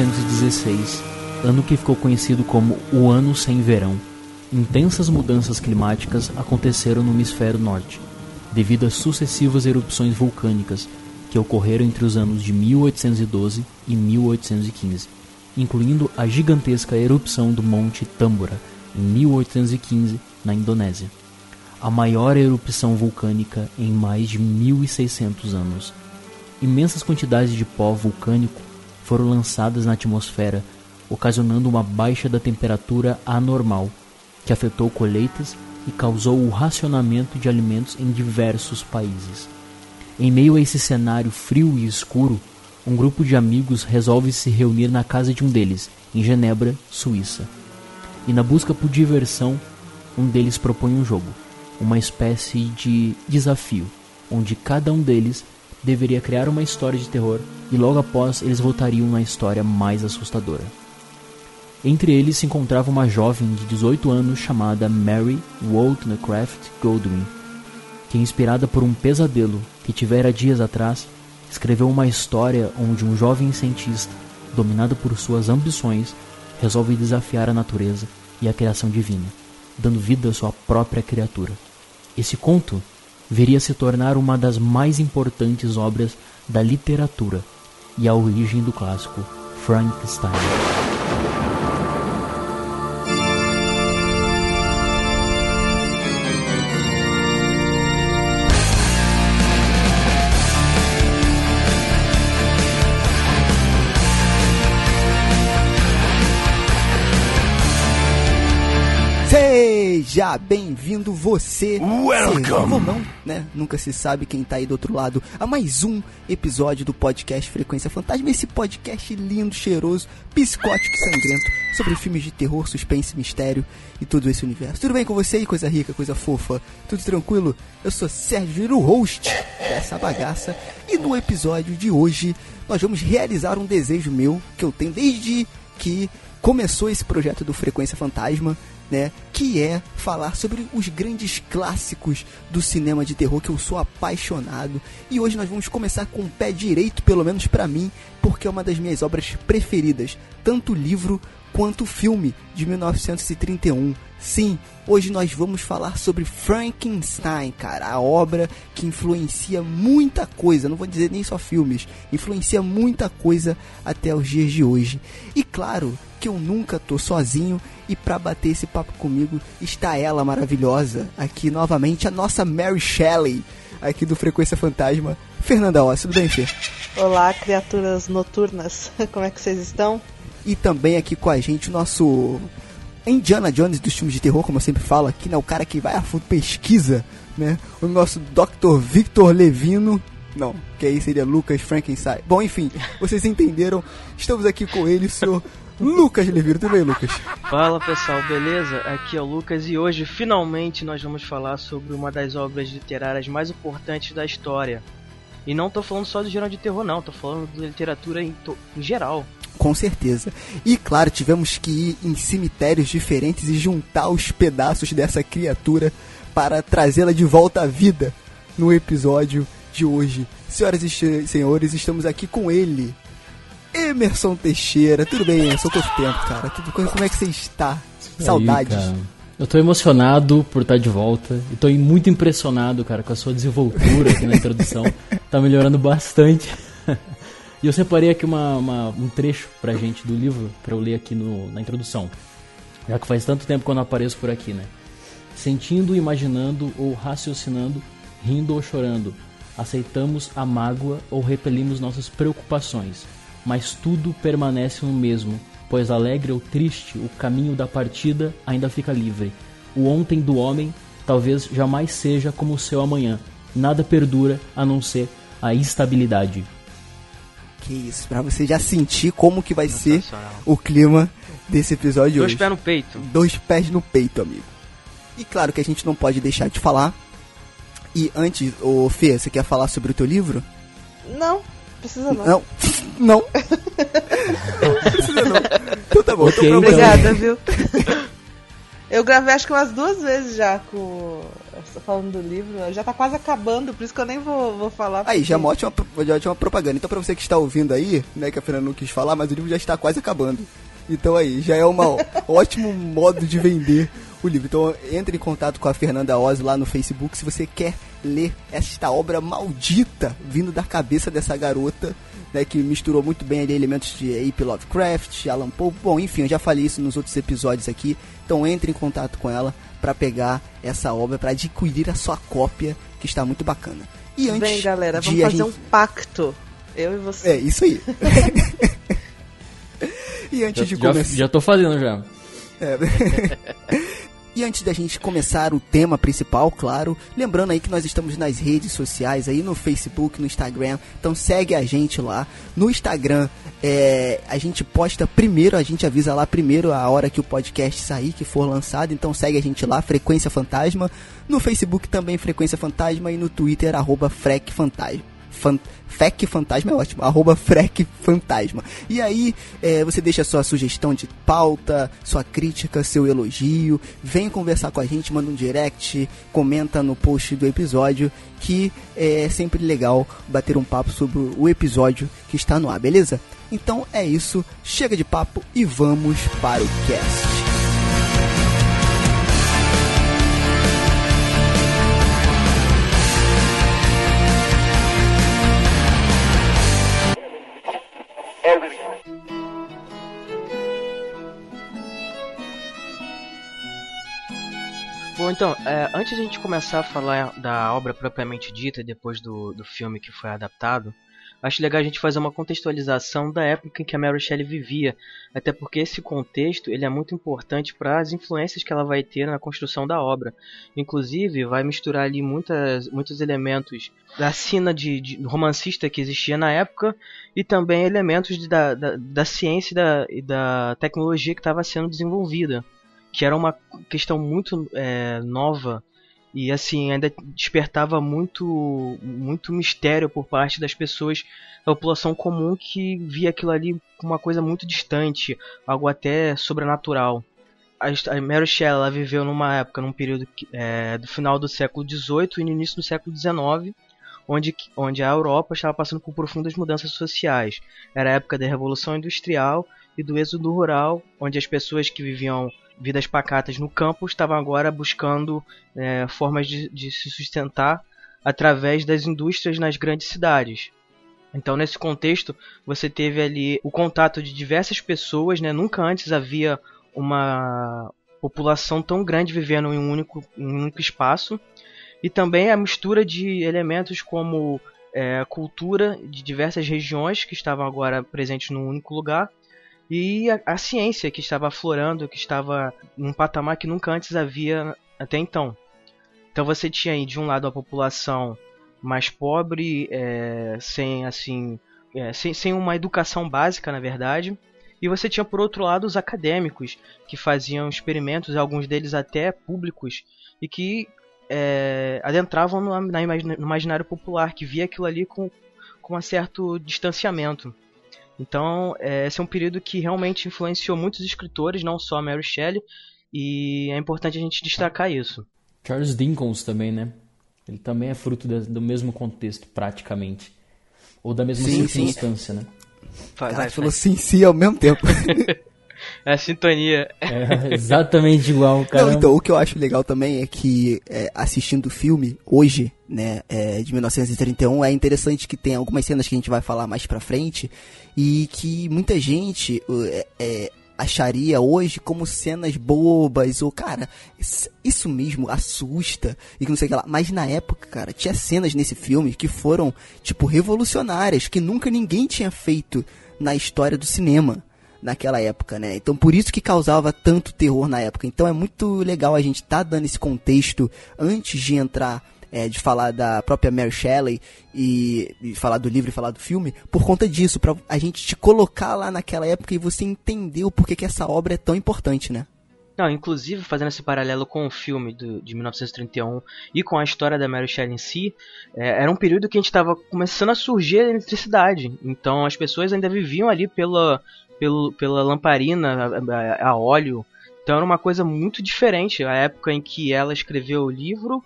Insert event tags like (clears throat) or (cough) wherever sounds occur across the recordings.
em 1816, ano que ficou conhecido como o Ano Sem Verão, intensas mudanças climáticas aconteceram no hemisfério norte, devido às sucessivas erupções vulcânicas que ocorreram entre os anos de 1812 e 1815, incluindo a gigantesca erupção do Monte Tambora em 1815 na Indonésia, a maior erupção vulcânica em mais de 1600 anos. Imensas quantidades de pó vulcânico foram lançadas na atmosfera, ocasionando uma baixa da temperatura anormal, que afetou colheitas e causou o racionamento de alimentos em diversos países. Em meio a esse cenário frio e escuro, um grupo de amigos resolve se reunir na casa de um deles, em Genebra, Suíça. E na busca por diversão, um deles propõe um jogo, uma espécie de desafio, onde cada um deles deveria criar uma história de terror e logo após eles voltariam na história mais assustadora. Entre eles se encontrava uma jovem de 18 anos chamada Mary Wollstonecraft Goldwyn, que, inspirada por um pesadelo que tivera dias atrás, escreveu uma história onde um jovem cientista, dominado por suas ambições, resolve desafiar a natureza e a criação divina, dando vida à sua própria criatura. Esse conto viria a se tornar uma das mais importantes obras da literatura e a origem do clássico Frankenstein. Seja bem-vindo você. Welcome. Ou não, né? Nunca se sabe quem tá aí do outro lado a mais um episódio do podcast Frequência Fantasma. Esse podcast lindo, cheiroso, psicótico e sangrento sobre filmes de terror, suspense, mistério e todo esse universo. Tudo bem com você aí, coisa rica, coisa fofa? Tudo tranquilo? Eu sou Sérgio Giro, host dessa bagaça. E no episódio de hoje nós vamos realizar um desejo meu que eu tenho desde que começou esse projeto do Frequência Fantasma né? Que é falar sobre os grandes clássicos do cinema de terror que eu sou apaixonado. E hoje nós vamos começar com o pé direito, pelo menos para mim, porque é uma das minhas obras preferidas, tanto o livro quanto filme de 1931. Sim, hoje nós vamos falar sobre Frankenstein, cara, a obra que influencia muita coisa, não vou dizer nem só filmes, influencia muita coisa até os dias de hoje. E claro, que eu nunca tô sozinho e para bater esse papo comigo está ela maravilhosa aqui novamente, a nossa Mary Shelley, aqui do Frequência Fantasma, Fernanda Oss, tudo bem, Fê? Olá, criaturas noturnas, (laughs) como é que vocês estão? E também aqui com a gente o nosso Indiana Jones dos filmes de terror, como eu sempre falo aqui, né? O cara que vai a fundo pesquisa, né? O nosso Dr. Victor Levino. Não, que aí seria Lucas Frankenstein. Bom, enfim, vocês entenderam. Estamos aqui com ele, o senhor Lucas Levino. Tudo bem, Lucas? Fala pessoal, beleza? Aqui é o Lucas e hoje finalmente nós vamos falar sobre uma das obras literárias mais importantes da história. E não tô falando só do gênero de terror, não, tô falando de literatura em, em geral. Com certeza. E claro, tivemos que ir em cemitérios diferentes e juntar os pedaços dessa criatura para trazê-la de volta à vida no episódio de hoje. Senhoras e senhores, estamos aqui com ele, Emerson Teixeira. Tudo bem, Emerson? Quanto tempo, cara? Tudo, como é que você está? Saudades. Aí, eu tô emocionado por estar de volta. E tô muito impressionado, cara, com a sua desenvoltura aqui na introdução. (laughs) tá melhorando bastante. (laughs) e eu separei aqui uma, uma, um trecho pra gente do livro, pra eu ler aqui no, na introdução. Já que faz tanto tempo que eu não apareço por aqui, né? Sentindo, imaginando ou raciocinando, rindo ou chorando, aceitamos a mágoa ou repelimos nossas preocupações mas tudo permanece no mesmo, pois alegre ou triste, o caminho da partida ainda fica livre. O ontem do homem talvez jamais seja como o seu amanhã. Nada perdura a não ser a estabilidade. Que isso, pra você já sentir como que vai ser o clima desse episódio Dois hoje. Dois pés no peito. Dois pés no peito, amigo. E claro que a gente não pode deixar de falar. E antes, ô Fê, você quer falar sobre o teu livro? Não, precisa não. Não. Não. não (laughs) precisa não. Então tá bom. Okay, então Obrigada, viu? Eu gravei acho que umas duas vezes já com falando do livro, já tá quase acabando, por isso que eu nem vou, vou falar. Aí, já é uma ótima, já é uma propaganda. Então, pra você que está ouvindo aí, né, que a Fernanda não quis falar, mas o livro já está quase acabando. Então aí, já é um (laughs) ótimo modo de vender o livro. Então entre em contato com a Fernanda Oz lá no Facebook se você quer ler esta obra maldita vindo da cabeça dessa garota, né, que misturou muito bem ali elementos de Ape Lovecraft, Alan Poe. Bom, enfim, eu já falei isso nos outros episódios aqui. Então entre em contato com ela para pegar essa obra, para adquirir a sua cópia, que está muito bacana. E antes Bem, galera, vamos fazer gente... um pacto. Eu e você. É, isso aí. (laughs) E antes já, de começar. Já, já tô fazendo já. É. (laughs) E antes da gente começar o tema principal, claro, lembrando aí que nós estamos nas redes sociais, aí no Facebook, no Instagram, então segue a gente lá. No Instagram, é, a gente posta primeiro, a gente avisa lá primeiro a hora que o podcast sair, que for lançado, então segue a gente lá, Frequência Fantasma. No Facebook também Frequência Fantasma e no Twitter, arroba Fantasma. Fan, Fec Fantasma é ótimo, arroba Frec Fantasma. E aí é, você deixa sua sugestão de pauta, sua crítica, seu elogio, vem conversar com a gente, manda um direct, comenta no post do episódio, que é sempre legal bater um papo sobre o episódio que está no ar, beleza? Então é isso, chega de papo e vamos para o cast. Bom, então, é, antes de a gente começar a falar da obra propriamente dita, depois do, do filme que foi adaptado, acho legal a gente fazer uma contextualização da época em que a Mary Shelley vivia, até porque esse contexto ele é muito importante para as influências que ela vai ter na construção da obra. Inclusive, vai misturar ali muitas, muitos elementos da cena de, de romancista que existia na época e também elementos de, da, da, da ciência e da, e da tecnologia que estava sendo desenvolvida que era uma questão muito é, nova e assim ainda despertava muito muito mistério por parte das pessoas da população comum que via aquilo ali como uma coisa muito distante algo até sobrenatural. A Mary Shelley ela viveu numa época num período é, do final do século XVIII e no início do século XIX onde, onde a Europa estava passando por profundas mudanças sociais. Era a época da revolução industrial e do êxodo rural onde as pessoas que viviam vidas pacatas no campo estavam agora buscando é, formas de, de se sustentar através das indústrias nas grandes cidades. Então, nesse contexto, você teve ali o contato de diversas pessoas, né? Nunca antes havia uma população tão grande vivendo em um único, em um único espaço. E também a mistura de elementos como é, cultura de diversas regiões que estavam agora presentes num único lugar e a, a ciência que estava aflorando, que estava num patamar que nunca antes havia até então. Então você tinha aí de um lado a população mais pobre, é, sem assim, é, sem, sem uma educação básica na verdade, e você tinha por outro lado os acadêmicos que faziam experimentos, alguns deles até públicos, e que é, adentravam no, na, no imaginário popular, que via aquilo ali com, com um certo distanciamento. Então, é, esse é um período que realmente influenciou muitos escritores, não só a Mary Shelley, e é importante a gente destacar isso. Charles Dickens também, né? Ele também é fruto do mesmo contexto, praticamente. Ou da mesma sim, circunstância, sim. né? Vai, vai, falou sim, sim ao mesmo tempo. (laughs) É a sintonia. É exatamente igual, cara. Não, então, o que eu acho legal também é que é, assistindo o filme hoje, né, é, de 1931, é interessante que tem algumas cenas que a gente vai falar mais pra frente e que muita gente é, é, acharia hoje como cenas bobas ou cara isso mesmo assusta e que não sei o que lá mas na época cara tinha cenas nesse filme que foram tipo revolucionárias que nunca ninguém tinha feito na história do cinema naquela época, né? Então por isso que causava tanto terror na época. Então é muito legal a gente estar tá dando esse contexto antes de entrar é, de falar da própria Mary Shelley e, e, falar do livro e falar do filme, por conta disso, para a gente te colocar lá naquela época e você entender o porquê que essa obra é tão importante, né? Não, inclusive fazendo esse paralelo com o filme do, de 1931 e com a história da Mary Shelley em si, é, era um período que a gente estava começando a surgir a eletricidade. Então as pessoas ainda viviam ali pela, pelo, pela lamparina a, a, óleo. Então era uma coisa muito diferente. A época em que ela escreveu o livro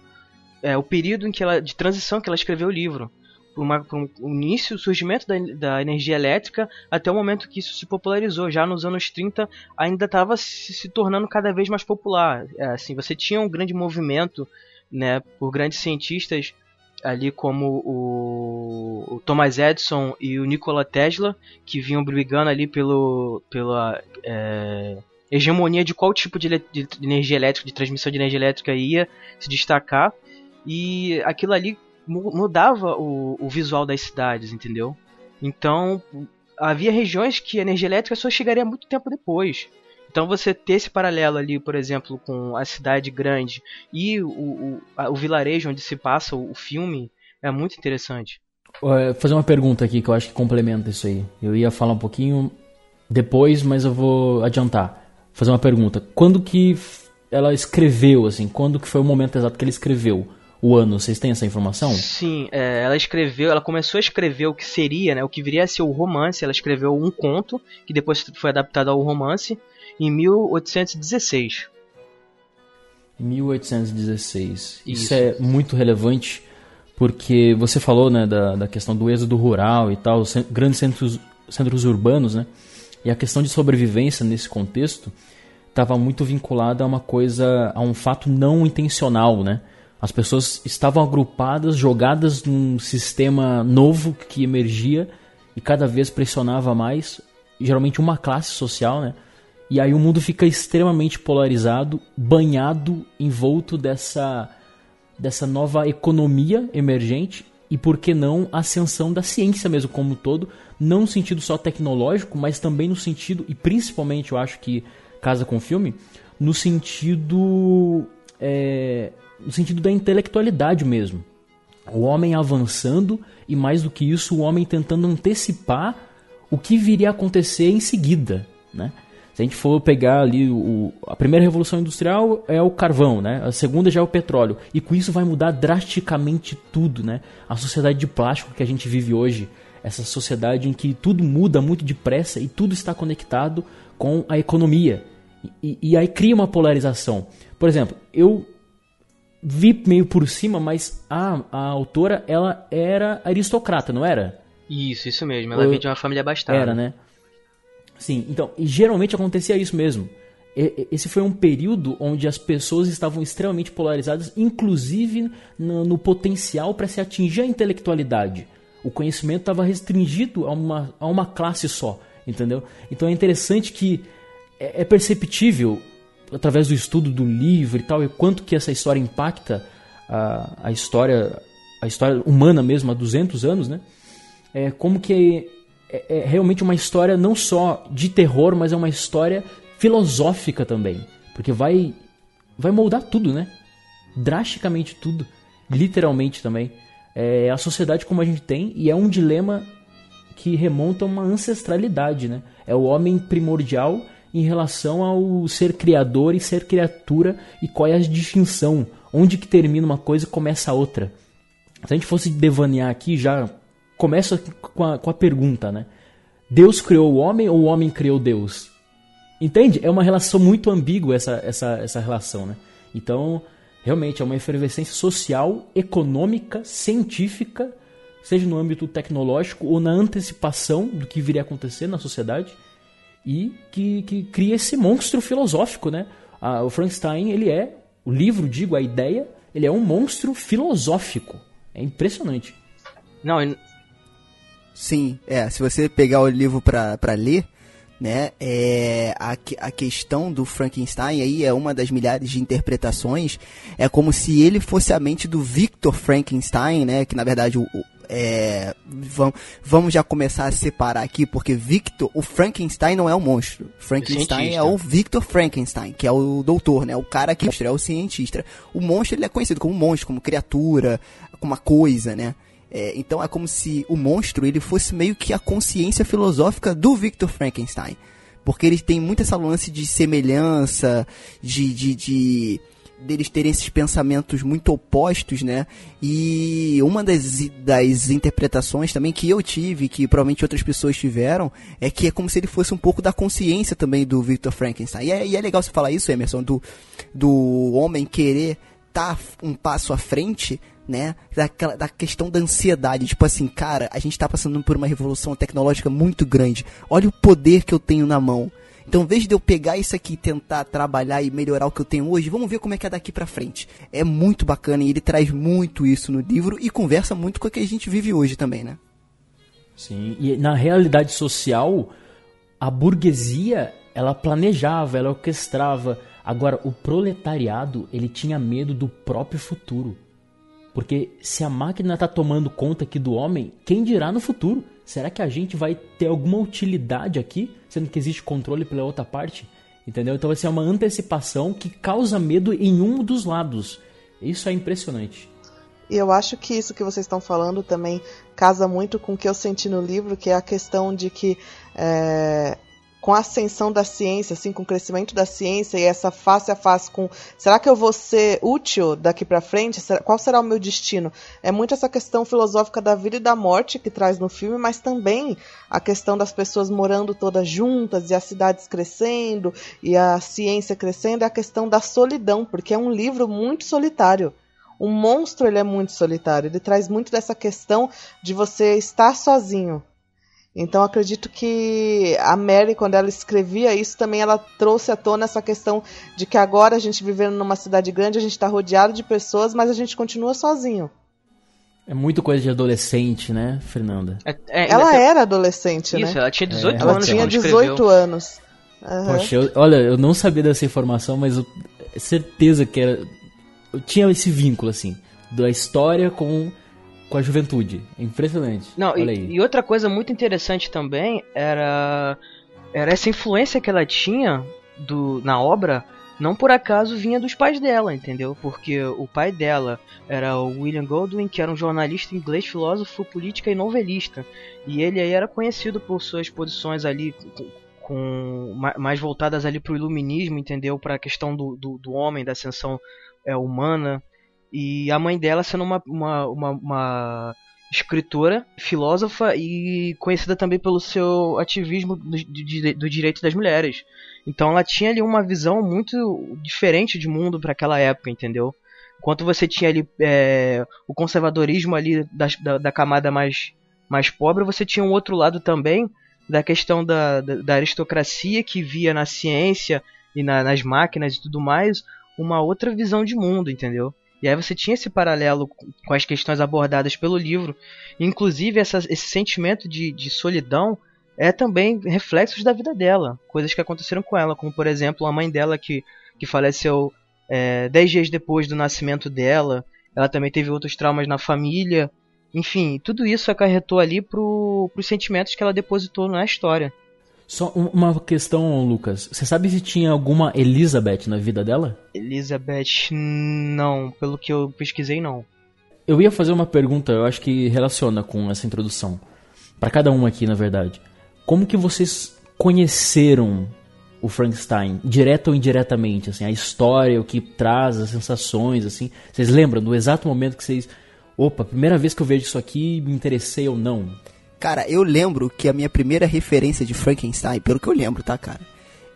é, o período em que ela, de transição que ela escreveu o livro. Uma, um, o início, o surgimento da, da energia elétrica até o momento que isso se popularizou. Já nos anos 30 ainda estava se, se, tornando cada vez mais popular. É, assim, você tinha um grande movimento né, por grandes cientistas ali como o, o, Thomas Edison e o Nikola Tesla, que vinham brigando ali pelo, pela é, hegemonia de qual tipo de, de, energia elétrica, de transmissão de energia elétrica ia se destacar. E aquilo ali mudava o, o visual das cidades, entendeu? Então, havia regiões que a energia elétrica só chegaria muito tempo depois. Então você ter esse paralelo ali, por exemplo, com a cidade grande e o, o, a, o vilarejo onde se passa o, o filme é muito interessante. Vou fazer uma pergunta aqui que eu acho que complementa isso aí. Eu ia falar um pouquinho depois, mas eu vou adiantar. Fazer uma pergunta. Quando que ela escreveu, assim? Quando que foi o momento exato que ele escreveu? O ano, vocês têm essa informação? Sim, é, ela escreveu, ela começou a escrever o que seria, né, o que viria a ser o romance. Ela escreveu um conto que depois foi adaptado ao romance em 1816. 1816. Isso. Isso é muito relevante porque você falou né, da, da questão do êxodo rural e tal, grandes centros, centros urbanos, né? E a questão de sobrevivência nesse contexto estava muito vinculada a uma coisa, a um fato não intencional, né? As pessoas estavam agrupadas, jogadas num sistema novo que emergia e cada vez pressionava mais, geralmente uma classe social, né? E aí o mundo fica extremamente polarizado, banhado, envolto dessa, dessa nova economia emergente e, por que não, a ascensão da ciência mesmo como um todo, não no sentido só tecnológico, mas também no sentido, e principalmente eu acho que casa com o filme, no sentido, é, no sentido da intelectualidade mesmo. O homem avançando e, mais do que isso, o homem tentando antecipar o que viria a acontecer em seguida, né? Se a gente for pegar ali o, a primeira revolução industrial é o carvão, né? A segunda já é o petróleo. E com isso vai mudar drasticamente tudo, né? A sociedade de plástico que a gente vive hoje, essa sociedade em que tudo muda muito depressa e tudo está conectado com a economia. E, e aí cria uma polarização. Por exemplo, eu vi meio por cima, mas a, a autora ela era aristocrata, não era? Isso, isso mesmo. Ela veio de uma família bastarda. Era, né? Sim, então, geralmente acontecia isso mesmo. Esse foi um período onde as pessoas estavam extremamente polarizadas, inclusive no, no potencial para se atingir a intelectualidade. O conhecimento estava restringido a uma, a uma classe só, entendeu? Então é interessante que é, é perceptível, através do estudo do livro e tal, e quanto que essa história impacta a, a história a história humana mesmo há 200 anos, né? É, como que é, é realmente uma história não só de terror, mas é uma história filosófica também. Porque vai, vai moldar tudo, né? Drasticamente tudo. Literalmente também. É a sociedade como a gente tem e é um dilema que remonta a uma ancestralidade, né? É o homem primordial em relação ao ser criador e ser criatura e qual é a distinção, onde que termina uma coisa e começa a outra. Se a gente fosse devanear aqui já começa com a, com a pergunta, né? Deus criou o homem ou o homem criou Deus? Entende? É uma relação muito ambígua essa, essa, essa relação, né? Então, realmente é uma efervescência social, econômica, científica, seja no âmbito tecnológico ou na antecipação do que viria a acontecer na sociedade e que, que cria esse monstro filosófico, né? Ah, o Frankenstein, ele é, o livro, digo, a ideia, ele é um monstro filosófico. É impressionante. Não, Sim, é. Se você pegar o livro pra, pra ler, né, é, a, a questão do Frankenstein aí é uma das milhares de interpretações. É como se ele fosse a mente do Victor Frankenstein, né, que na verdade o, o é, vamos, vamos já começar a separar aqui, porque Victor, o Frankenstein não é o monstro. Frankenstein é o Victor Frankenstein, que é o doutor, né? O cara que é o cientista. O monstro ele é conhecido como monstro, como criatura, como uma coisa, né? É, então é como se o monstro ele fosse meio que a consciência filosófica do Victor Frankenstein. Porque ele tem muito essa lance de semelhança, de, de, de deles terem esses pensamentos muito opostos, né? E uma das, das interpretações também que eu tive, que provavelmente outras pessoas tiveram, é que é como se ele fosse um pouco da consciência também do Victor Frankenstein. E é, e é legal você falar isso, Emerson, do, do homem querer tá um passo à frente, né? Daquela, da questão da ansiedade. Tipo assim, cara, a gente tá passando por uma revolução tecnológica muito grande. Olha o poder que eu tenho na mão. Então, em vez de eu pegar isso aqui e tentar trabalhar e melhorar o que eu tenho hoje, vamos ver como é que é daqui pra frente. É muito bacana e ele traz muito isso no livro e conversa muito com o que a gente vive hoje também, né? Sim, e na realidade social, a burguesia, ela planejava, ela orquestrava. Agora, o proletariado, ele tinha medo do próprio futuro. Porque se a máquina está tomando conta aqui do homem, quem dirá no futuro? Será que a gente vai ter alguma utilidade aqui, sendo que existe controle pela outra parte? Entendeu? Então vai ser uma antecipação que causa medo em um dos lados. Isso é impressionante. E eu acho que isso que vocês estão falando também casa muito com o que eu senti no livro, que é a questão de que é, com a ascensão da ciência, assim, com o crescimento da ciência e essa face a face com será que eu vou ser útil daqui para frente? Qual será o meu destino? É muito essa questão filosófica da vida e da morte que traz no filme, mas também a questão das pessoas morando todas juntas e as cidades crescendo e a ciência crescendo, é a questão da solidão, porque é um livro muito solitário. O monstro ele é muito solitário, ele traz muito dessa questão de você estar sozinho, então acredito que a Mary, quando ela escrevia isso, também ela trouxe à tona essa questão de que agora a gente vivendo numa cidade grande, a gente está rodeado de pessoas, mas a gente continua sozinho. É muito coisa de adolescente, né, Fernanda? É, é, ela tem... era adolescente, isso, né? Isso, ela tinha 18 é, anos. Ela tinha 18 anos. Uhum. Poxa, eu, olha, eu não sabia dessa informação, mas eu, certeza que era. Eu tinha esse vínculo, assim, da história com com a juventude. É impressionante. Não, e, e outra coisa muito interessante também era, era essa influência que ela tinha do, na obra não por acaso vinha dos pais dela, entendeu? Porque o pai dela era o William Goldwyn, que era um jornalista inglês, filósofo, política e novelista. E ele aí era conhecido por suas posições ali com mais voltadas ali para o iluminismo, entendeu? Para a questão do, do, do, homem, da ascensão é, humana. E a mãe dela sendo uma, uma, uma, uma escritora, filósofa e conhecida também pelo seu ativismo do, do, do, direito das mulheres. Então ela tinha ali uma visão muito diferente de mundo para aquela época, entendeu? Enquanto você tinha ali é, o conservadorismo ali da, da, da, camada mais, mais pobre, você tinha um outro lado também da questão da, da, da aristocracia que via na ciência e na, nas máquinas e tudo mais uma outra visão de mundo, entendeu? E aí você tinha esse paralelo com as questões abordadas pelo livro. Inclusive, essa, esse sentimento de, de solidão é também reflexos da vida dela. Coisas que aconteceram com ela, como por exemplo a mãe dela que, que faleceu é, dez dias depois do nascimento dela. Ela também teve outros traumas na família. Enfim, tudo isso acarretou ali para os sentimentos que ela depositou na história. Só uma questão, Lucas. Você sabe se tinha alguma Elizabeth na vida dela? Elizabeth, não. Pelo que eu pesquisei, não. Eu ia fazer uma pergunta, eu acho que relaciona com essa introdução. para cada um aqui, na verdade. Como que vocês conheceram o Frankenstein, direto ou indiretamente, assim, a história, o que traz, as sensações, assim. Vocês lembram do exato momento que vocês, opa, primeira vez que eu vejo isso aqui, me interessei ou não? Cara, eu lembro que a minha primeira referência de Frankenstein, pelo que eu lembro, tá, cara?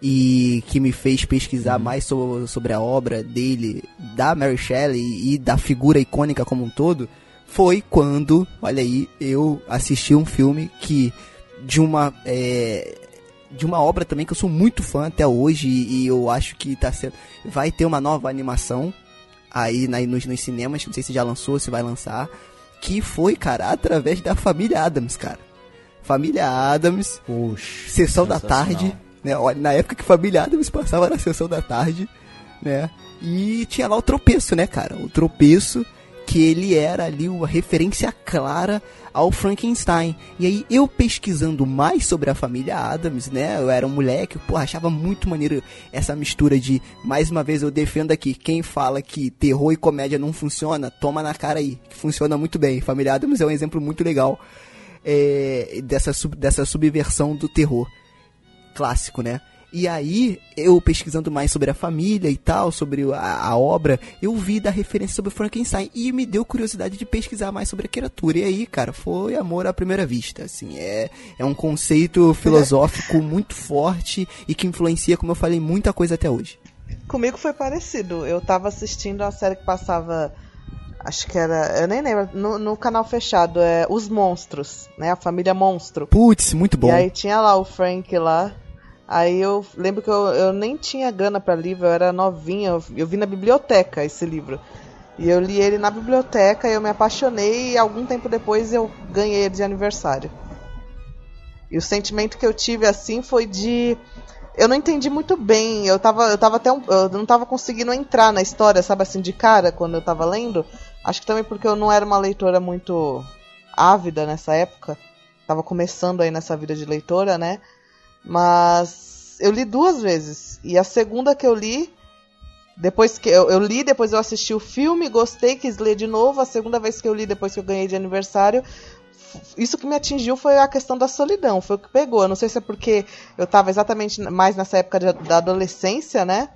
E que me fez pesquisar uhum. mais sobre, sobre a obra dele, da Mary Shelley e da figura icônica como um todo, foi quando, olha aí, eu assisti um filme que de uma é, de uma obra também que eu sou muito fã até hoje e, e eu acho que tá sendo vai ter uma nova animação aí na, nos, nos cinemas, não sei se já lançou, se vai lançar, que foi, cara, através da família Adams, cara. Família Adams, Puxa, sessão da tarde, né? Olha, na época que Família Adams passava na sessão da tarde, né? E tinha lá o tropeço, né, cara? O tropeço que ele era ali uma referência clara ao Frankenstein. E aí eu pesquisando mais sobre a família Adams, né? Eu era um moleque, pô, achava muito maneiro essa mistura de, mais uma vez eu defendo aqui, quem fala que terror e comédia não funciona, toma na cara aí, que funciona muito bem. Família Adams é um exemplo muito legal é, dessa, dessa subversão do terror clássico, né? E aí, eu pesquisando mais sobre a família e tal, sobre a, a, obra, eu vi da referência sobre Frankenstein e me deu curiosidade de pesquisar mais sobre a criatura. E aí, cara, foi amor à primeira vista. Assim, é, é um conceito (laughs) filosófico muito forte e que influencia, como eu falei, muita coisa até hoje. Comigo foi parecido. Eu tava assistindo a série que passava. Acho que era. Eu nem lembro. No, no canal fechado, é Os Monstros, né? A família Monstro. Putz, muito bom. E aí tinha lá o Frank lá. Aí eu lembro que eu, eu nem tinha grana para livro, eu era novinha, eu, eu vi na biblioteca esse livro. E eu li ele na biblioteca, eu me apaixonei e algum tempo depois eu ganhei ele de aniversário. E o sentimento que eu tive assim foi de eu não entendi muito bem. Eu tava, eu tava até um, eu não tava conseguindo entrar na história, sabe assim, de cara quando eu tava lendo. Acho que também porque eu não era uma leitora muito ávida nessa época. Tava começando aí nessa vida de leitora, né? Mas eu li duas vezes. E a segunda que eu li, depois que eu, eu, li, depois eu assisti o filme, gostei, quis ler de novo. A segunda vez que eu li, depois que eu ganhei de aniversário, isso que me atingiu foi a questão da solidão, foi o que pegou. Eu não sei se é porque eu estava exatamente mais nessa época de, da adolescência, né?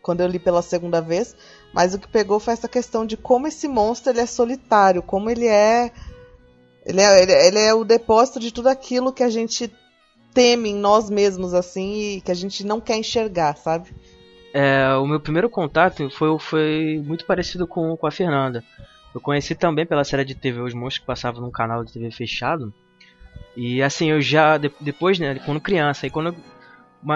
Quando eu li pela segunda vez, mas o que pegou foi essa questão de como esse monstro ele é solitário, como ele é ele é, ele, ele é o depósito de tudo aquilo que a gente teme em nós mesmos, assim, e que a gente não quer enxergar, sabe? É, o meu primeiro contato foi, foi muito parecido com, com a Fernanda. Eu conheci também pela série de TV Os Monstros que passava num canal de TV fechado. E assim, eu já, depois, né, quando criança, e quando eu,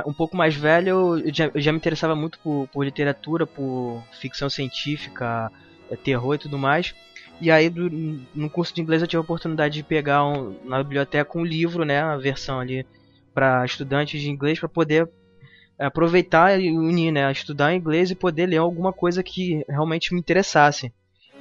um pouco mais velho, eu já, eu já me interessava muito por, por, literatura, por ficção científica, é, terror e tudo mais. E aí, do, no curso de inglês, eu tive a oportunidade de pegar um, na biblioteca um livro, né, a versão ali para estudantes de inglês para poder aproveitar e unir, né, estudar inglês e poder ler alguma coisa que realmente me interessasse.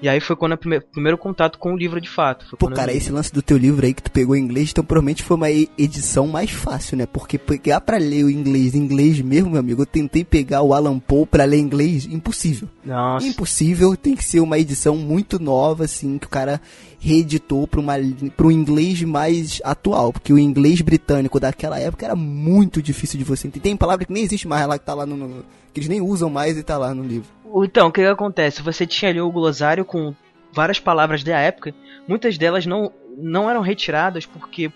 E aí foi quando o primeiro, primeiro contato com o livro de fato. Pô, cara, eu... esse lance do teu livro aí que tu pegou em inglês, então provavelmente foi uma edição mais fácil, né? Porque pegar pra ler o inglês, inglês mesmo, meu amigo, eu tentei pegar o Alan Poe pra ler inglês, impossível. Nossa. Impossível, tem que ser uma edição muito nova, assim, que o cara reeditou para um inglês mais atual, porque o inglês britânico daquela época era muito difícil de você entender. Tem palavra que nem existe mais lá que tá lá no, no que eles nem usam mais e tá lá no livro. Então, o que, acontece? Você tinha ali o glossário com várias palavras da época, muitas delas não não eram retiradas porque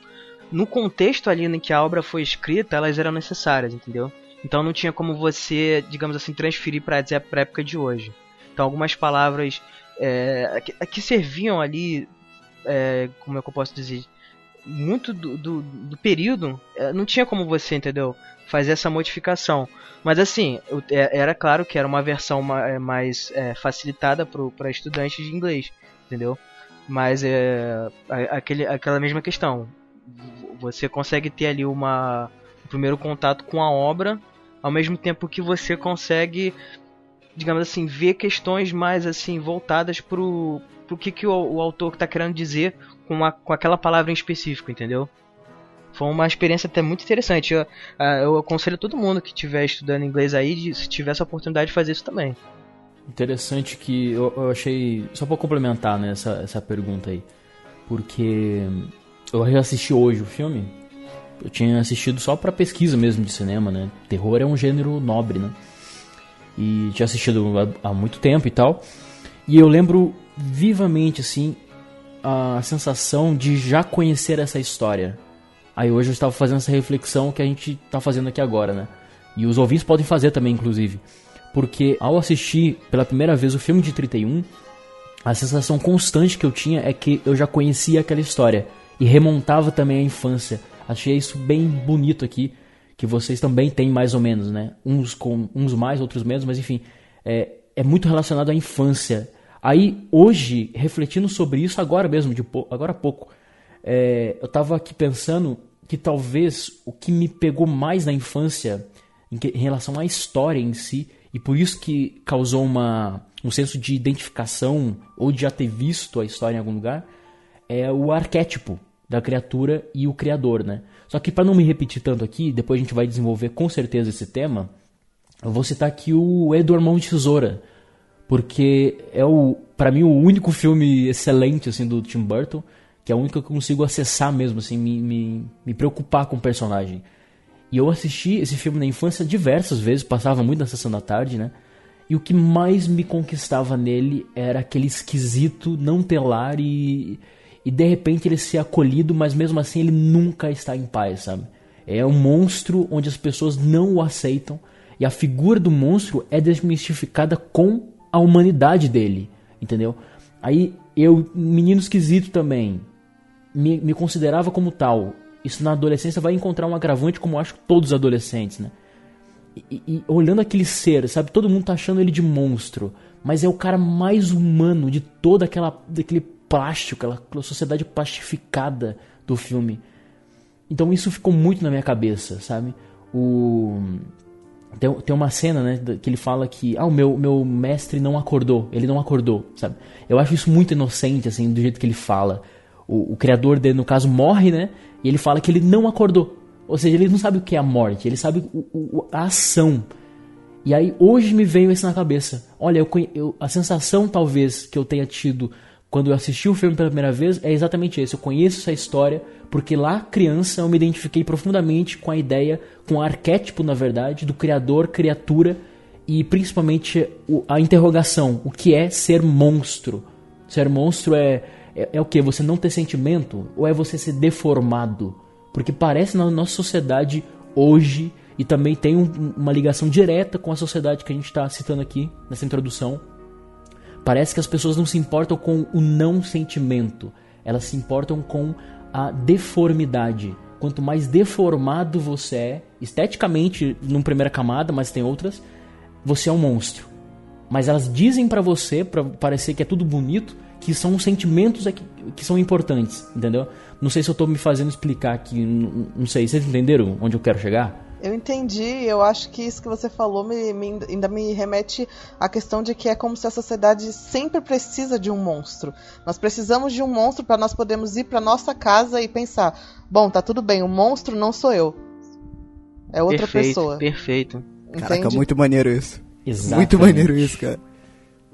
no contexto ali em que a obra foi escrita, elas eram necessárias, entendeu? Então não tinha como você, digamos assim, transferir para a época de hoje. Então algumas palavras é, que, que, serviam ali é, como é que eu posso dizer, muito do, do, do período, é, não tinha como você, entendeu? Fazer essa modificação. Mas assim, é, era claro que era uma versão é, mais é, facilitada para estudantes de inglês, entendeu? Mas é aquele, aquela mesma questão. Você consegue ter ali uma, um primeiro contato com a obra, ao mesmo tempo que você consegue, digamos assim, ver questões mais assim voltadas pro pro que, que o, o autor está querendo dizer com, a, com aquela palavra em específico, entendeu? Foi uma experiência até muito interessante. Eu, ah, eu aconselho todo mundo que estiver estudando inglês aí, de, se tiver essa oportunidade de fazer isso também. Interessante que eu, eu achei. Só para complementar né, essa, essa pergunta aí. Porque eu assisti hoje o filme. Eu tinha assistido só para pesquisa mesmo de cinema, né? Terror é um gênero nobre, né? E tinha assistido há, há muito tempo e tal. E eu lembro vivamente assim a sensação de já conhecer essa história. Aí hoje eu estava fazendo essa reflexão que a gente está fazendo aqui agora, né? E os ouvintes podem fazer também, inclusive. Porque ao assistir pela primeira vez o filme de 31, a sensação constante que eu tinha é que eu já conhecia aquela história e remontava também a infância. Achei isso bem bonito aqui, que vocês também têm mais ou menos, né? Uns com uns mais, outros menos, mas enfim, é, é muito relacionado à infância Aí, hoje, refletindo sobre isso, agora mesmo, de agora há pouco, é, eu estava aqui pensando que talvez o que me pegou mais na infância, em, que, em, relação à história em si, e por isso que causou uma, um senso de identificação, ou de já ter visto a história em algum lugar, é o arquétipo da criatura e o criador, né? Só que para não me repetir tanto aqui, depois a gente vai desenvolver com certeza esse tema, eu vou citar aqui o Edward Mão de Tesoura, porque é o para mim o único filme excelente assim do Tim Burton, que é o único que eu consigo acessar mesmo assim, me, me, me preocupar com o personagem. E eu assisti esse filme na infância diversas vezes, passava muito na sessão da tarde, né? E o que mais me conquistava nele era aquele esquisito não telar e, e de repente ele ser acolhido, mas mesmo assim ele nunca está em paz, sabe? É um monstro onde as pessoas não o aceitam E a figura do monstro é desmistificada com a humanidade dele, entendeu? Aí eu, menino esquisito também, me, me considerava como tal. Isso na adolescência vai encontrar um agravante, como acho todos os adolescentes, né? E, e, olhando aquele ser, sabe? Todo mundo tá achando ele de monstro, mas é o cara mais humano de toda aquela daquele plástico, aquela, aquela sociedade plastificada do filme. Então isso ficou muito na minha cabeça, sabe? O tem, tem uma cena, né, que ele fala que ah, o meu, meu mestre não acordou, ele não acordou, sabe? Eu acho isso muito inocente, assim, do jeito que ele fala. O, o criador dele, no caso, morre, né? E ele fala que ele não acordou. Ou seja, ele não sabe o que é a morte, ele sabe o, o, a ação. E aí hoje me veio isso na cabeça. Olha, eu, eu, a sensação talvez que eu tenha tido quando eu assisti o filme pela primeira vez é exatamente esse. Eu conheço essa história porque lá criança eu me identifiquei profundamente com a ideia, com o arquétipo, na verdade, do criador, criatura e principalmente a interrogação: o que é ser monstro? Ser monstro é, é, é o que? Você não ter sentimento ou é você ser deformado? Porque parece na nossa sociedade hoje e também tem um, uma ligação direta com a sociedade que a gente está citando aqui nessa introdução Parece que as pessoas não se importam com o não sentimento, elas se importam com a deformidade. Quanto mais deformado você é, esteticamente, numa primeira camada, mas tem outras, você é um monstro. Mas elas dizem para você, para parecer que é tudo bonito, que são os sentimentos que, que são importantes, entendeu? Não sei se eu tô me fazendo explicar aqui, não, não sei, vocês entenderam onde eu quero chegar? Eu entendi, eu acho que isso que você falou me, me, ainda me remete à questão de que é como se a sociedade sempre precisa de um monstro. Nós precisamos de um monstro para nós podermos ir para nossa casa e pensar: bom, tá tudo bem, o monstro não sou eu. É outra perfeito, pessoa. Perfeito. Entende? Caraca, muito maneiro isso. Exatamente. Muito maneiro isso, cara.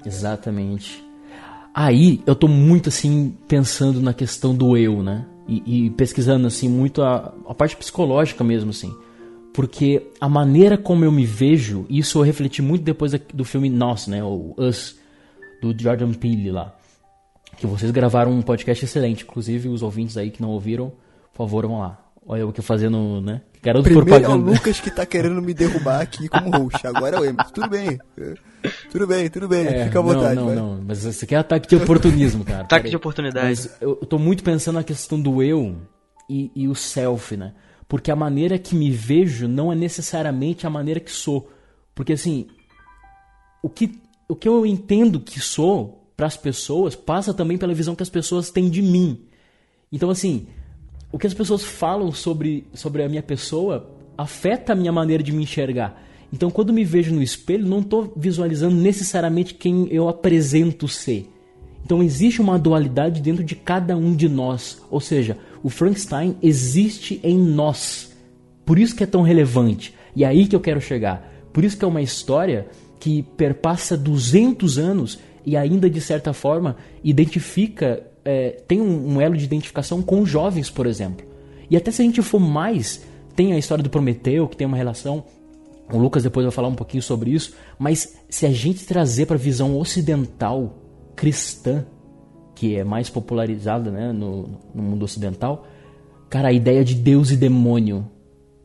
Exatamente. Aí eu tô muito assim pensando na questão do eu, né? E, e pesquisando assim muito a, a parte psicológica mesmo, assim porque a maneira como eu me vejo, isso eu refleti muito depois do filme Nós, né, o Us, do Jordan Peele lá, que vocês gravaram um podcast excelente, inclusive os ouvintes aí que não ouviram, por favor, vão lá. Olha eu que fazendo, né? Garoto Primeiro propaganda. é o Lucas que tá querendo me derrubar aqui como host. Agora é o Emerson. Tudo bem. Tudo bem, tudo bem. É, Fica à vontade. Não, não, não. Mas você quer ataque de oportunismo, cara. ataque de oportunidade. Mas eu tô muito pensando na questão do eu e, e o self, né? Porque a maneira que me vejo não é necessariamente a maneira que sou. Porque assim, o que, o que eu entendo que sou para as pessoas passa também pela visão que as pessoas têm de mim. Então assim, o que as pessoas falam sobre, sobre a minha pessoa afeta a minha maneira de me enxergar. Então, quando me vejo no espelho, não estou visualizando necessariamente quem eu apresento ser. Então, existe uma dualidade dentro de cada um de nós. Ou seja, o Frankenstein existe em nós. Por isso que é tão relevante. E é aí que eu quero chegar. Por isso que é uma história que perpassa 200 anos e ainda de certa forma identifica, é, tem um, um elo de identificação com jovens, por exemplo. E até se a gente for mais, tem a história do Prometeu, que tem uma relação. O Lucas depois vai falar um pouquinho sobre isso. Mas se a gente trazer para a visão ocidental, cristã, que é mais popularizada né, no, no mundo ocidental, cara, a ideia de Deus e demônio.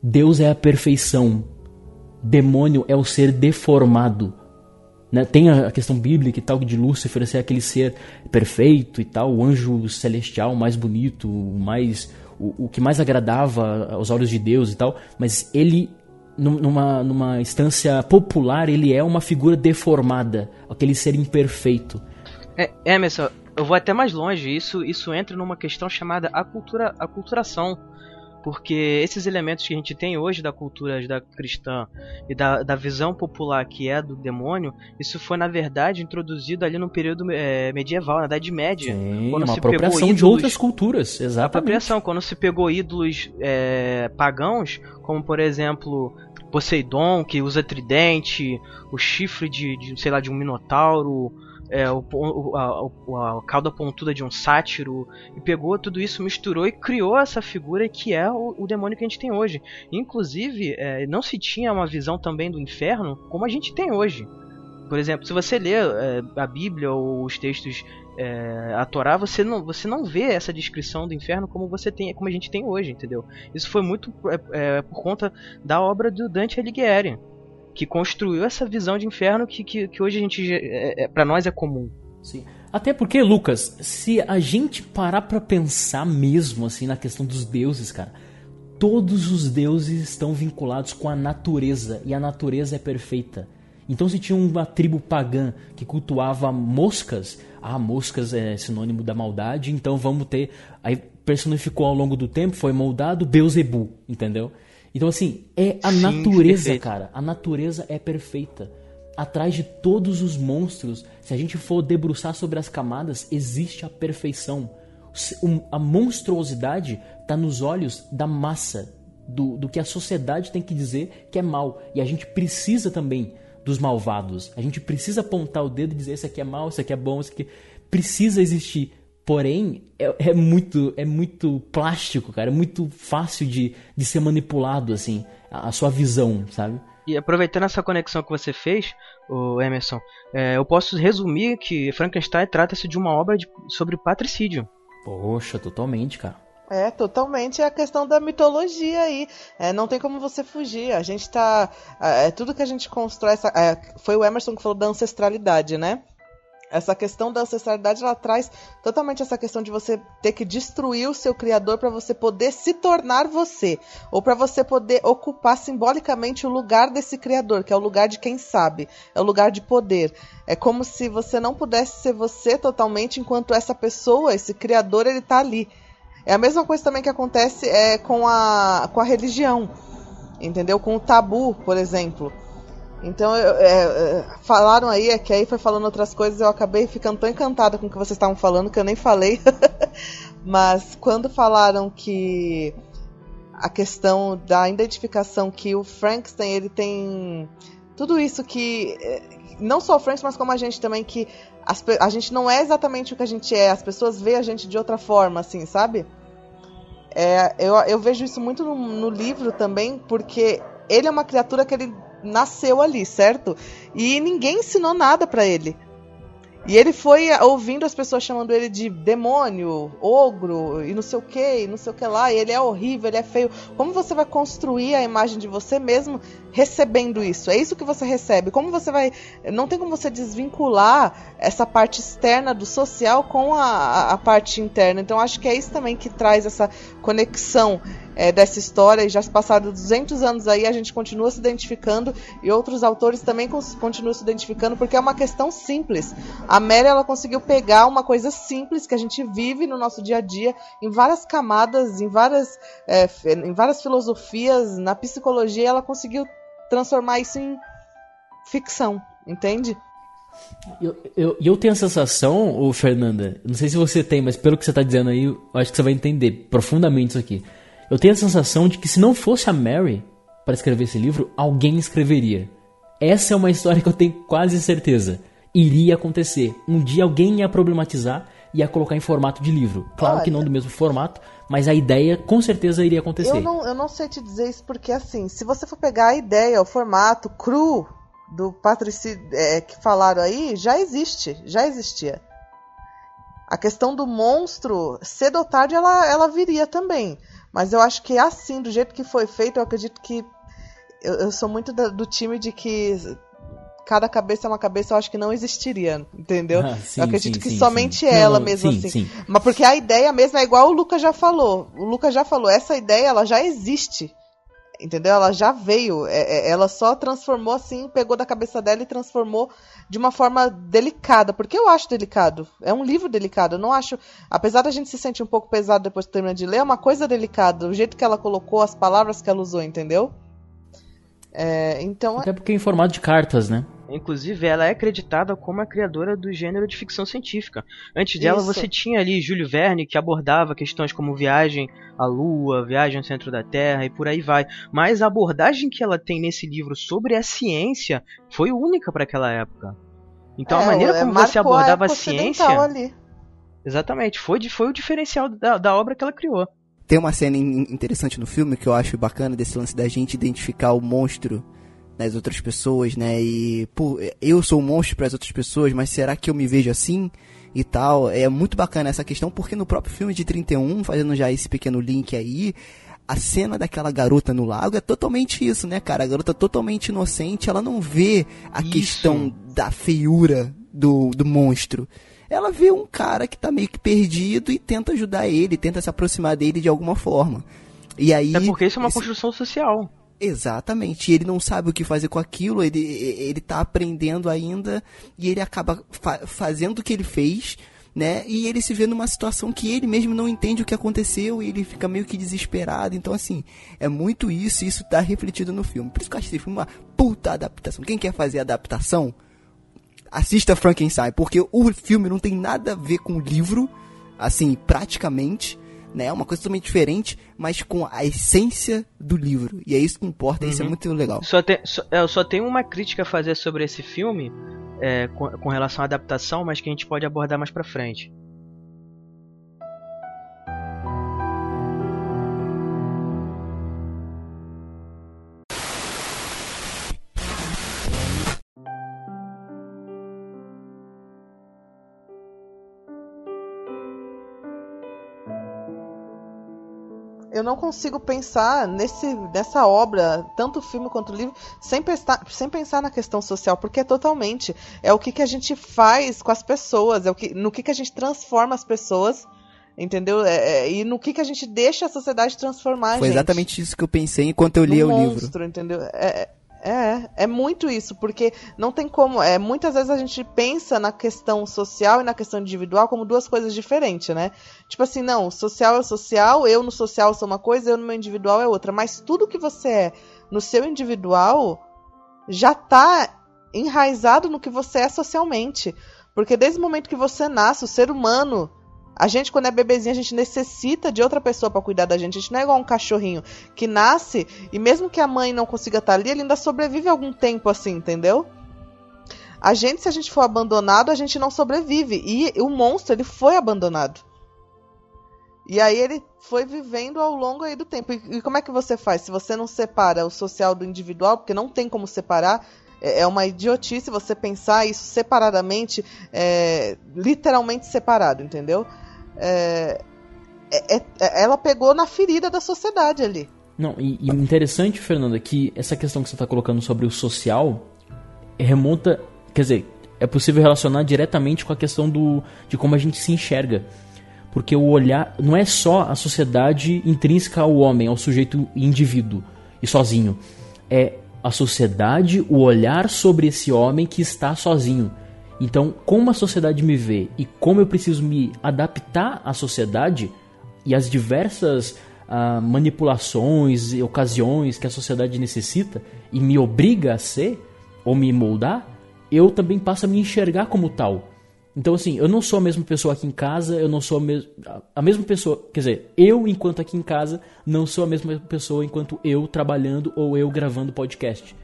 Deus é a perfeição, demônio é o ser deformado. Né? Tem a questão bíblica e tal de Lúcifer ser aquele ser perfeito e tal, o anjo celestial mais bonito, mais o, o que mais agradava aos olhos de Deus e tal, mas ele numa, numa instância popular ele é uma figura deformada, aquele ser imperfeito. É, Emerson, eu vou até mais longe. Isso, isso entra numa questão chamada acultura, aculturação. Porque esses elementos que a gente tem hoje da cultura da cristã e da, da visão popular que é do demônio, isso foi na verdade introduzido ali no período é, medieval, na Idade Média. Sim, quando uma se apropriação pegou ídolos, de outras culturas, exatamente. Apropriação, quando se pegou ídolos é, pagãos, como por exemplo Poseidon, que usa tridente, o chifre de, de sei lá, de um minotauro, é, o, a, a, cauda pontuda de um sátiro, e pegou tudo isso, misturou e criou essa figura que é o, o demônio que a gente tem hoje. Inclusive, é, não se tinha uma visão também do inferno como a gente tem hoje. Por exemplo, se você lê é, a Bíblia ou os textos é, a Torá, você não, você não vê essa descrição do inferno como você tem, como a gente tem hoje, entendeu? Isso foi muito é, é por conta da obra do Dante Alighieri. Que construiu essa visão de inferno que, que, que hoje a gente é, é, para nós é comum. Sim. Até porque, Lucas, se a gente parar para pensar mesmo assim na questão dos deuses, cara, todos os deuses estão vinculados com a natureza e a natureza é perfeita. Então, se tinha uma tribo pagã que cultuava moscas, ah, moscas é sinônimo da maldade, então vamos ter. Aí personificou ao longo do tempo, foi moldado Beuzebu, entendeu? Então, assim, é a Sim, natureza, perfeito. cara. A natureza é perfeita. Atrás de todos os monstros, se a gente for debruçar sobre as camadas, existe a perfeição. A monstruosidade está nos olhos da massa, do, do que a sociedade tem que dizer que é mal. E a gente precisa também dos malvados. A gente precisa apontar o dedo e dizer isso aqui é mal, isso aqui é bom, isso aqui precisa existir. Porém, é, é, muito é muito plástico, cara. É muito fácil de, de ser manipulado, assim, a, a sua visão, sabe? E aproveitando essa conexão que você fez, o Emerson, é, eu posso resumir que Frankenstein trata-se de uma obra de, sobre patricídio. Poxa, totalmente, cara. É, totalmente é a questão da mitologia aí. É, não tem como você fugir. A gente tá. É, tudo que a gente constrói. Essa, é, foi o Emerson que falou da ancestralidade, né? Essa questão da ancestralidade ela traz totalmente essa questão de você ter que destruir o seu criador para você poder se tornar você, ou para você poder ocupar simbolicamente o lugar desse criador, que é o lugar de quem sabe, é o lugar de poder. É como se você não pudesse ser você totalmente enquanto essa pessoa, esse criador, ele tá ali. É a mesma coisa também que acontece é, com, a, com a religião, entendeu? Com o tabu, por exemplo. Então, eu, é, é, falaram aí, é que aí foi falando outras coisas, eu acabei ficando tão encantada com o que vocês estavam falando que eu nem falei. (laughs) Mas quando falaram que a questão da identificação que o Frankenstein ele tem tudo isso que é, não só o Frankenstein, mas como a gente também que as, a gente não é exatamente o que a gente é, as pessoas veem a gente de outra forma, assim, sabe? É, eu, eu vejo isso muito no, no livro também, porque ele é uma criatura que ele nasceu ali, certo? E ninguém ensinou nada para ele. E ele foi ouvindo as pessoas chamando ele de demônio, ogro e não sei o que, não sei o que lá, e ele é horrível, ele é feio. Como você vai construir a imagem de você mesmo recebendo isso? É isso que você recebe. Como você vai. Não tem como você desvincular essa parte externa do social com a, a parte interna. Então acho que é isso também que traz essa conexão é, dessa história e já se passaram 200 anos aí, a gente continua se identificando e outros autores também continuam se identificando porque é uma questão simples. A Mary ela conseguiu pegar uma coisa simples que a gente vive no nosso dia a dia em várias camadas, em várias, é, em várias filosofias, na psicologia, ela conseguiu transformar isso em ficção, entende? Eu, eu, eu tenho a sensação, ô Fernanda, não sei se você tem, mas pelo que você está dizendo aí, eu acho que você vai entender profundamente isso aqui eu tenho a sensação de que se não fosse a Mary para escrever esse livro, alguém escreveria. Essa é uma história que eu tenho quase certeza. Iria acontecer. Um dia alguém ia problematizar e ia colocar em formato de livro. Claro Olha, que não do mesmo formato, mas a ideia com certeza iria acontecer. Eu não, eu não sei te dizer isso porque, assim, se você for pegar a ideia, o formato cru do Patrici é, que falaram aí, já existe, já existia. A questão do monstro, cedo ou tarde, ela, ela viria também. Mas eu acho que assim, do jeito que foi feito, eu acredito que. Eu, eu sou muito do, do time de que cada cabeça é uma cabeça, eu acho que não existiria, entendeu? Ah, sim, eu acredito sim, que sim, somente ela não, mesmo assim. Mas porque a ideia mesmo é igual o Lucas já falou. O Lucas já falou, essa ideia ela já existe. Entendeu? Ela já veio. É, é, ela só transformou assim, pegou da cabeça dela e transformou de uma forma delicada. Porque eu acho delicado. É um livro delicado. Eu não acho. Apesar da gente se sentir um pouco pesado depois que termina de ler, é uma coisa delicada. O jeito que ela colocou, as palavras que ela usou, entendeu? É, então. Até porque é em formato de cartas, né? Inclusive, ela é acreditada como a criadora do gênero de ficção científica. Antes dela, Isso. você tinha ali Júlio Verne, que abordava questões como viagem à Lua, viagem ao centro da Terra e por aí vai. Mas a abordagem que ela tem nesse livro sobre a ciência foi única para aquela época. Então, é, a maneira como você abordava a, a ciência. Ali. Exatamente, foi, foi o diferencial da, da obra que ela criou. Tem uma cena interessante no filme que eu acho bacana desse lance da gente identificar o monstro nas outras pessoas, né? E, pô, eu sou um monstro para as outras pessoas, mas será que eu me vejo assim? E tal. É muito bacana essa questão, porque no próprio filme de 31, fazendo já esse pequeno link aí, a cena daquela garota no lago é totalmente isso, né, cara? A garota totalmente inocente, ela não vê a Isso. questão da feiura do, do monstro. Ela vê um cara que tá meio que perdido e tenta ajudar ele, tenta se aproximar dele de alguma forma. E aí. É porque isso é uma esse- construção social. Exatamente, e ele não sabe o que fazer com aquilo, ele, ele tá aprendendo ainda e ele acaba fa- fazendo o que ele fez, né? E ele se vê numa situação que ele mesmo não entende o que aconteceu e ele fica meio que desesperado. Então, assim, é muito isso e isso tá refletido no filme. Por isso que eu acho esse filme uma puta adaptação. Quem quer fazer adaptação, assista Frankenstein, porque o filme não tem nada a ver com o livro, assim, praticamente, né? É uma coisa totalmente diferente, mas com a essência do livro. E é isso que importa, isso é Uhum. muito legal. Só tem, só, é, eu só tenho uma crítica a fazer sobre esse filme é, com, com relação à adaptação, mas que a gente pode abordar mais pra frente. Não consigo pensar nesse, nessa obra, tanto o filme quanto o livro, sem pensar, sem pensar na questão social, porque é totalmente. É o que, que a gente faz com as pessoas, é o que, no que, que a gente transforma as pessoas, entendeu? É, é, e no que, que a gente deixa a sociedade transformar, Foi gente. exatamente isso que eu pensei enquanto eu lia o livro. monstro, entendeu? É, é, é muito isso, porque não tem como. É, muitas vezes a gente pensa na questão social e na questão individual como duas coisas diferentes, né? Tipo assim, não, social é social, eu no social sou uma coisa, eu no meu individual é outra. Mas tudo que você é no seu individual já tá enraizado no que você é socialmente. Porque desde o momento que você nasce, o ser humano. A gente, quando é bebezinho, a gente necessita de outra pessoa para cuidar da gente. A gente não é igual um cachorrinho que nasce e mesmo que a mãe não consiga estar ali, ele ainda sobrevive algum tempo assim, entendeu? A gente, se a gente for abandonado, a gente não sobrevive. E o monstro, ele foi abandonado. E aí ele foi vivendo ao longo aí do tempo. E, e como é que você faz? Se você não separa o social do individual, porque não tem como separar, é é uma idiotice você pensar isso separadamente, é, literalmente separado, entendeu? É, é- é- ela pegou na ferida da sociedade ali. Não, e, e interessante, Fernanda, que essa questão que você está colocando sobre o social remonta. Quer dizer, é possível relacionar diretamente com a questão do, de como a gente se enxerga. Porque o olhar não é só a sociedade intrínseca ao homem, ao sujeito indivíduo e sozinho. É a sociedade, o olhar sobre esse homem que está sozinho. Então, como a sociedade me vê e como eu preciso me adaptar à sociedade e às diversas ah, manipulações e ocasiões que a sociedade necessita e me obriga a ser ou me moldar, eu também passo a me enxergar como tal. Então, assim, eu não sou a mesma pessoa aqui em casa, eu não sou a, a mesma pessoa. Quer dizer, eu, enquanto aqui em casa, não sou a mesma pessoa enquanto eu trabalhando ou eu gravando podcast.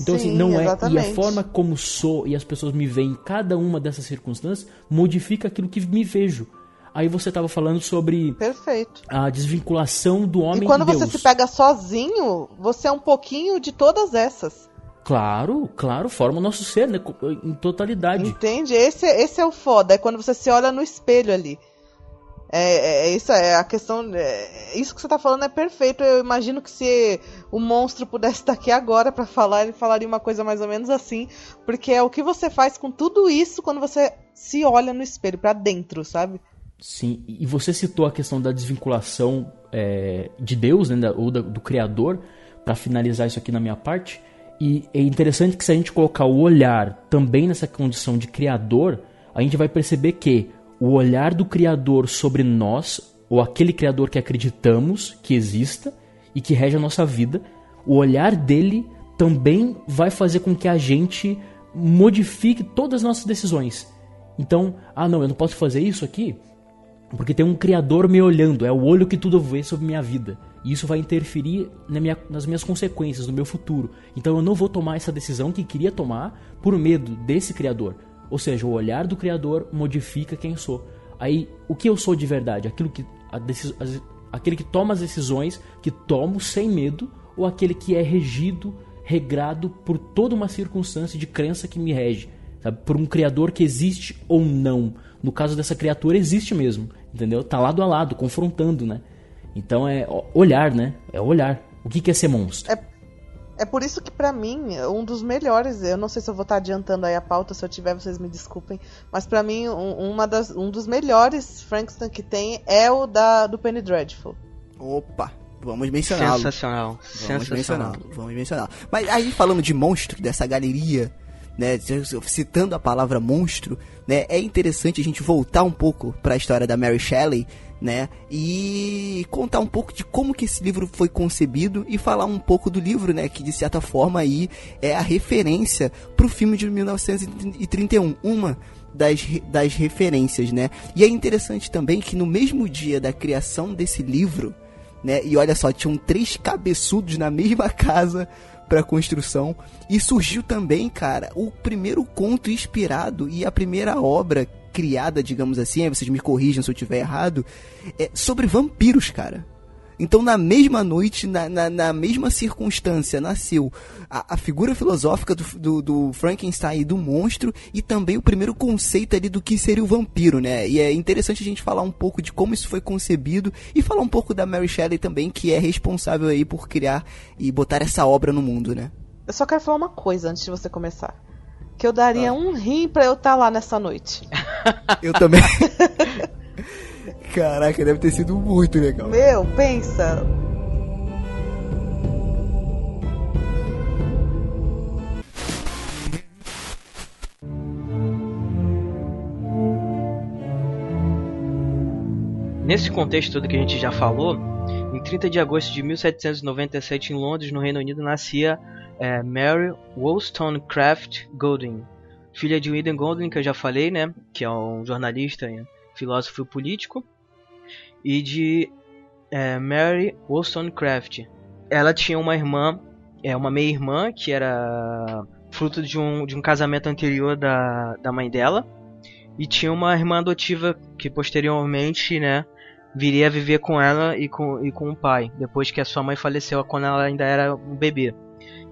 Então, assim, Sim, não é. E a exatamente. forma como sou e as pessoas me veem em cada uma dessas circunstâncias modifica aquilo que me vejo. Aí você estava falando sobre Perfeito. a desvinculação do homem E quando de você se pega sozinho, você é um pouquinho de todas essas. Claro, claro, forma o nosso ser, né? Em totalidade. Entende? Esse, esse é o foda. É quando você se olha no espelho ali. É, é, é isso é a questão. É, isso que você tá falando é perfeito. Eu imagino que se o monstro pudesse estar aqui agora pra falar, ele falaria uma coisa mais ou menos assim. Porque é o que você faz com tudo isso quando você se olha no espelho, pra dentro, sabe? Sim, e você citou a questão da desvinculação é, de Deus, né, ou da- do Criador, para finalizar isso aqui na minha parte. E é interessante que se a gente colocar o olhar também nessa condição de Criador, a gente vai perceber que o olhar do Criador sobre nós, ou aquele Criador que acreditamos que exista e que rege a nossa vida, o olhar dele também vai fazer com que a gente modifique todas as nossas decisões. Então, ah não, eu não posso fazer isso aqui porque tem um criador me olhando, é o olho que tudo vê sobre minha vida. E isso vai interferir na minha- nas minhas consequências, no meu futuro. Então eu não vou tomar essa decisão que queria tomar por medo desse criador. Ou seja, o olhar do criador modifica quem sou. Aí, o que eu sou de verdade? Aquilo que decis- aquele que toma as decisões que tomo sem medo ou aquele que é regido, regrado por toda uma circunstância de crença que me rege, sabe? Por um criador que existe ou não. No caso dessa criatura existe mesmo, entendeu? Tá lado a lado, confrontando, né? Então é olhar, né? É olhar. O que, que é ser monstro? É, é por isso que para mim, um dos melhores, eu não sei se eu vou estar adiantando aí a pauta, se eu tiver, vocês me desculpem, mas para mim, um, uma das, um dos melhores Frankenstein que tem é o da, do Penny Dreadful. Opa! Vamos mencioná-lo. Sensacional. Vamos Sensacional. mencioná-lo. Vamos mencioná-lo. Mas aí falando de monstro, dessa galeria, né, citando a palavra monstro, né, é interessante a gente voltar um pouco para a história da Mary Shelley, né, e contar um pouco de como que esse livro foi concebido e falar um pouco do livro, né, que de certa forma aí é a referência para o filme de 1931, uma das, das referências, né? E é interessante também que no mesmo dia da criação desse livro, né? E olha só, tinham três cabeçudos na mesma (laughs) casa para construção e surgiu também, cara, o primeiro conto inspirado e a primeira obra criada, digamos assim, vocês me corrijam se eu estiver errado, é sobre vampiros, cara. Então, na mesma noite, na, na, na mesma circunstância, nasceu a, a figura filosófica do, do, do, Frankenstein e do monstro e também o primeiro conceito ali do que seria o vampiro, né? E é interessante a gente falar um pouco de como isso foi concebido e falar um pouco da Mary Shelley também, que é responsável aí por criar e botar essa obra no mundo, né? Eu só quero falar uma coisa antes de você começar. Que eu daria ah. um rim pra eu estar tá lá nessa noite. (laughs) eu também. Caraca, deve ter sido muito legal. Meu, pensa. Nesse contexto todo que a gente já falou, em 30 de agosto de 1797 em Londres, no Reino Unido, nascia é, Mary Wollstonecraft Golding, filha de William Golding, que eu já falei, né, que é um jornalista, filósofo político, e de é, Mary Wollstonecraft. Ela tinha uma irmã, é uma meia-irmã, que era fruto de um, de um casamento anterior da, da mãe dela. E tinha uma irmã adotiva que posteriormente, né, viria a viver com ela e com, e com o pai, depois que a sua mãe faleceu quando ela ainda era um bebê.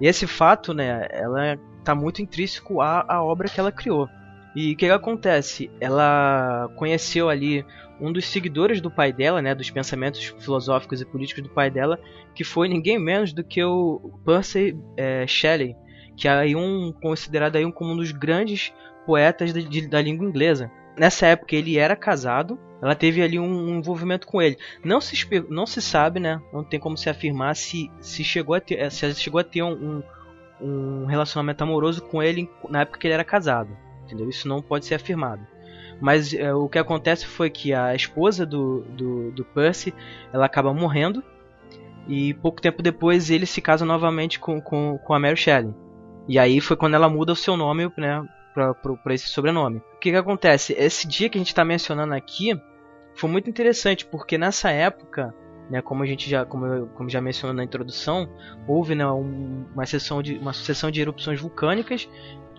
E esse fato, né, ela está muito intrínseco à, à obra que ela criou. E o que, que, acontece? Ela conheceu ali um dos seguidores do pai dela, né, dos pensamentos filosóficos e políticos do pai dela, que foi ninguém menos do que o Percy é, Shelley, que é aí um considerado aí um, como um dos grandes poetas de, de, da língua inglesa. Nessa época ele era casado, ela teve ali um, envolvimento com ele. Não se, não se sabe, né? Não tem como se afirmar se, se chegou a ter, se chegou a ter um, um, um relacionamento amoroso com ele na época que ele era casado. Entendeu? Isso não pode ser afirmado. Mas é, o que acontece foi que a esposa do, do, do, Percy ela acaba morrendo. E pouco tempo depois ele se casa novamente com, com, com a Mary Shelley. E aí foi quando ela muda o seu nome né, para esse sobrenome. O que, que acontece? Esse dia que a gente está mencionando aqui foi muito interessante, porque nessa época, né, como a gente já, como, eu, como já mencionou na introdução, houve né, um, uma, sessão de, uma sucessão de erupções vulcânicas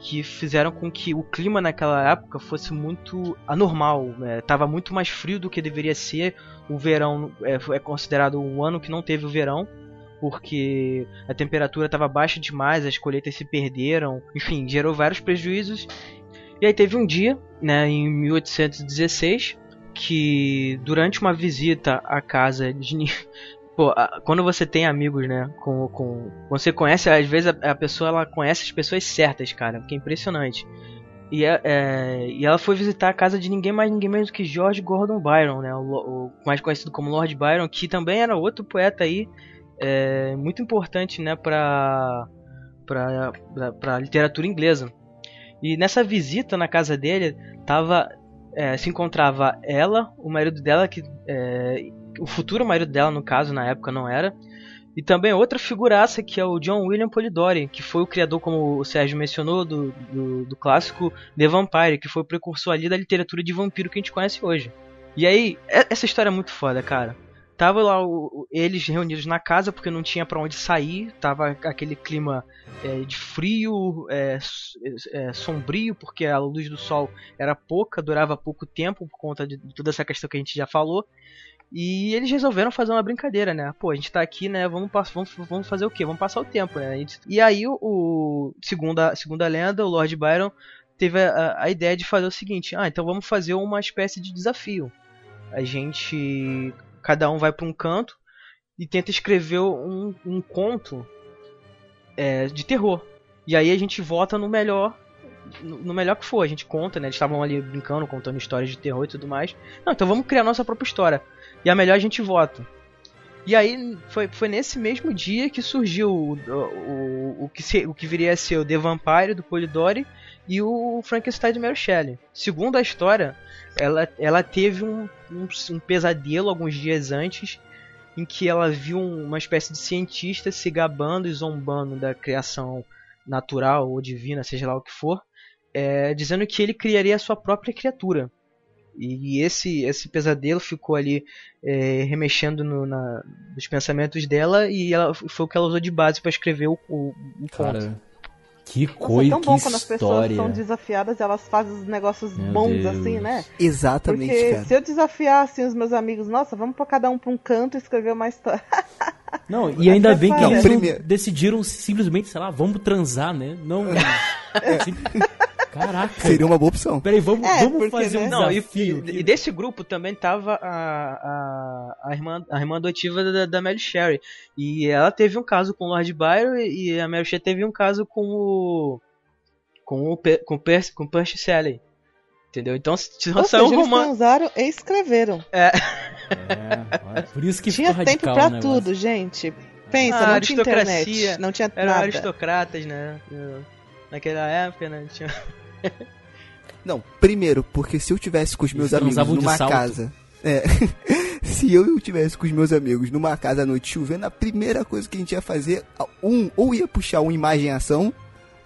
que fizeram com que o clima naquela época fosse muito anormal, estava né? muito mais frio do que deveria ser. O verão é, é considerado um ano que não teve o verão, porque a temperatura estava baixa demais, as colheitas se perderam, enfim, gerou vários prejuízos. E aí teve um dia, né, em 1816, que durante uma visita à casa de (laughs) Pô, quando você tem amigos, né, com, com você conhece, às vezes a, a pessoa ela conhece as pessoas certas, cara, que é impressionante. E, é, é, e ela foi visitar a casa de ninguém mais ninguém menos que George Gordon Byron, né, o, o, mais conhecido como Lord Byron, que também era outro poeta aí é, muito importante, né, para para literatura inglesa. E nessa visita na casa dele tava é, se encontrava ela, o marido dela que é, o futuro marido dela, no caso, na época não era. E também outra figuraça que é o John William Polidori, que foi o criador, como o Sérgio mencionou, do, do, do, clássico The Vampire, que foi o precursor ali da literatura de vampiro que a gente conhece hoje. E aí, essa história é muito foda, cara. Tava lá o, eles reunidos na casa porque não tinha para onde sair, tava aquele clima é, de frio, é, é, sombrio, porque a luz do sol era pouca, durava pouco tempo por conta de toda essa questão que a gente já falou. E eles resolveram fazer uma brincadeira, né? Pô, a gente tá aqui, né? Vamos, vamos, vamos fazer o quê? Vamos passar o tempo, né? E aí, o, o segundo, a, segundo a lenda, o Lord Byron teve a, a, ideia de fazer o seguinte: ah, então vamos fazer uma espécie de desafio. A gente cada um vai para um canto e tenta escrever um, um conto é, de terror. E aí a gente vota no melhor no melhor que for, a gente conta, né? Eles estavam ali brincando, contando histórias de terror e tudo mais. Não, então vamos criar nossa própria história. E a melhor a gente vota. E aí foi, foi nesse mesmo dia que surgiu o, o, o, que, se, o que viria a ser o The Vampire do Polidori e o Frankenstein de Mary Shelley. Segundo a história, ela, ela teve um, um, um pesadelo alguns dias antes em que ela viu uma espécie de cientista se gabando e zombando da criação natural ou divina, seja lá o que for, é, dizendo que ele criaria a sua própria criatura. E esse esse pesadelo ficou ali é, remexendo no, na, nos pensamentos dela e ela, foi o que ela usou de base para escrever o, o, o Cara, conto. Que coisa, é tão bom quando as história. pessoas são desafiadas, elas fazem os negócios Meu bons Deus. assim, né? Exatamente, Porque cara. se eu desafiar assim os meus amigos, nossa, vamos pra cada um pra um canto e escrever uma história. (laughs) Não, e ainda bem que Não, eles primeiro- não decidiram simplesmente, sei lá, vamos transar, né? Não. assim, caraca. Seria uma boa opção. Peraí, vamos, É, vamos porque, fazer um né? Não, e, desafio. e- e desse grupo também tava a, a, a, irmã, a irmã adotiva da, da Mary Sherry. E ela teve um caso com o Lord Byron e a Mary Sherry teve um caso com o. com o, com o, Percy, com o Percy Shelley. Entendeu? Então se- saiu um seja, eles romance. transaram e escreveram. É, olha, por isso que Tinha ficou tempo radical pra o tudo, gente. Pensa, Ah, não tinha internet, não tinha Eram nada. aristocratas, né? Naquela época, né? Tinha... Não, primeiro, porque se eu tivesse com os meus Eles amigos numa salto. casa. É. (laughs) se eu tivesse com os meus amigos numa casa à noite chovendo, a primeira coisa que a gente ia fazer, um, ou ia puxar uma imagem ação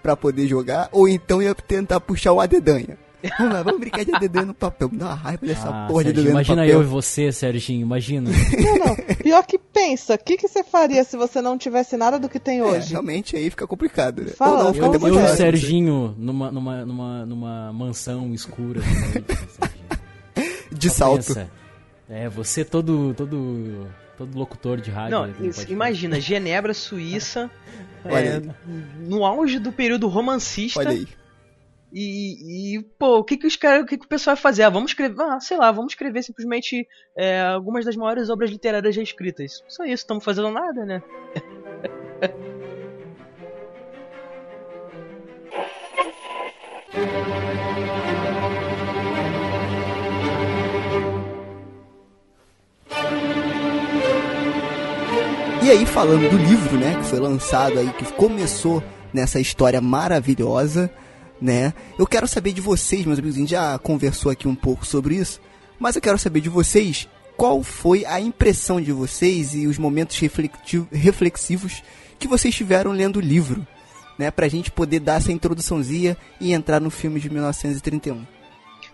pra poder jogar, ou então ia tentar puxar uma dedanha. Vamos lá, vamos brincar de dedanha no papel. Me dá uma raiva dessa Ah, porra de Serginho, dedanha no imagina papel. eu e você, Serginho, imagina. Não, não. Pior que pensa, o que, que você faria se você não tivesse nada do que tem É, hoje? realmente aí fica complicado, né? Fala, Ou não, eu- fica Eu, eu e o. Serginho numa, numa, numa, numa mansão escura. (laughs) de Serginho. De Só salto. pensa. É, você todo, todo, todo locutor de rádio. Não, né, imagina, Genebra, Suíça, (laughs) é, no auge do período romancista. Olha aí. E, e, pô, o que que os caras, o que que o pessoal vai fazer? Ah, vamos escrever, ah, sei lá, vamos escrever simplesmente é, algumas das maiores obras literárias já escritas. Só isso, estamos fazendo nada, né? E aí, falando do livro, né, que foi lançado aí, que começou nessa história maravilhosa, né? Eu quero saber de vocês, meus amigos, a gente já conversou aqui um pouco sobre isso, mas eu quero saber de vocês qual foi a impressão de vocês e os momentos reflexivos que vocês tiveram lendo o livro, né, pra gente poder dar essa introduçãozinha e entrar no filme de 1931.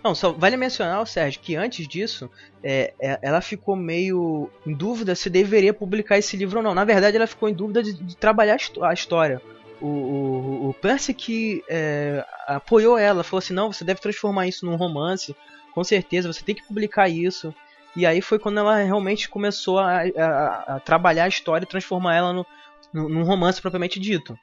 Não, só vale mencionar, Sérgio, que antes disso, é, é, ela ficou meio em dúvida se deveria publicar esse livro ou não. Na verdade, ela ficou em dúvida de, de trabalhar a história. O, o, o Percy que é, apoiou ela, falou assim, não, você deve transformar isso num romance, com certeza, você tem que publicar isso. E aí foi quando ela realmente começou a, a- a trabalhar a história e transformar ela no, no- num romance propriamente dito.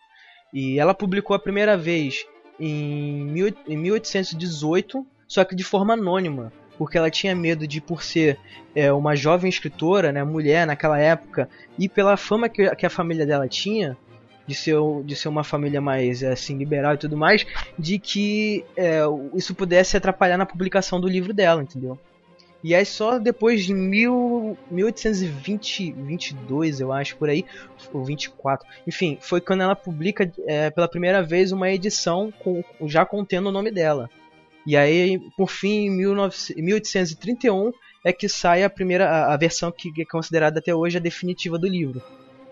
E ela publicou a primeira vez em, mil, em 1818, só que de forma anônima, porque ela tinha medo de, por ser é, uma jovem escritora, né, mulher naquela época, e pela fama que, que a família dela tinha, de ser, de ser uma família mais assim liberal e tudo mais, de que é, isso pudesse atrapalhar na publicação do livro dela, entendeu? E aí só depois de mil, 1822, eu acho, por aí, ou 24, enfim, foi quando ela publica é, pela primeira vez uma edição com, já contendo o nome dela. E aí, por fim, em 19 1831 é que sai a primeira a versão que é considerada até hoje a definitiva do livro.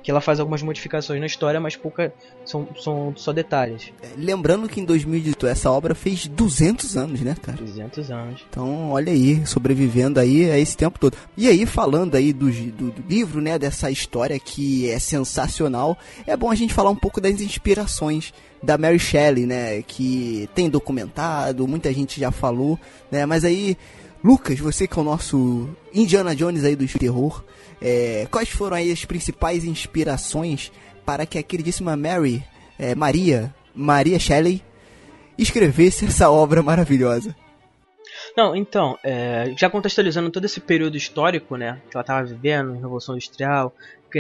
Que ela faz algumas modificações na história, mas pouca são, são só detalhes. É, Lembrando que em 2018 essa obra fez 200 anos, né, cara? 200 anos. Então, olha aí, sobrevivendo aí a esse tempo todo. E aí, falando aí do, do, do livro, né, dessa história que é sensacional, é bom a gente falar um pouco das inspirações da Mary Shelley, né, que tem documentado, muita gente já falou, né, mas aí, Lucas, você que é o nosso Indiana Jones aí do terror, é, quais foram aí as principais inspirações para que a queridíssima Mary, é, Maria, Maria Shelley, escrevesse essa obra maravilhosa? Não, então, é, já contextualizando todo esse período histórico, né, que ela estava vivendo, Revolução Industrial,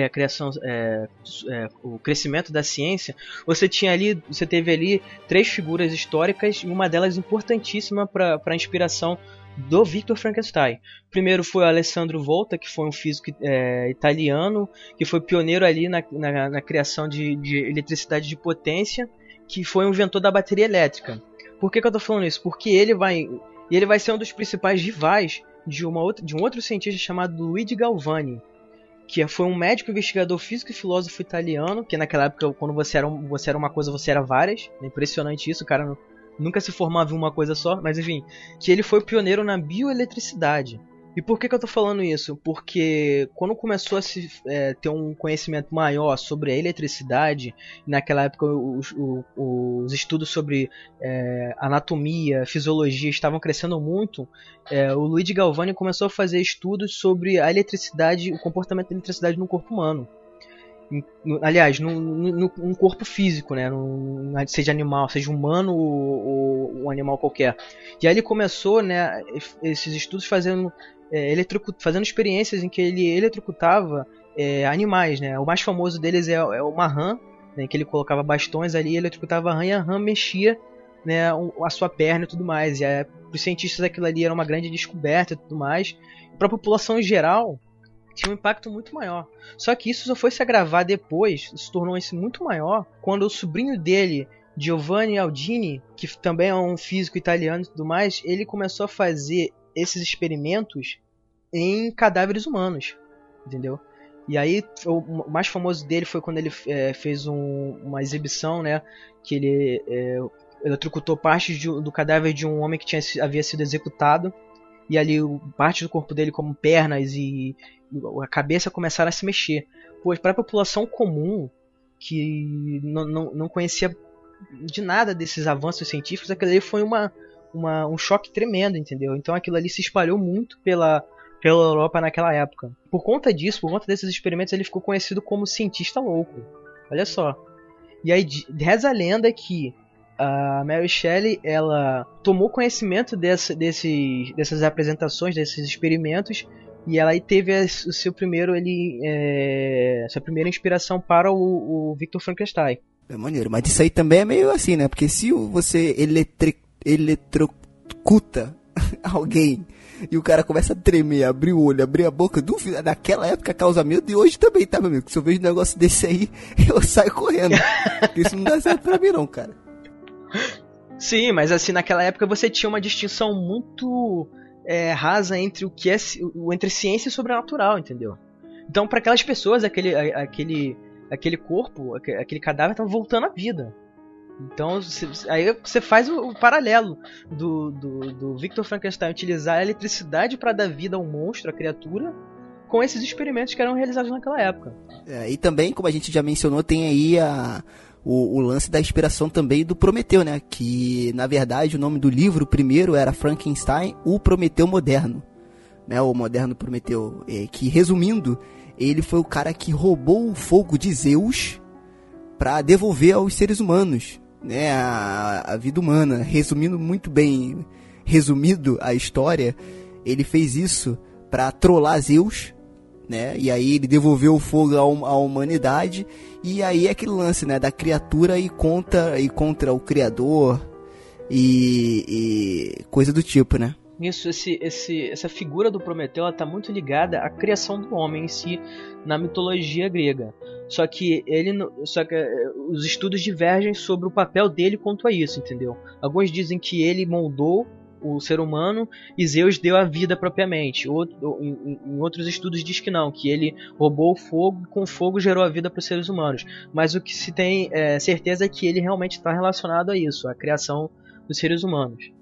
a criação, é, é, o crescimento da ciência, você tinha ali, você teve ali três figuras históricas e uma delas importantíssima para a inspiração do Victor Frankenstein. Primeiro foi o Alessandro Volta, que foi um físico é, italiano, que foi pioneiro ali na, na, na criação de, de, eletricidade de potência, que foi um inventor da bateria elétrica. Por que, que eu estou falando isso? Porque ele vai, ele vai ser um dos principais rivais de, uma outra, de um outro cientista chamado Luigi Galvani, que foi um médico investigador físico e filósofo italiano, que naquela época, quando você era, você era uma coisa, você era várias. É impressionante isso, o cara nunca se formava em uma coisa só, mas enfim, que ele foi pioneiro na bioeletricidade. E por que, que eu estou falando isso? Porque quando começou a se é, ter um conhecimento maior sobre a eletricidade, naquela época os, os, os estudos sobre é, anatomia, fisiologia estavam crescendo muito, é, o Luigi Galvani começou a fazer estudos sobre a eletricidade, o comportamento da eletricidade no corpo humano aliás, num, num, corpo físico, né? Num, seja animal, seja humano ou, ou, um animal qualquer. E aí ele começou, né, esses estudos fazendo, é, fazendo experiências em que ele eletrocutava é, animais, né? O mais famoso deles é, é o marran, né, que ele colocava bastões ali, eletrocutava a rã e a rã mexia né, a sua perna e tudo mais. E para os cientistas aquilo ali era uma grande descoberta e tudo mais. Para a população em geral, tinha um impacto muito maior. Só que isso só foi se agravar depois, se tornou esse muito maior, quando o sobrinho dele, Giovanni Aldini, que também é um físico italiano e tudo mais, ele começou a fazer esses experimentos em cadáveres humanos, entendeu? E aí, o mais famoso dele foi quando ele é, fez um, uma exibição, né? Que ele é, eletrocutou partes de, do cadáver de um homem que tinha, havia sido executado. E ali, parte do corpo dele, como pernas e, a cabeça começaram a se mexer. Pois para a população comum, que não, não, não conhecia de nada desses avanços científicos, aquilo ali foi uma, uma, um choque tremendo, entendeu? Então aquilo ali se espalhou muito pela, pela Europa naquela época. Por conta disso, por conta desses experimentos, ele ficou conhecido como cientista louco. Olha só. E aí reza a lenda que a Mary Shelley ela tomou conhecimento desses, dessas apresentações, desses experimentos e ela aí teve o seu primeiro, ele, é, sua primeira inspiração para o, o Victor Frankenstein. É maneiro, mas isso aí também é meio assim, né? Porque se você eletri, eletrocuta (laughs) alguém e o cara começa a tremer, abrir o olho, abrir a boca, dúvida, naquela época causa medo e hoje também, tá, meu amigo? Se eu vejo um negócio desse aí, (laughs) eu saio correndo. isso não dá certo pra mim, não, cara. Sim, mas assim, naquela época você tinha uma distinção muito é, rasa entre o que é entre ciência e sobrenatural, entendeu? Então, para aquelas pessoas, aquele, aquele, aquele corpo, aquele cadáver estava voltando à vida. Então, aí você faz o, paralelo do, do, do, Victor Frankenstein utilizar a eletricidade para dar vida ao monstro, à criatura, com esses experimentos que eram realizados naquela época. É, e também, como a gente já mencionou, tem aí a, o, o, lance da inspiração também do Prometeu, né? Que na verdade o nome do livro primeiro era Frankenstein, o Prometeu moderno, né? O moderno Prometeu, é, que resumindo, ele foi o cara que roubou o fogo de Zeus para devolver aos seres humanos, né? A, a vida humana, resumindo muito bem, resumido a história, ele fez isso para trollar Zeus né? E aí ele devolveu o fogo à, humanidade e aí é aquele lance, né, da criatura e contra e contra o criador e, e coisa do tipo, né? Isso, esse, esse, essa figura do Prometeu está muito ligada à criação do homem em si na mitologia grega. Só que ele, só que eh, os estudos divergem sobre o papel dele quanto a isso, entendeu? Alguns dizem que ele moldou o ser humano e Zeus deu a vida propriamente. Outro, em, em, outros estudos diz que não, que ele roubou o fogo e com o fogo gerou a vida para os seres humanos. Mas o que se tem é, certeza é que ele realmente está relacionado a isso, a criação dos seres humanos.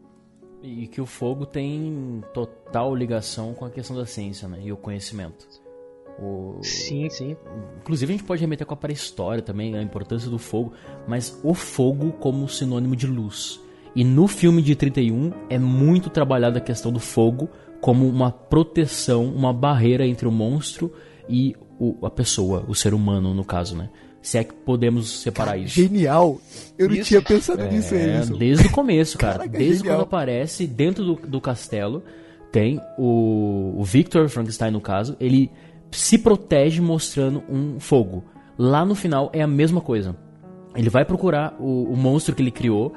E que o fogo tem total ligação com a questão da ciência né? e o conhecimento. O... Sim, sim. Inclusive a gente pode remeter com a pré-história também, a importância do fogo, mas o fogo como sinônimo de luz. E no filme de 31 é muito trabalhada a questão do fogo como uma proteção, uma barreira entre o monstro e o, a pessoa, o ser humano no caso, né? Se é que podemos separar isso. Genial! Eu não Isso. tinha pensado É, nisso, Emerson. desde o começo, cara. Caraca, desde genial. quando aparece dentro do, do castelo, tem o, o Victor Frankenstein, no caso, ele se protege mostrando um fogo. Lá no final é a mesma coisa. Ele vai procurar o, o monstro que ele criou,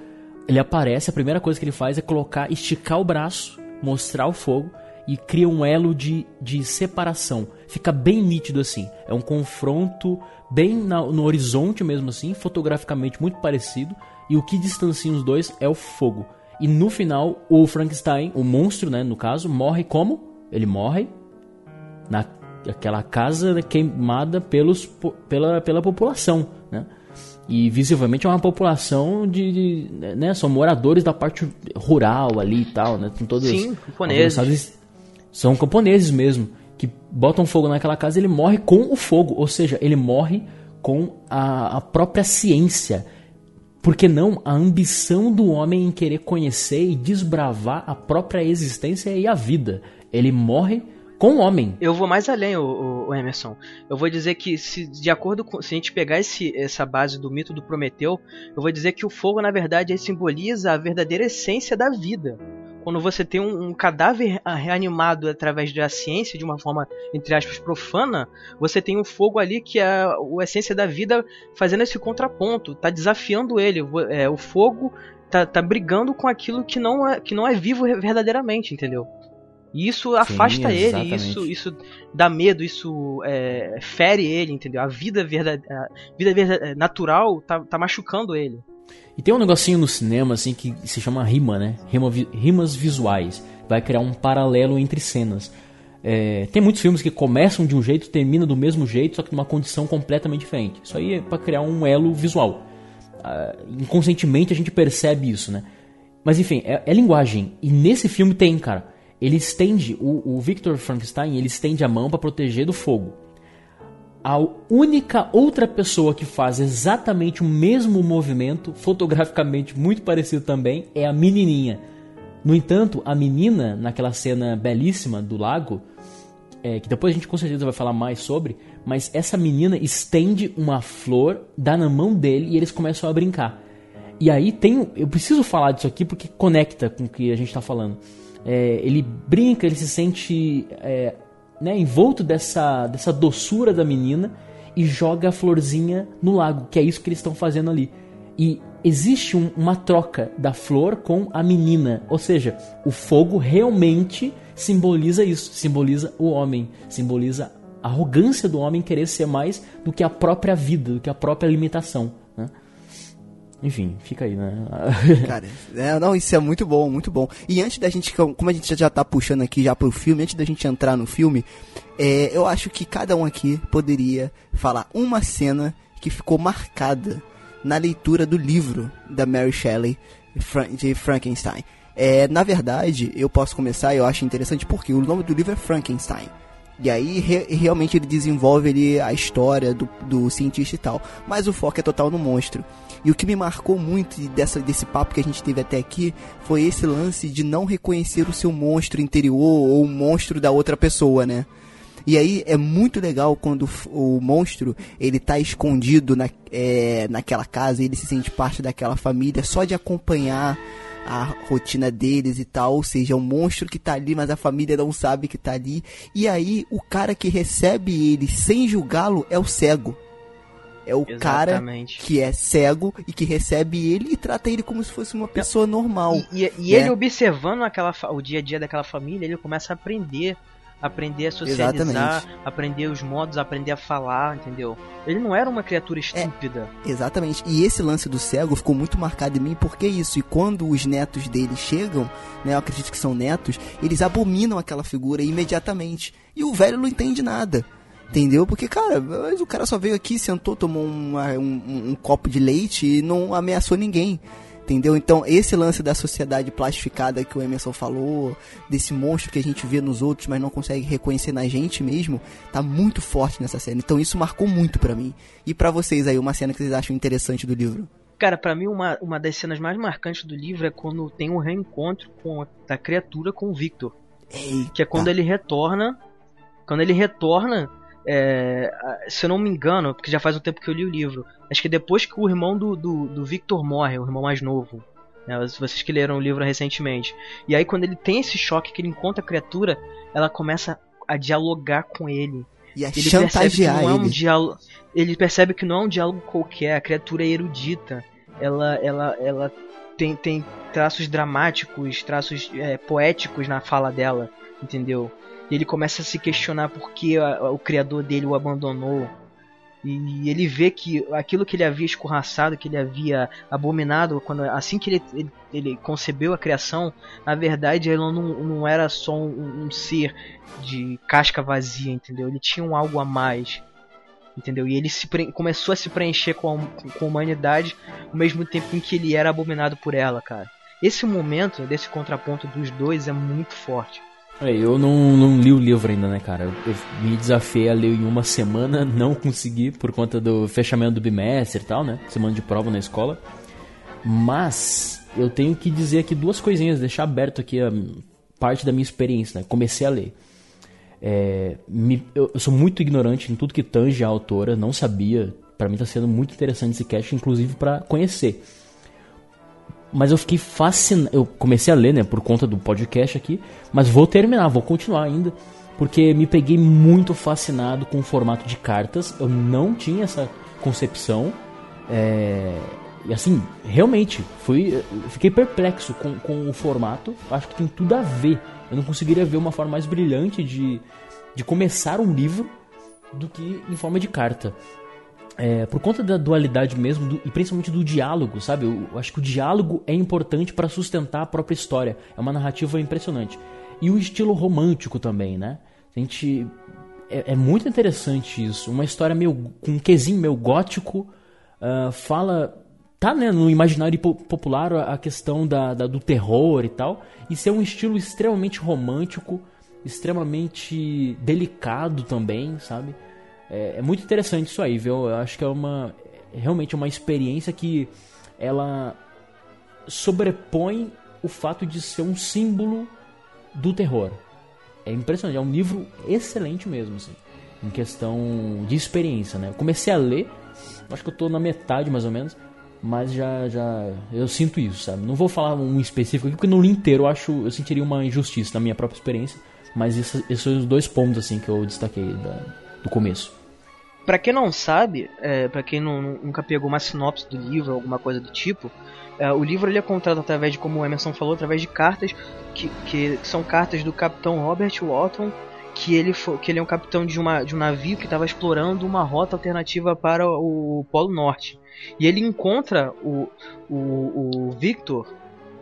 ele aparece, a primeira coisa que ele faz é colocar, esticar o braço, mostrar o fogo e cria um elo de, de separação. Fica bem nítido assim. É um confronto bem na- no horizonte mesmo assim, fotograficamente muito parecido. E o que distancia os dois é o fogo. E no final, o Frankenstein, o monstro, né, no caso, morre como? Ele morre naquela casa queimada pelos, pela, pela população? E visivelmente é uma população de, de- né, são moradores da parte rural ali e tal, né? Com todos Sim, camponeses. São camponeses mesmo que botam fogo naquela casa. e Ele morre com o fogo, ou seja, ele morre com a, a própria ciência. Por que não a ambição do homem em querer conhecer e desbravar a própria existência e a vida? Ele morre com o homem. Eu vou mais além, o, o- Emerson. Eu vou dizer que, se, de acordo com. Se a gente pegar esse, essa base do mito do Prometeu, eu vou dizer que o fogo, na verdade, simboliza a verdadeira essência da vida. Quando você tem um, um cadáver reanimado através da ciência, de uma forma, entre aspas, profana, você tem um fogo ali que é a, a essência da vida fazendo esse contraponto, tá desafiando ele. O- é, o fogo tá, tá brigando com aquilo que não é, que não é vivo verdadeiramente, entendeu? E isso afasta ele, isso, isso dá medo, isso é, fere ele, entendeu? A vida, verdade, a vida verda- natural tá, tá machucando ele. E tem um negocinho no cinema assim que se chama rima, né? Rima rimas visuais. Vai criar um paralelo entre cenas. É, tem muitos filmes que começam de um jeito, terminam do mesmo jeito, só que numa condição completamente diferente. Isso aí é para criar um elo visual. Ah, inconscientemente a gente percebe isso, né? Mas enfim, é, é linguagem. E nesse filme tem, cara. Ele estende, o, o Victor Frankenstein, ele estende a mão para proteger do fogo. A única outra pessoa que faz exatamente o mesmo movimento, fotograficamente muito parecido também, é a menininha. No entanto, a menina, naquela cena belíssima do lago, é, que depois a gente com certeza vai falar mais sobre, mas essa menina estende uma flor, dá na mão dele e eles começam a brincar. E aí tem. Eu preciso falar disso aqui porque conecta com o que a gente está falando. É, ele brinca, ele se sente é, né, envolto dessa, dessa doçura da menina e joga a florzinha no lago, que é isso que eles estão fazendo ali. E existe um- uma troca da flor com a menina, ou seja, o fogo realmente simboliza isso, simboliza o homem, simboliza a arrogância do homem querer ser mais do que a própria vida, do que a própria limitação. Enfim, fica aí, né? (laughs) Cara, é, não, isso é muito bom, muito bom. E antes da gente, como a gente já tá puxando aqui já pro filme, antes da gente entrar no filme, é, eu acho que cada um aqui poderia falar uma cena que ficou marcada na leitura do livro da Mary Shelley de Frankenstein. É, na verdade, eu posso começar, eu acho interessante porque o nome do livro é Frankenstein. E aí re- realmente ele desenvolve ali a história do, do cientista e tal. Mas o foco é total no monstro. E o que me marcou muito dessa, desse papo que a gente teve até aqui foi esse lance de não reconhecer o seu monstro interior ou o monstro da outra pessoa, né? E aí é muito legal quando o monstro ele tá escondido na, é, naquela casa, ele se sente parte daquela família só de acompanhar a rotina deles e tal, ou seja, é um monstro que tá ali, mas a família não sabe que tá ali. E aí o cara que recebe ele sem julgá-lo é o cego. É o cara Exatamente. que é cego e que recebe ele e trata ele como se fosse uma pessoa normal. E, e- e né? ele observando aquela, o dia a dia daquela família, ele começa a aprender. Aprender a socializar, Exatamente. aprender os modos, aprender a falar, entendeu? Ele não era uma É. criatura estúpida. Exatamente. E esse lance do cego ficou muito marcado em mim porque isso. E quando os netos dele chegam, né, eu acredito que são netos, eles abominam aquela figura imediatamente. E o velho não entende nada. Entendeu? Porque, cara, mas o cara só veio aqui, sentou, tomou uma- um, um- um copo de leite e não ameaçou ninguém. Entendeu? Então, esse lance da sociedade plastificada que o Emerson falou, desse monstro que a gente vê nos outros, mas não consegue reconhecer na gente mesmo, tá muito forte nessa cena. Então, isso marcou muito pra mim. E pra vocês aí, uma cena que vocês acham interessante do livro? Cara, pra mim, uma, uma das cenas mais marcantes do livro é quando tem um reencontro com a, da criatura com o Victor. Eita. Que é quando ele retorna. Quando ele retorna é, se eu não me engano, porque já faz um tempo que eu li o livro, acho que depois que o irmão do, do, do Victor morre, o irmão mais novo, né, vocês que leram o livro recentemente, e aí quando ele tem esse choque que ele encontra a criatura, ela começa a dialogar com ele. E a ele chantagear percebe que não é ele. um diálogo, ele percebe que não é um diálogo qualquer, a criatura é erudita, ela, ela, ela tem, tem traços dramáticos, traços é, poéticos na fala dela, entendeu? E ele começa a se questionar por que a- a- o criador dele o abandonou. E ele vê que aquilo que ele havia escorraçado, que ele havia abominado, quando, assim que ele, ele, ele concebeu a criação, na verdade ele não, não era só um, um ser de casca vazia, entendeu? Ele tinha um algo a mais, entendeu? E ele se começou a se preencher com a, com a humanidade ao mesmo tempo em que ele era abominado por ela, cara. Esse momento, desse contraponto dos dois, é muito forte. É, eu não, não li o livro ainda, né, cara? Eu, eu me desafiei a ler em uma semana, (laughs) não consegui por conta do fechamento do bimestre e tal, né? Semana de prova na escola. Mas eu tenho que dizer aqui duas coisinhas, deixar aberto aqui a parte da minha experiência, né? Comecei a ler. É, me- eu, eu sou muito ignorante em tudo que tange a autora, não sabia. Pra mim tá sendo muito interessante esse cast, inclusive pra conhecer. Mas eu fiquei fascinado. Eu comecei a ler, né, por conta do podcast aqui. Mas vou terminar, vou continuar ainda. Porque me peguei muito fascinado com o formato de cartas. Eu não tinha essa concepção. É, E assim, realmente, fui, fiquei perplexo com, com o formato. Acho que tem tudo a ver. Eu não conseguiria ver uma forma mais brilhante de, de começar um livro do que em forma de carta. É, por conta da dualidade mesmo, do- e principalmente do diálogo, sabe? Eu, eu acho que o diálogo é importante para sustentar a própria história. É uma narrativa impressionante. E o estilo romântico também, né? A gente. É, é muito interessante isso. Uma história meio. com um quesinho meio gótico. ah, fala. Tá né, no imaginário po- popular a a questão da, da- do terror e tal. E ser um estilo extremamente romântico, extremamente delicado também, sabe? É, é muito interessante isso aí, viu? Eu acho que é uma é realmente uma experiência que ela sobrepõe o fato de ser um símbolo do terror. É impressionante, é um livro excelente mesmo, assim, em questão de experiência, né? Eu comecei a ler, acho que eu tô na metade mais ou menos, mas já já eu sinto isso, sabe? Não vou falar um específico aqui porque no li inteiro eu acho eu sentiria uma injustiça na minha própria experiência, mas esses, esses são os dois pontos assim que eu destaquei da- do começo. Pra quem não sabe, é, para quem não- nunca pegou uma sinopse do livro, alguma coisa do tipo, é, o livro ele é contado através de, como o Emerson falou, através de cartas que, que são cartas do capitão Robert Walton, que ele, fo- que ele é um capitão de, uma, de um navio que estava explorando uma rota alternativa para o Polo Norte. E ele encontra o, o, o Victor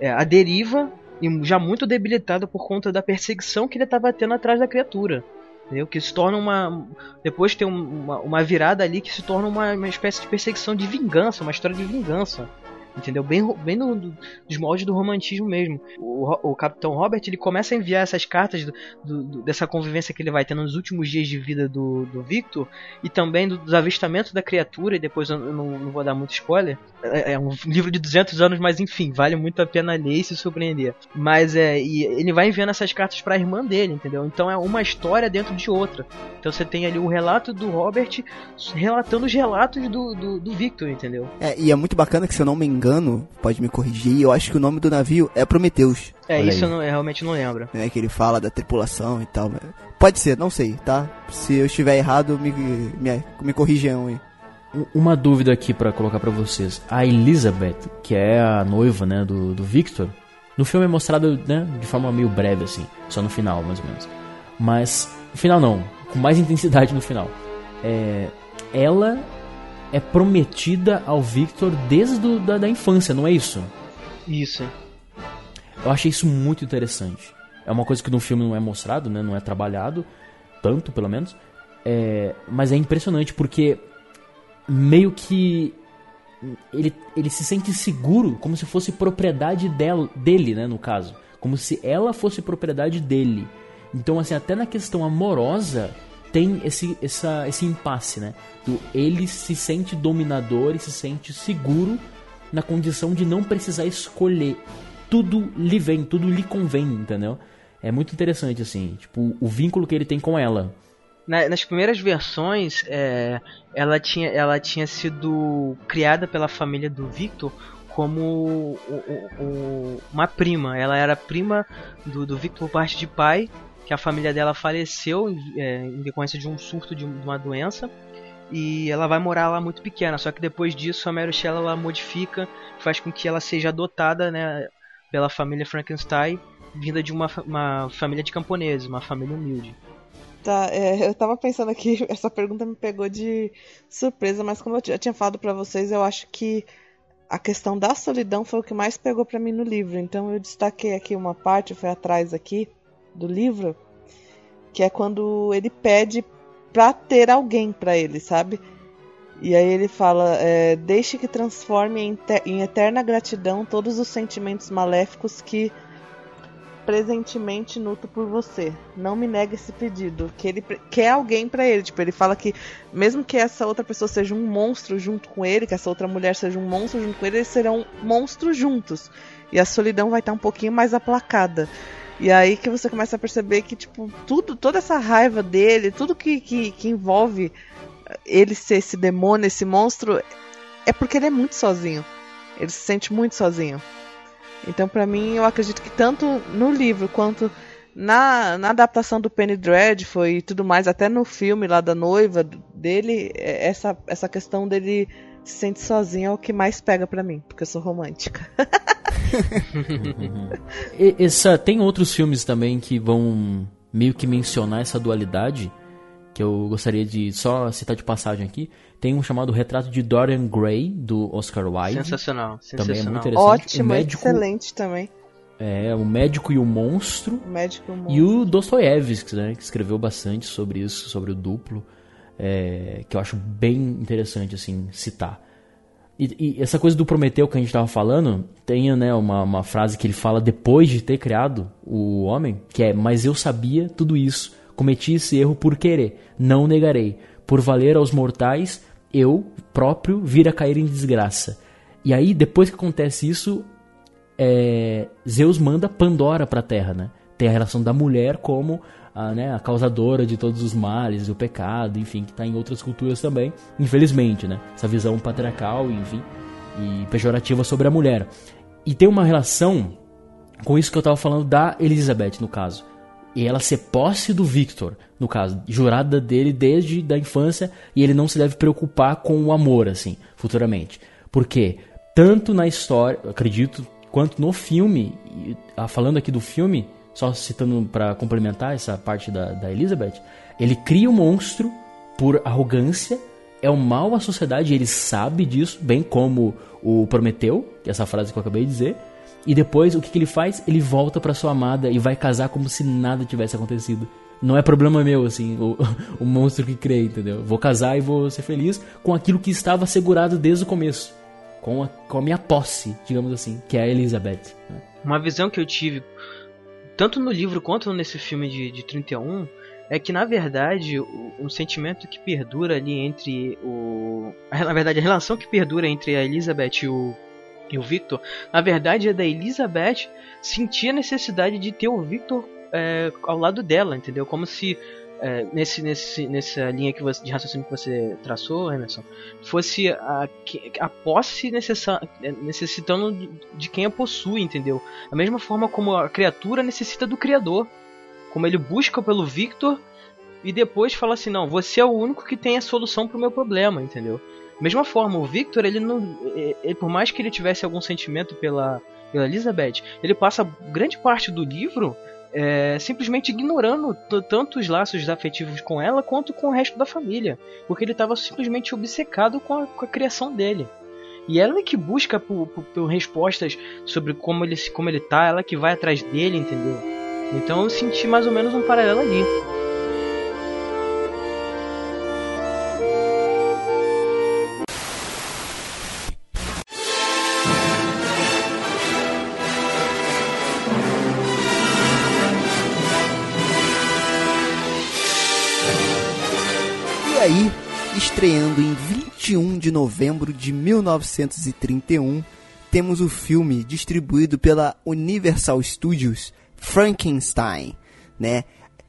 é, à deriva e já muito debilitado por conta da perseguição que ele estava tendo atrás da criatura. Entendeu? Que se torna uma. Depois tem um- uma, uma virada ali que se torna uma, uma espécie de perseguição de vingança, uma história de vingança. Entendeu? Bem, bem no, do- dos moldes do romantismo mesmo. O, o Capitão Robert ele começa a enviar essas cartas do- do- dessa convivência que ele vai ter nos últimos dias de vida do, Victor e também do- dos avistamentos da criatura. E depois eu não, não vou dar muito spoiler. É, é um livro de 200 anos, mas enfim, vale muito a pena ler e se surpreender. Mas é. E ele vai enviando essas cartas para a irmã dele, entendeu? Então é uma história dentro de outra. Então você tem ali o relato do Robert relatando os relatos do, do, do Victor, entendeu? É, e é muito bacana que, se eu não me engano, pode me corrigir, eu acho que o nome do navio é Prometheus. É, Olha isso eu, não- eu realmente não lembro. Né, que ele fala da tripulação e tal. Pode ser, não sei, tá? Se eu estiver errado, me, me, me corrijam aí. Um- Uma dúvida aqui pra colocar pra vocês. A Elizabeth, que é a noiva, né, do, do Victor, no filme é mostrada, né, de forma meio breve assim, só no final, mais ou menos. Mas no final não, com mais intensidade no final. É, ela é prometida ao Victor desde do, da, da infância, não é isso? Isso. Eu achei isso muito interessante. É uma coisa que no filme não é mostrado, né? Não é trabalhado, tanto pelo menos. É, mas é impressionante porque meio que ele, ele se sente seguro, como se fosse propriedade del, dele, né? No caso, como se ela fosse propriedade dele. Então, assim, até na questão amorosa tem esse, essa, esse impasse, né? Do ele se sente dominador e se sente seguro na condição de não precisar escolher. Tudo lhe vem, tudo lhe convém, entendeu? É muito interessante, assim, tipo, o vínculo que ele tem com ela. na, nas primeiras versões, é, ela, tinha, ela tinha sido criada pela família do Victor como o, o, o, uma prima. Ela era prima do, do Victor por parte de pai, que a família dela faleceu é, em decorrência de um surto de uma doença. E ela vai morar lá muito pequena, só que depois disso a Mary Shelley ela modifica, faz com que ela seja adotada né, pela família Frankenstein, vinda de uma, uma família de camponeses, uma família humilde. Tá, é, eu tava pensando aqui, (laughs) essa pergunta me pegou de surpresa, mas como eu já tinha falado para vocês, eu acho que a questão da solidão foi o que mais pegou para mim no livro. Então eu destaquei aqui uma parte, fui atrás aqui do livro, que é quando ele pede pra ter alguém para ele, sabe? E aí ele fala: é, deixe que transforme em, em eterna gratidão todos os sentimentos maléficos que presentemente nuto por você. Não me negue esse pedido. Que ele quer alguém para ele. Tipo, ele fala que mesmo que essa outra pessoa seja um monstro junto com ele, que essa outra mulher seja um monstro junto com ele, eles serão monstros juntos. E a solidão vai estar um pouquinho mais aplacada. E aí que você começa a perceber que, tipo, tudo, toda essa raiva dele, tudo que, que, que envolve ele ser esse demônio, esse monstro, é porque ele é muito sozinho. Ele se sente muito sozinho. Então, para mim, eu acredito que tanto no livro quanto na, na adaptação do Penny Dreadful e tudo mais, até no filme lá da noiva dele, é, essa, essa questão dele se sente sozinho é o que mais pega para mim, porque eu sou romântica. (laughs) essa, tem outros filmes também que vão meio que mencionar essa dualidade, que eu gostaria de só citar de passagem aqui. Tem um chamado Retrato de Dorian Gray, do Oscar Wilde. Sensacional, sensacional. Também é muito interessante. Ótimo, médico, excelente também. É, o Médico e o Monstro. O Médico e o Monstro. E o Dostoiévski, né, que escreveu bastante sobre isso, sobre o duplo, é, que eu acho bem interessante, assim, citar. E, e, essa coisa do Prometeu que a gente estava falando, tem né, uma, uma frase que ele fala depois de ter criado o homem, que é, mas eu sabia tudo isso, cometi esse erro por querer, não negarei. Por valer aos mortais, eu próprio vir a cair em desgraça. E aí, depois que acontece isso, é, Zeus manda Pandora para a Terra, né? Tem a relação da mulher como a, né, a causadora de todos os males, o pecado, enfim, que está em outras culturas também, infelizmente, né? Essa visão patriarcal, enfim, e pejorativa sobre a mulher. E tem uma relação com isso que eu estava falando da Elizabeth, no caso e ela ser posse do Victor, no caso, jurada dele desde da infância, e ele não se deve preocupar com o amor, assim, futuramente. Porque, tanto na história, acredito, quanto no filme, ah, falando aqui do filme, só citando para complementar essa parte da, da Elizabeth, ele cria um monstro por arrogância, é o mal à sociedade, ele sabe disso, bem como o Prometeu, que é essa frase que eu acabei de dizer, e depois, o que, que ele faz? Ele volta para sua amada e vai casar como se nada tivesse acontecido. Não é problema meu, assim, o, (laughs) o monstro que criei, entendeu? Vou casar e vou ser feliz com aquilo que estava assegurado desde o começo. Com a, com a minha posse, digamos assim, que é a Elizabeth. Né? Uma visão que eu tive, tanto no livro quanto nesse filme de, de 31, é que na verdade um sentimento que perdura ali entre o. (laughs) Na verdade, a relação que perdura entre a Elizabeth e o, e o Victor, na verdade é da Elizabeth sentir a necessidade de ter o Victor é, ao lado dela, entendeu? Como se é, nesse, nesse, nessa linha que você, de raciocínio que você traçou, Emerson, fosse a, a posse necessitando de quem a possui, entendeu? Da mesma forma como a criatura necessita do Criador. Como ele busca pelo Victor e depois fala assim: não, você é o único que tem a solução para o meu problema, entendeu? Mesma forma, o Victor, ele não. Ele, por mais que ele tivesse algum sentimento pela, pela Elizabeth, ele passa grande parte do livro é, simplesmente ignorando tanto os laços afetivos com ela quanto com o resto da família. Porque ele estava simplesmente obcecado com a, com a, criação dele. E ela é que busca por, por, por, respostas sobre como ele, como ele tá, ela que vai atrás dele, entendeu? Então eu senti mais ou menos um paralelo ali. Novembro de 1931, temos o filme distribuído pela Universal Studios, Frankenstein, né?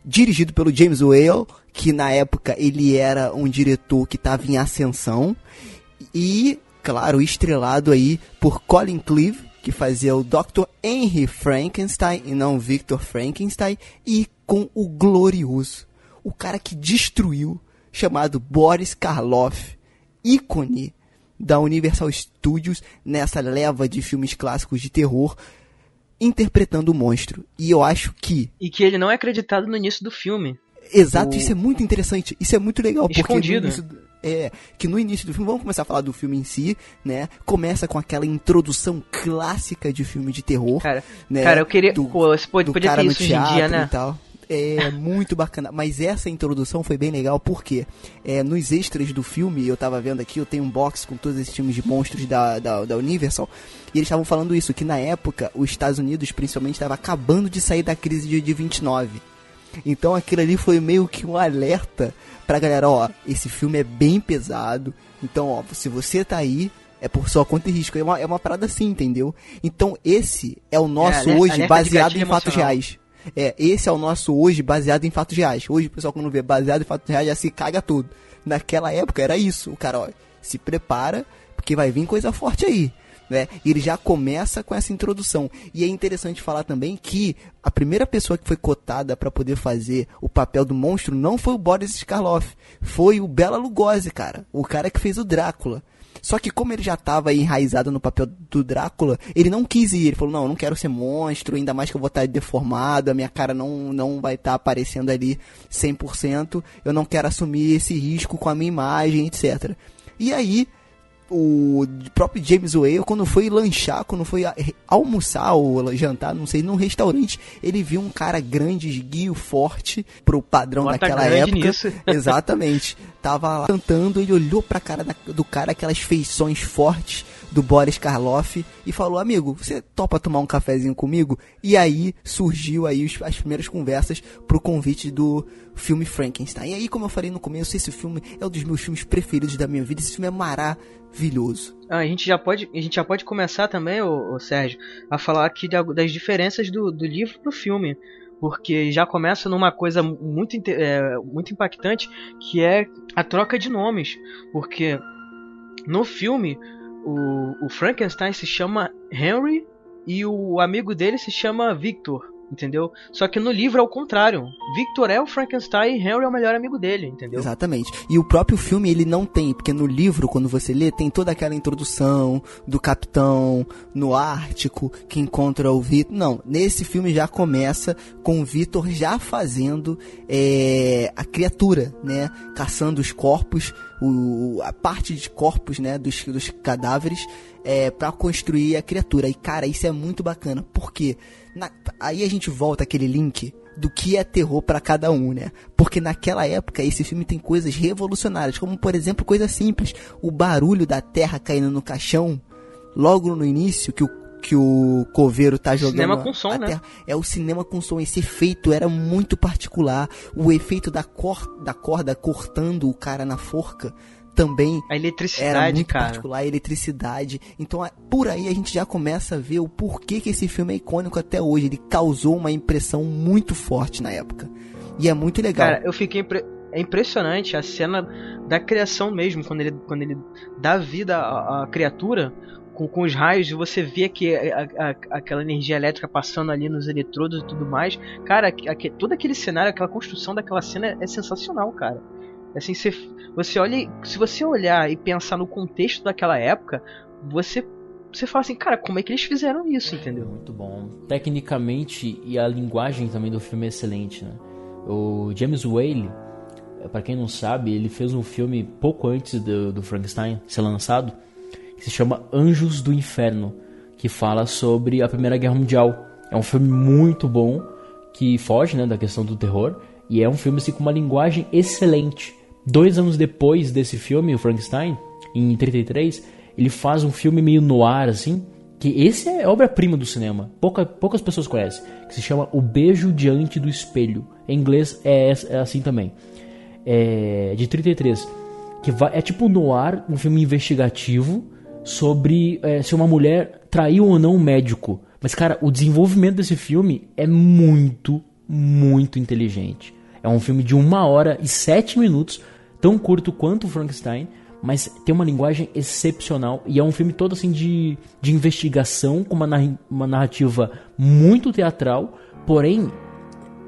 Dirigido pelo James Whale, que na época ele era um diretor que estava em ascensão e, claro, estrelado aí por Colin Cleave, que fazia o Dr. Henry Frankenstein e não Victor Frankenstein, e com o glorioso, o cara que destruiu, chamado Boris Karloff, ícone da Universal Studios nessa leva de filmes clássicos de terror, interpretando o monstro. E eu acho que. E que ele não é acreditado no início do filme. Exato, o... isso é muito interessante. Isso é muito legal. Escondido. Porque início, é, que no início do filme, vamos começar a falar do filme em si, né? Começa com aquela introdução clássica de filme de terror. Cara, né? cara eu queria. Pô, você pode, podia ter isso hoje em dia, né? E tal. É muito bacana. Mas essa introdução foi bem legal porque é, nos extras do filme, eu tava vendo aqui, eu tenho um box com todos esses filmes de monstros da, da, da Universal. E eles estavam falando isso, que na época os Estados Unidos principalmente estava acabando de sair da crise de, de 29. Então aquilo ali foi meio que um alerta pra galera, ó, esse filme é bem pesado. Então, ó, se você tá aí, é por sua conta e risco. É uma, é uma parada assim, entendeu? Então esse é o nosso é, hoje baseado em fatos reais. É, esse é o nosso hoje baseado em fatos reais. Hoje o pessoal quando vê baseado em fatos reais já se caga tudo. Naquela época era isso. O cara, ó, se prepara, porque vai vir coisa forte aí. Né? E ele já começa com essa introdução. E é interessante falar também que a primeira pessoa que foi cotada para poder fazer o papel do monstro não foi o Boris Karloff, foi o Bela Lugosi, cara, o cara que fez o Drácula. Só que como ele já estava enraizado no papel do Drácula, ele não quis ir. Ele falou, não, eu não quero ser monstro, ainda mais que eu vou estar deformado, a minha cara não, não vai estar aparecendo ali 100%, eu não quero assumir esse risco com a minha imagem, etc. E aí, o próprio James Whale, quando foi lanchar, quando foi almoçar ou jantar, não sei, num restaurante, ele viu um cara grande, esguio, forte, pro padrão Bota daquela época. Nisso. (laughs) (laughs) Exatamente. Tava lá cantando, ele olhou pra cara do cara, aquelas feições fortes do Boris Karloff e falou: "Amigo, você topa tomar um cafezinho comigo?" E aí surgiu aí as primeiras conversas pro convite do filme Frankenstein. E aí, como eu falei no começo, esse filme é um dos meus filmes preferidos da minha vida. Esse filme é maravilhoso. Ah, a gente já pode, a gente já pode começar também, ô Sérgio, a falar aqui das diferenças do, do livro pro filme porque já começa numa coisa muito, é, muito impactante que é a troca de nomes. Porque no filme o, o Frankenstein se chama Henry e o amigo dele se chama Victor entendeu? Só que no livro é o contrário. Victor é o Frankenstein e Henry é o melhor amigo dele, entendeu? Exatamente. E o próprio filme ele não tem, porque no livro, quando você lê, tem toda aquela introdução do capitão no Ártico que encontra o Victor. Não, nesse filme já começa com o Victor já fazendo é, a criatura, né? Caçando os corpos, o, a parte de corpos, né? Dos, dos cadáveres é, para construir a criatura. E cara, isso é muito bacana. Por quê? Na, aí a gente volta aquele link do que é terror para cada um, né? Porque naquela época esse filme tem coisas revolucionárias, como por exemplo, coisa simples, o barulho da terra caindo no caixão logo no início que o que o coveiro tá jogando. Cinema com som, né? É o cinema com som. Esse efeito era muito particular. O efeito da, cor, da corda cortando o cara na forca também a eletricidade, era muito cara. particular, a eletricidade. Então, por aí a gente já começa a ver o porquê que esse filme é icônico até hoje. Ele causou uma impressão muito forte na época. E é muito legal. Cara, eu fiquei impre... é impressionante a cena da criação mesmo, quando ele, quando ele dá vida à, à criatura com, com os raios e você vê que a, a, aquela energia elétrica passando ali nos eletrodos e tudo mais. Cara, a, todo aquele cenário, aquela construção daquela cena é sensacional, cara. Assim, você, você olha, se você olhar e pensar no contexto daquela época, você você fala assim, cara, como é que eles fizeram isso, entendeu? Muito bom. Tecnicamente e a linguagem também do filme é excelente, né? O James Whale, para quem não sabe, ele fez um filme pouco antes do, do Frankenstein ser lançado, que se chama Anjos do Inferno, que fala sobre a Primeira Guerra Mundial. É um filme muito bom que foge, né, da questão do terror e é um filme assim, com uma linguagem excelente. Dois anos depois desse filme, o Frankenstein, em 33, ele faz um filme meio no ar, assim, que esse é obra-prima do cinema. Pouca, poucas pessoas conhecem. Que se chama O Beijo Diante do Espelho. Em inglês é, é assim também. É de 33. Que vai, é tipo noir, um filme investigativo sobre é, se uma mulher traiu ou não um médico. Mas, cara, o desenvolvimento desse filme é muito, muito inteligente É um filme de uma hora e sete minutos, tão curto quanto o Frankenstein, mas tem uma linguagem excepcional e é um filme todo assim de, de investigação com uma, uma narrativa muito teatral, porém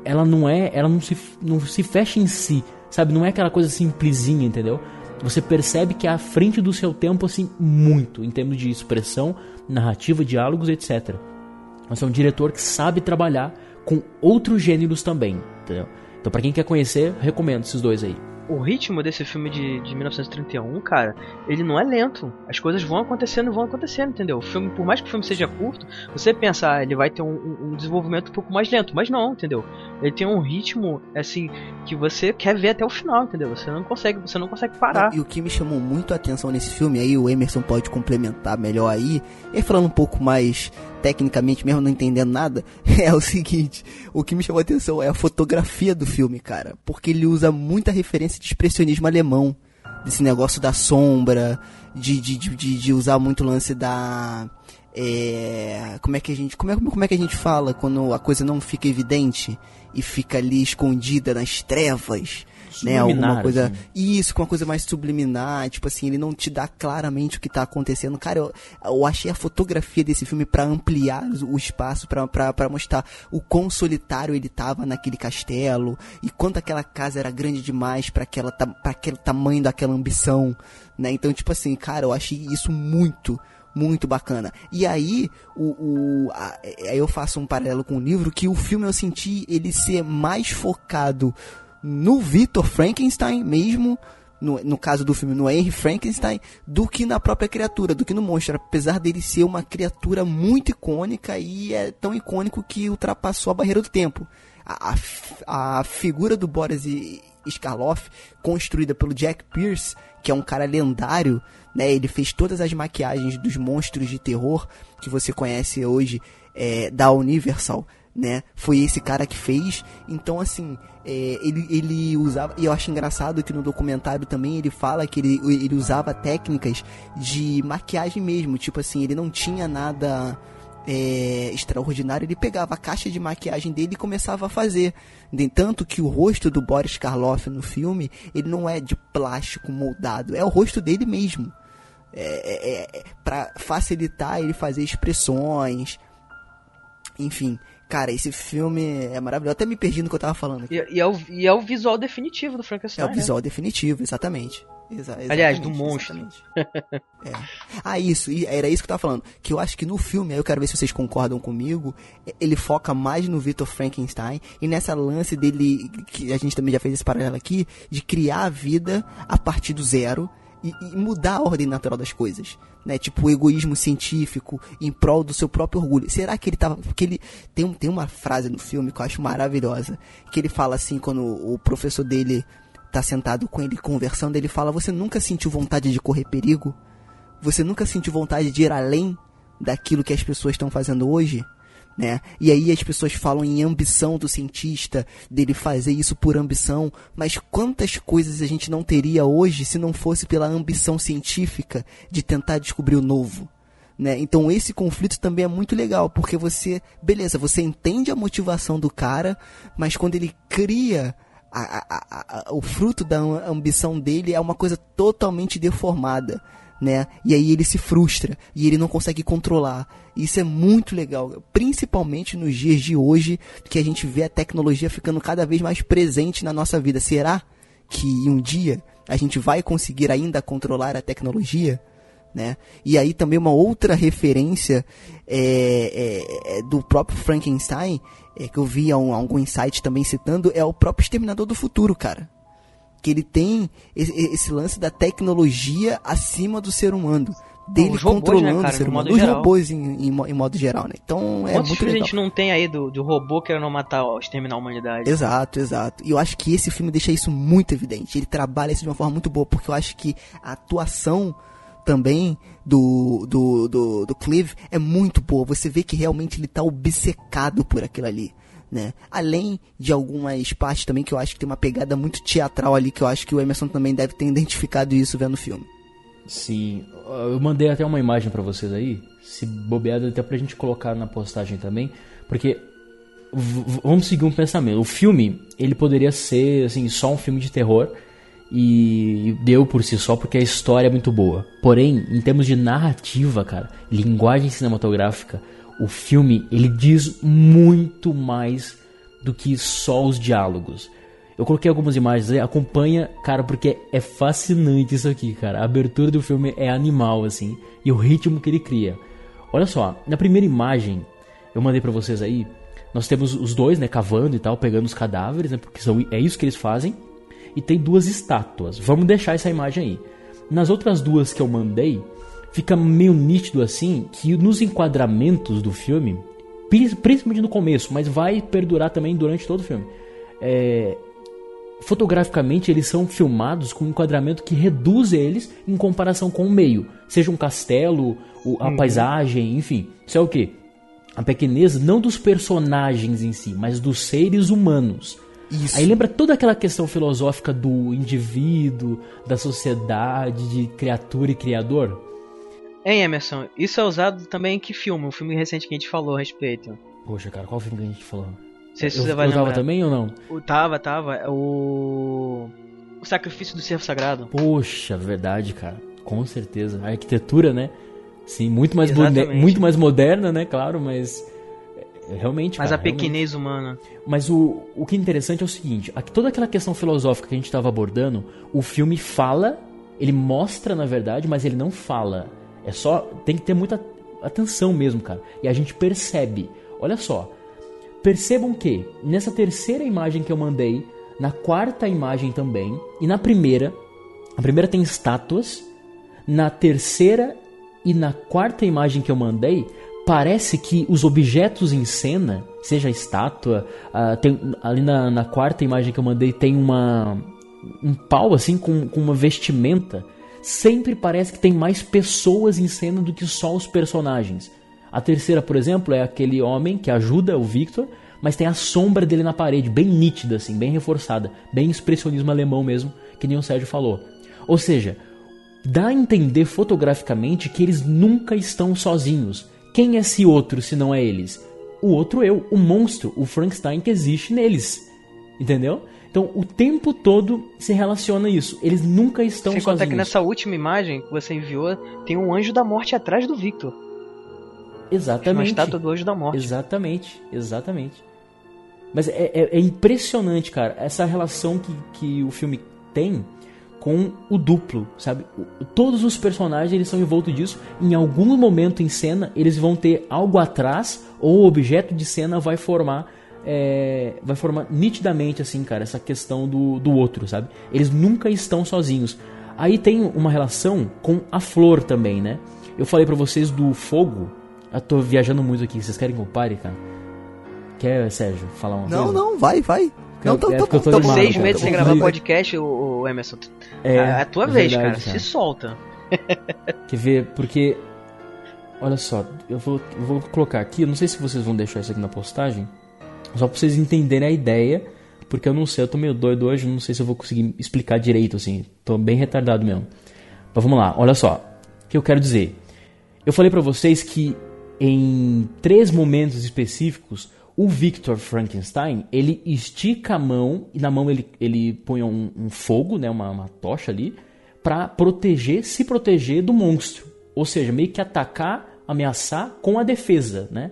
ela não é, ela não se, não se fecha em si, sabe? Não é aquela coisa simplesinha, entendeu? Você percebe que é à frente do seu tempo assim muito em termos de expressão, narrativa, diálogos, etc. Mas é um diretor que sabe trabalhar com outros gêneros também, entendeu? Então para quem quer conhecer, recomendo esses dois aí o ritmo desse filme de, de 1931, cara, ele não é lento. As coisas vão acontecendo e vão acontecendo, entendeu? O filme, por mais que o filme seja curto, você pensa, ah, ele vai ter um, um, desenvolvimento um pouco mais lento, mas não, entendeu? Ele tem um ritmo, assim, que você quer ver até o final, entendeu? Você não consegue, você não consegue parar. E o que me chamou muito a atenção nesse filme, aí o Emerson pode complementar melhor aí, e falando um pouco mais tecnicamente, mesmo não entendendo nada, (laughs) é o seguinte: o que me chamou a atenção é a fotografia do filme, cara. Porque ele usa muita referência de expressionismo alemão. Desse negócio da sombra, de, de, de, de usar muito o lance da. É, como é que a gente como é, como é que a gente fala quando a coisa não fica evidente e fica ali escondida nas trevas né? Alguma coisa. Assim. Isso, com uma coisa mais subliminar, tipo assim, ele não te dá claramente o que tá acontecendo. Cara, eu, eu achei a fotografia desse filme para ampliar o espaço, para mostrar o quão solitário ele tava naquele castelo e quanto aquela casa era grande demais para aquela para aquele tamanho daquela ambição, né? Então, tipo assim, cara, eu achei isso muito muito bacana. E aí, o, o a, aí eu faço um paralelo com o livro que o filme eu senti ele ser mais focado no Victor Frankenstein mesmo, no, no caso do filme, no Henry Frankenstein, do que na própria criatura, do que no monstro, apesar dele ser uma criatura muito icônica e é tão icônico que ultrapassou a barreira do tempo. A, a, a figura do Boris Skarloff, construída pelo Jack Pierce, que é um cara lendário, né? Ele fez todas as maquiagens dos monstros de terror que você conhece hoje é, da Universal né? Foi esse cara que fez. Então, assim, é, ele, ele usava. E eu acho engraçado que no documentário também ele fala que ele, ele usava técnicas de maquiagem mesmo. Tipo assim, ele não tinha nada. É, extraordinário, ele pegava a caixa de maquiagem dele e começava a fazer. Tanto que o rosto do Boris Karloff no filme, ele não é de plástico moldado, é o rosto dele mesmo. É, é, é para facilitar ele fazer expressões, enfim. Cara, esse filme é maravilhoso. Eu até me perdi no que eu tava falando. E, e, é, o, e é o visual definitivo do Frankenstein. É o visual né? definitivo, exatamente. Exa Aliás, do monstro. é. Ah, isso, era isso que eu tava falando. Que eu acho que no filme, aí eu quero ver se vocês concordam comigo, ele foca mais no Victor Frankenstein e nessa lance dele, que a gente também já fez esse paralelo aqui, de criar a vida a partir do zero e, e, mudar a ordem natural das coisas, né? Tipo o egoísmo científico em prol do seu próprio orgulho. Será que ele tava porque ele tem tem uma frase no filme que eu acho maravilhosa, que ele fala assim quando o professor dele tá sentado com ele conversando, ele fala: "Você nunca sentiu vontade de correr perigo? Você nunca sentiu vontade de ir além daquilo que as pessoas estão fazendo hoje?" Né? E aí as pessoas falam em ambição do cientista, dele fazer isso por ambição, mas quantas coisas a gente não teria hoje se não fosse pela ambição científica de tentar descobrir o novo? Né? Então esse conflito também é muito legal, porque você, beleza, você entende a motivação do cara, mas quando ele cria a, a, a, o fruto da ambição dele é uma coisa totalmente deformada né? E aí ele se frustra e ele não consegue controlar. Isso é muito legal, principalmente nos dias de hoje, que a gente vê a tecnologia ficando cada vez mais presente na nossa vida. Será que um dia a gente vai conseguir ainda controlar a tecnologia? Né? E aí também uma outra referência é, é, é do próprio Frankenstein, é, que eu vi um, algum insight também citando, é o próprio Exterminador do Futuro, cara que ele tem esse, lance da tecnologia acima do ser humano dele robôs, né, controlando né, cara, o ser humano, os geral. robôs em, em, em, modo geral, né? Então é Quantos muito legal. a gente não tem aí do, do robô querendo matar, ó, exterminar a humanidade? Exato, exato. E eu acho que esse filme deixa isso muito evidente. Ele trabalha isso de uma forma muito boa, porque eu acho que a atuação também do, do, do, do Clive é muito boa. Você vê que realmente ele tá obcecado por aquilo ali né? Além de algumas partes também que eu acho que tem uma pegada muito teatral ali, que eu acho que o Emerson também deve ter identificado isso vendo o filme. Sim, eu mandei até uma imagem para vocês aí, se bobeada até pra gente colocar na postagem também, porque vamos seguir um pensamento. O filme, ele poderia ser assim, só um filme de terror e deu por si só porque a história é muito boa. Porém, em termos de narrativa, cara, linguagem cinematográfica, o filme ele diz muito mais do que só os diálogos. Eu coloquei algumas imagens aí, acompanha, cara, porque é fascinante isso aqui, cara. A abertura do filme é animal, assim, e o ritmo que ele cria. Olha só, na primeira imagem, eu mandei para vocês aí, nós temos os dois, né, cavando e tal, pegando os cadáveres, né, porque são, é isso que eles fazem. E tem duas estátuas. Vamos deixar essa imagem aí. Nas outras duas que eu mandei, fica meio nítido assim que nos enquadramentos do filme, principalmente no começo, mas vai perdurar também durante todo o filme. É, fotograficamente eles são filmados com um enquadramento que reduz eles em comparação com o meio, seja um castelo, a uhum. paisagem, enfim. Isso é o que? A pequenez não dos personagens em si, mas dos seres humanos. Isso. Aí lembra toda aquela questão filosófica do indivíduo, da sociedade, de criatura e criador? Hein, Emerson? Isso é usado também em que filme? Um filme recente que a gente falou a respeito. Poxa, cara, qual filme que a gente falou? Não sei se você vai eu tava também ou não? O, tava, tava. É o... O Sacrifício do Servo Sagrado. Poxa, verdade, cara. Com certeza. A arquitetura, né? Sim, muito mais, muito mais moderna, né? Claro, mas é, realmente. Mas cara, a pequenez realmente. humana. Mas o, o que é interessante é o seguinte: toda aquela questão filosófica que a gente estava abordando, o filme fala, ele mostra na verdade, mas ele não fala. É só. Tem que ter muita atenção mesmo, cara. E a gente percebe. Olha só. Percebam que nessa terceira imagem que eu mandei, na quarta imagem também, e na primeira, a primeira tem estátuas, na terceira e na quarta imagem que eu mandei, parece que os objetos em cena, seja a estátua, uh, tem, ali na, na, quarta imagem que eu mandei tem uma um pau assim com, com uma vestimenta. Sempre parece que tem mais pessoas em cena do que só os personagens. A terceira, por exemplo, é aquele homem que ajuda o Victor, mas tem a sombra dele na parede, bem nítida, assim, bem reforçada, bem expressionismo alemão mesmo, que nem o Sérgio falou. Ou seja, dá a entender fotograficamente que eles nunca estão sozinhos. Quem é esse outro se não é eles? O outro eu, o monstro, o Frankenstein que existe neles. Entendeu? Então o tempo todo se relaciona isso. Eles nunca estão Sem sozinhos. Sem que nessa última imagem que você enviou, tem um anjo da morte atrás do Victor. Exatamente. Uma estátua do anjo da morte. Exatamente, exatamente. Mas é, é, é impressionante, cara, essa relação que, que o filme tem com o duplo, sabe? Todos os personagens eles são envoltos disso. Em algum momento em cena eles vão ter algo atrás ou o objeto de cena vai formar é, vai formar nitidamente assim, cara, essa questão do, do outro, sabe? Eles nunca estão sozinhos. Aí tem uma relação com a flor também, né? Eu falei para vocês do fogo. Eu tô viajando muito aqui. Vocês querem que eu pare, cara? Quer, Sérgio, falar uma não, coisa? Não, não, vai, vai. Não, tô, é tô, tô, tô, tô seis meses sem gravar podcast, o, o Emerson. É, é a tua é vez, verdade, cara. cara. Se solta. (laughs) Quer ver? Porque. Olha só, eu vou, eu vou colocar aqui. Eu não sei se vocês vão deixar isso aqui na postagem. Só pra vocês entenderem a ideia. Porque eu não sei, eu tô meio doido hoje. Não sei se eu vou conseguir explicar direito, assim. Tô bem retardado mesmo. Mas vamos lá, olha só. O que eu quero dizer? Eu falei para vocês que em três momentos específicos o Victor Frankenstein, ele estica a mão e na mão ele, ele põe um, um fogo, né, uma, uma tocha ali, para proteger, se proteger do monstro. Ou seja, meio que atacar, ameaçar com a defesa, né?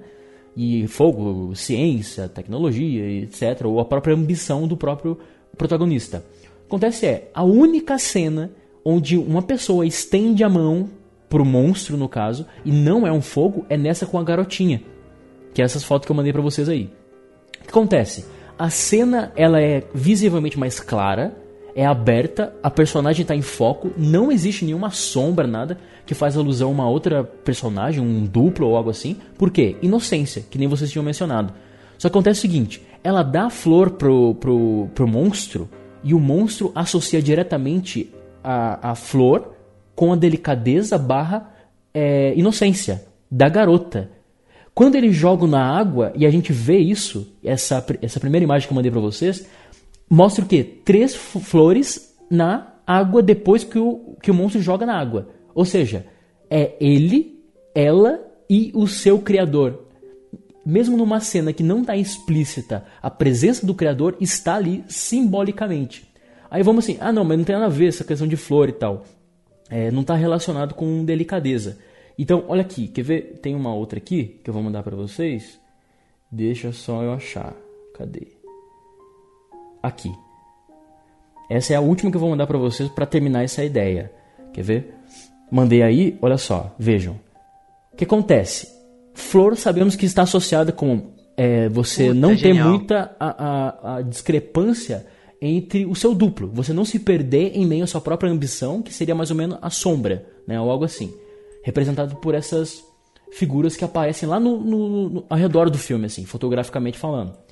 E fogo, ciência, tecnologia, etc. Ou a própria ambição do próprio protagonista. Acontece é, a única cena onde uma pessoa estende a mão pro monstro, no caso, e não é um fogo, é nessa com a garotinha que é essas fotos que eu mandei para vocês aí. O que acontece? A cena ela é visivelmente mais clara, é aberta, a personagem está em foco, não existe nenhuma sombra, nada que faz alusão a uma outra personagem, um duplo ou algo assim. Por quê? Inocência, que nem vocês tinham mencionado. Só acontece o seguinte: ela dá a flor pro, pro, pro monstro e o monstro associa diretamente a, a flor com a delicadeza barra é, inocência da garota. Quando eles jogam na água, e a gente vê isso, essa, essa primeira imagem que eu mandei para vocês, mostra o quê? Três flores na água depois que o, que o monstro joga na água. Ou seja, é ele, ela e o seu criador. mesmo numa cena que não está explícita, a presença do criador está ali simbolicamente. Aí vamos assim, ah não, mas não tem nada a ver essa questão de flor e tal. É, não está relacionado com delicadeza. Então, olha aqui, quer ver? Tem uma outra aqui que eu vou mandar para vocês. Deixa só eu achar. Cadê? Aqui. Essa é a última que eu vou mandar para vocês para terminar essa ideia. Quer ver? Mandei aí, olha só, vejam. O que acontece? Flor sabemos que está associada com é, você Puta, não ter muita a, a, a, discrepância entre o seu duplo. Você não se perder em meio à sua própria ambição, que seria mais ou menos a sombra, né? ou algo assim. Representado por essas figuras que aparecem lá no, no, no, ao redor do filme, assim, fotograficamente falando.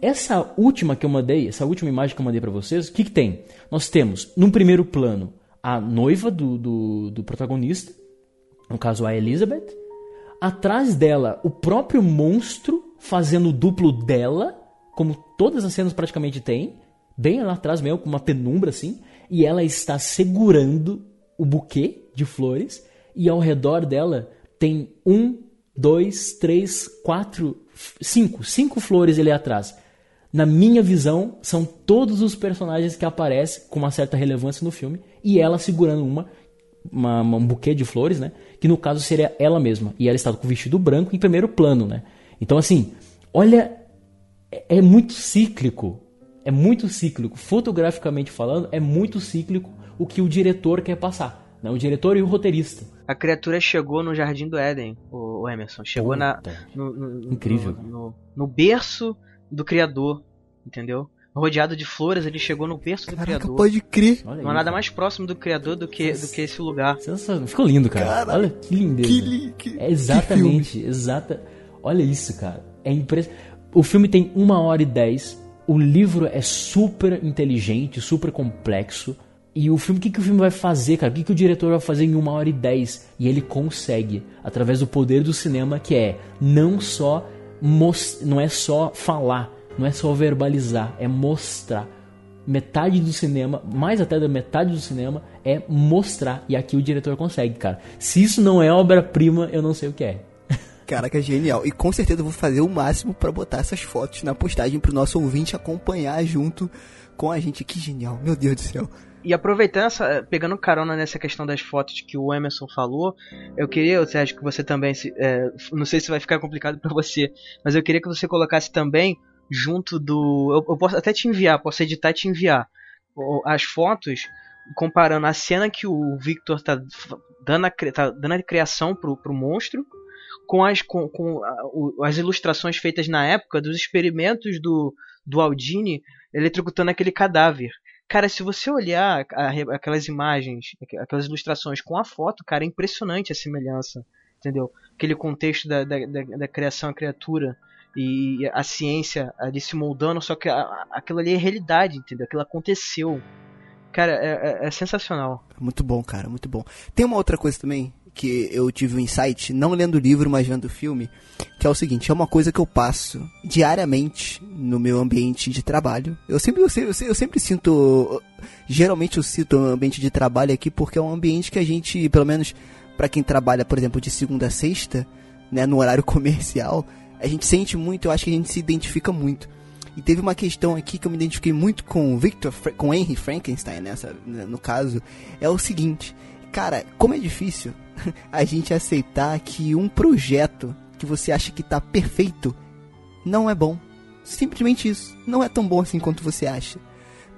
Essa última que eu mandei, essa última imagem que eu mandei para vocês, o que, que tem? Nós temos, num primeiro plano, a noiva do, do, do protagonista, no caso a Elizabeth, atrás dela o próprio monstro fazendo o duplo dela, como todas as cenas praticamente têm, bem lá atrás mesmo, com uma penumbra assim, e ela está segurando o buquê de flores, e ao redor dela tem um, dois, três, quatro, cinco, cinco flores ali atrás. Na minha visão, são todos os personagens que aparecem com uma certa relevância no filme, e ela segurando uma, uma, um buquê de flores, né? Que no caso seria ela mesma. E ela estava com o vestido branco em primeiro plano, né? Então, assim, olha, é, é muito cíclico. É muito cíclico. Fotograficamente falando, é muito cíclico o que o diretor quer passar. Né? O diretor e o roteirista. A criatura chegou no Jardim do Éden, o Emerson. Chegou Puta, na. No, no, incrível. No, no, berço do Criador, entendeu? rodeado de flores, ele chegou no berço do Caraca, Criador. pode crer. Não há nada mais próximo do Criador do que, do que esse lugar. Ficou lindo, cara. Caraca, Olha que lindeza. Que, li, que, é exatamente, que exata. Olha isso, cara. É impressionante. O filme tem uma hora e dez. O livro é super inteligente, super complexo. E o filme, o que, que o filme vai fazer, cara? O que, que o diretor vai fazer em uma hora e dez? E ele consegue, através do poder do cinema, que é não só não é só falar, não é só verbalizar, é mostrar. Metade do cinema, mais até da metade do cinema, é mostrar. E aqui o diretor consegue, cara. Se isso não é obra-prima, eu não sei o que é. (laughs) Caraca, genial. E com certeza eu vou fazer o máximo para botar essas fotos na postagem pro nosso ouvinte acompanhar junto com a gente. Que genial, meu Deus do céu. E aproveitando essa, pegando carona nessa questão das fotos que o Emerson falou, eu queria, Sérgio, que você também, é, não sei se vai ficar complicado (laughs) para você, mas eu queria que você colocasse também junto do. Eu, eu, posso até te enviar, posso editar e te enviar as fotos comparando a cena que o Victor tá dando a, tá dando a criação pro, pro monstro com as, com, com as ilustrações feitas na época dos experimentos do, do Aldini eletrocutando aquele cadáver. Cara, se você olhar aquelas imagens, aquelas ilustrações com a foto, cara, é impressionante a semelhança. Entendeu? Aquele contexto da, da, da, da criação, a criatura e a ciência ali se moldando, só que a, aquilo ali é realidade, entendeu? Aquilo aconteceu. Cara, é, é, é, sensacional. Muito bom, cara, muito bom. Tem uma outra coisa também que eu tive um insight, não lendo o livro, mas vendo o filme, que é o seguinte, é uma coisa que eu passo diariamente no meu ambiente de trabalho. Eu sempre, eu, sempre, eu sempre sinto, geralmente eu cito o ambiente de trabalho aqui porque é um ambiente que a gente, pelo menos para quem trabalha, por exemplo, de segunda a sexta, né, no horário (laughs) comercial, a gente sente muito, eu acho que a gente se identifica muito. E teve uma questão aqui que eu me identifiquei muito com o Victor, com Henry Frankenstein nessa, no caso, é o seguinte, cara, como é difícil (laughs) a gente aceitar que um projeto que você acha que está perfeito não é bom. Simplesmente isso, não é tão bom assim quanto você acha.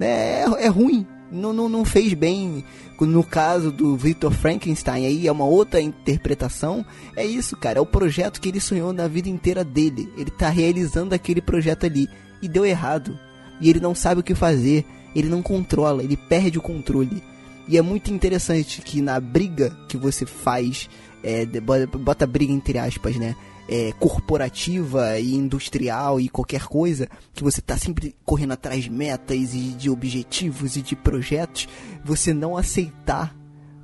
É, é ruim, não, não, não fez bem. No caso do Victor Frankenstein, aí é uma outra interpretação. É isso, cara. É o projeto que ele sonhou na vida inteira dele. Ele tá realizando aquele projeto ali. E deu errado. E ele não sabe o que fazer. Ele não controla. Ele perde o controle. E é muito interessante que na briga que você faz, é, bota briga entre aspas, né? é, corporativa e industrial e qualquer coisa, que você está sempre correndo atrás de metas e de objetivos e de projetos, você não aceitar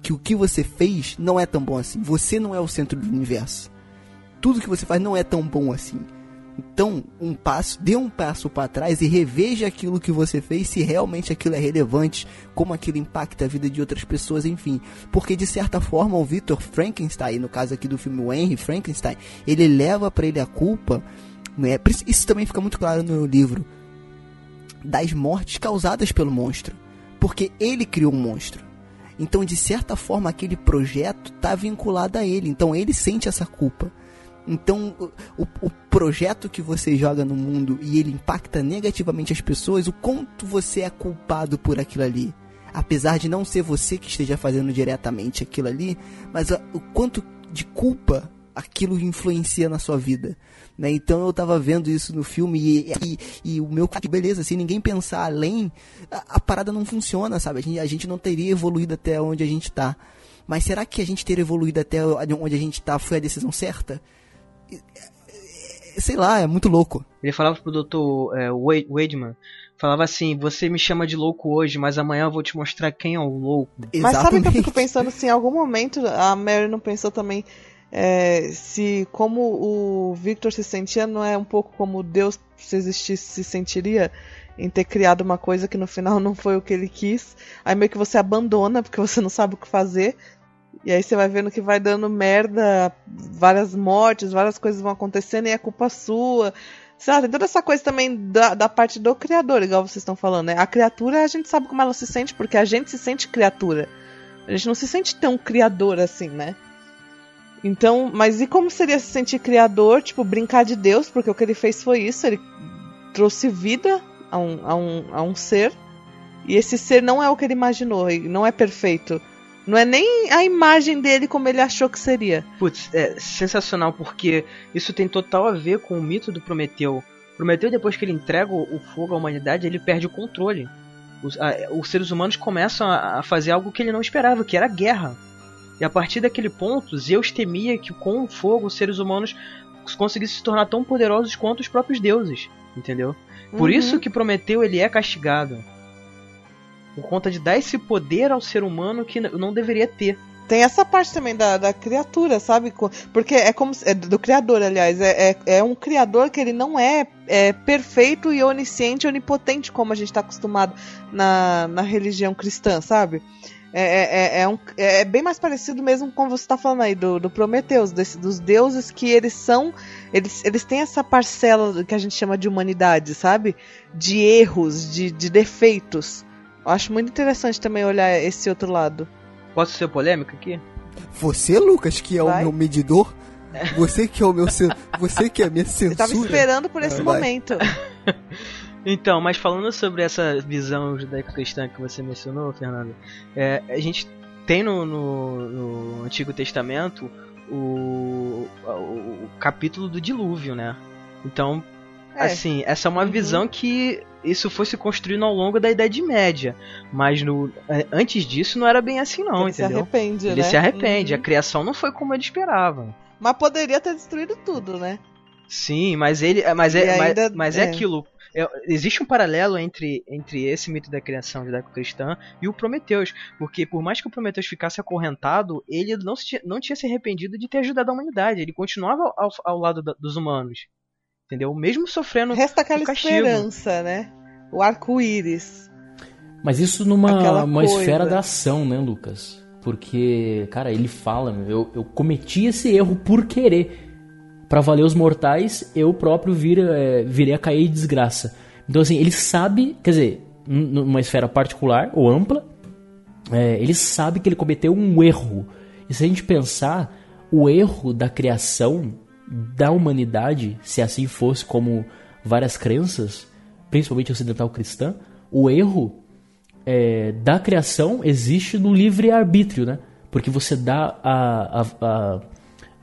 que o que você fez não é tão bom assim. Você não é o centro do universo. Tudo que você faz não é tão bom assim. Então, um passo, dê um passo para trás e reveja aquilo que você fez, se realmente aquilo é relevante, como aquilo impacta a vida de outras pessoas, enfim. Porque de certa forma o Victor Frankenstein, no caso aqui do filme o Henry Frankenstein, ele leva para ele a culpa Não é? Isso também fica muito claro no livro. Das mortes causadas pelo monstro. Porque ele criou um monstro. Então, de certa forma, aquele projeto está vinculado a ele. Então, ele sente essa culpa. Então, o, o, projeto que você joga no mundo e ele impacta negativamente as pessoas, o quanto você é culpado por aquilo ali. Apesar de não ser você que esteja fazendo diretamente aquilo ali, mas o quanto de culpa aquilo influencia na sua vida. Né? Então eu tava vendo isso no filme e, e, e o meu beleza, se ninguém pensar além, a, a, parada não funciona, sabe? A gente, a gente não teria evoluído até onde a gente tá. Mas será que a gente ter evoluído até onde a gente tá foi a decisão certa? Sei lá, é muito louco. Ele falava pro Dr. É, Wademan, falava assim, você me chama de louco hoje, mas amanhã eu vou te mostrar quem é o louco. Exatamente. Mas sabe que eu fico pensando assim, em algum momento a Mary não pensou também é, se como o Victor se sentia não é um pouco como Deus se existisse se sentiria em ter criado uma coisa que no final não foi o que ele quis. Aí meio que você abandona porque você não sabe o que fazer. E aí você vai vendo que vai dando merda, várias mortes, várias coisas vão acontecendo e é culpa sua. Sei lá, tem toda essa coisa também da, da parte do criador, igual vocês estão falando, né? A criatura, a gente sabe como ela se sente, porque a gente se sente criatura. A gente não se sente tão criador assim, né? Então, mas e como seria se sentir criador, tipo, brincar de Deus, porque o que ele fez foi isso, ele trouxe vida a um, a um, a um ser, e esse ser não é o que ele imaginou, não é perfeito. Não é nem a imagem dele como ele achou que seria. Putz, é sensacional porque isso tem total a ver com o mito do Prometeu. Prometeu, depois que ele entrega o fogo à humanidade, ele perde o controle. Os, a, os seres humanos começam a, a, fazer algo que ele não esperava, que era guerra. E a partir daquele ponto, Zeus temia que com o fogo os seres humanos conseguissem se tornar tão poderosos quanto os próprios deuses, entendeu? Por uhum. isso que Prometeu ele é castigado por conta de dar esse poder ao ser humano que não deveria ter. Tem essa parte também da, da criatura, sabe? Porque é como. É do criador, aliás. É, é, é, um criador que ele não é, é perfeito e onisciente, onipotente, como a gente está acostumado na, na religião cristã, sabe? É, é, é, é, um, é, é bem mais parecido mesmo com você está falando aí do, do Prometeus, desse, dos deuses que eles são. Eles, eles têm essa parcela que a gente chama de humanidade, sabe? De erros, de, de defeitos. Eu acho muito interessante também olhar esse outro lado. Posso ser polêmico aqui? Você, Lucas, que é Vai? o meu medidor, (laughs) você que é o meu você que é a minha censura. Eu tava esperando por esse Vai. momento. (laughs) então, mas falando sobre essa visão judaico-cristã que você mencionou, Fernando, é, a gente tem no, no, no Antigo Testamento o, o, o, capítulo do dilúvio, né? Então, é. assim, essa é uma uhum. visão que isso fosse construindo ao longo da Idade Média. Mas no, é, antes disso não era bem assim, não, ele entendeu? Se arrepende, ele né? se arrepende. Uhum. A criação não foi como ele esperava. Mas poderia ter destruído tudo, né? Sim, mas ele. É, mas é, ainda, mas, mas é. é aquilo. É, existe um paralelo entre, entre esse mito da criação judaico-cristã e o Prometeus, porque por mais que o Prometeus ficasse acorrentado, ele não, se, não tinha se arrependido de ter ajudado a humanidade, ele continuava ao, ao lado da, dos humanos entendeu? Mesmo sofrendo Resta aquela esperança, né? O arco-íris. Mas isso numa uma esfera da ação, né, Lucas? Porque, cara, ele fala, eu, eu cometi esse erro por querer. Para valer os mortais, eu próprio vir, é, virei a cair em desgraça. Então, assim, ele sabe, quer dizer, numa esfera particular ou ampla, é, ele sabe que ele cometeu um erro. E se a gente pensar, o erro da criação da humanidade, se assim fosse como várias crenças, principalmente ocidental cristã, o erro é, da criação existe no livre-arbítrio, né? Porque você dá a, a, a,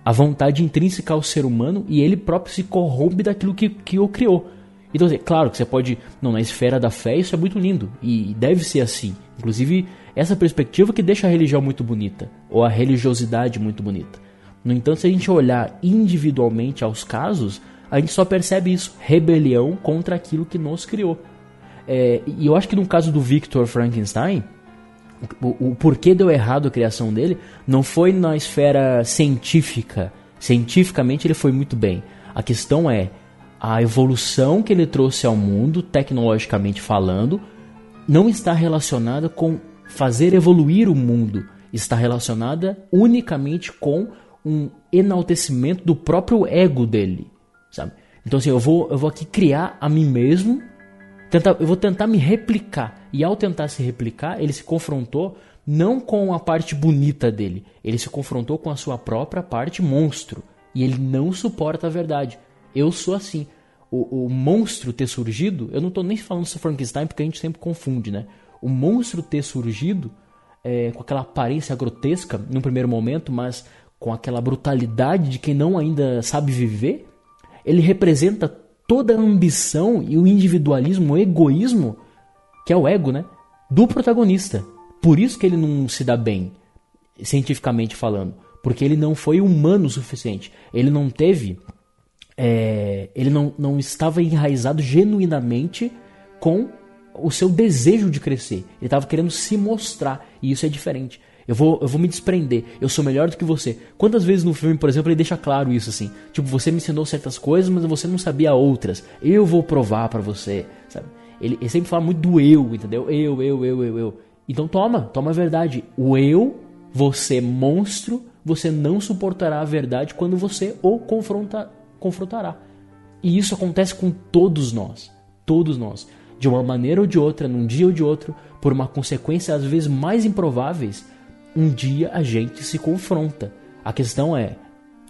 a, vontade intrínseca ao ser humano e ele próprio se corrompe daquilo que, que o criou. Então, é claro que você pode. Não, na esfera da fé isso é muito lindo e deve ser assim. Inclusive, essa perspectiva que deixa a religião muito bonita, ou a religiosidade muito bonita. No entanto, se a gente olhar individualmente aos casos, a gente só percebe isso: rebelião contra aquilo que nos criou. É, e eu acho que no caso do Victor Frankenstein, o, o, porquê deu errado a criação dele não foi na esfera científica. Cientificamente ele foi muito bem. A questão é a evolução que ele trouxe ao mundo, tecnologicamente falando, não está relacionada com fazer evoluir o mundo. Está relacionada unicamente com um enaltecimento do próprio ego dele, sabe? Então assim, eu vou, eu vou aqui criar a mim mesmo, tentar, eu vou tentar me replicar. E ao tentar se replicar, ele se confrontou não com a parte bonita dele, ele se confrontou com a sua própria parte monstro. E ele não suporta a verdade. Eu sou assim. O, o monstro ter surgido, eu não estou nem falando do Frankenstein porque a gente sempre confunde, né? O monstro ter surgido é, com aquela aparência grotesca no primeiro momento, mas com aquela brutalidade de quem não ainda sabe viver, ele representa toda a ambição e o individualismo, o egoísmo, que é o ego, né? Do protagonista. Por isso que ele não se dá bem, cientificamente falando. Porque ele não foi humano o suficiente. Ele não teve. É, ele não, não estava enraizado genuinamente com o seu desejo de crescer. Ele estava querendo se mostrar. E isso é diferente. Eu vou, eu vou me desprender. Eu sou melhor do que você. Quantas vezes no filme, por exemplo, ele deixa claro isso assim? Tipo, você me ensinou certas coisas, mas você não sabia outras. Eu vou provar para você, sabe? Ele, ele, sempre fala muito do eu, entendeu? Eu, eu, eu, eu, eu. Então toma, toma a verdade. O eu, você monstro, você não suportará a verdade quando você o confronta, confrontará. E isso acontece com todos nós. Todos nós. De uma maneira ou de outra, num dia ou de outro, por uma consequência às vezes mais improváveis, um dia a gente se confronta. A questão é: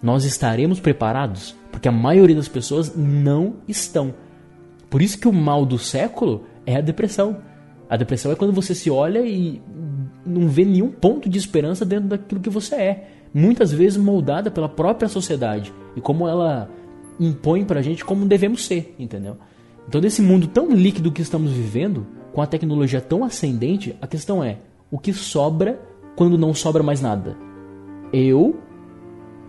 nós estaremos preparados? Porque a maioria das pessoas não estão. Por isso que o mal do século é a depressão. A depressão é quando você se olha e não vê nenhum ponto de esperança dentro daquilo que você é muitas vezes moldada pela própria sociedade e como ela impõe pra gente como devemos ser, entendeu? Então, nesse mundo tão líquido que estamos vivendo, com a tecnologia tão ascendente, a questão é: o que sobra quando não sobra mais nada? Eu.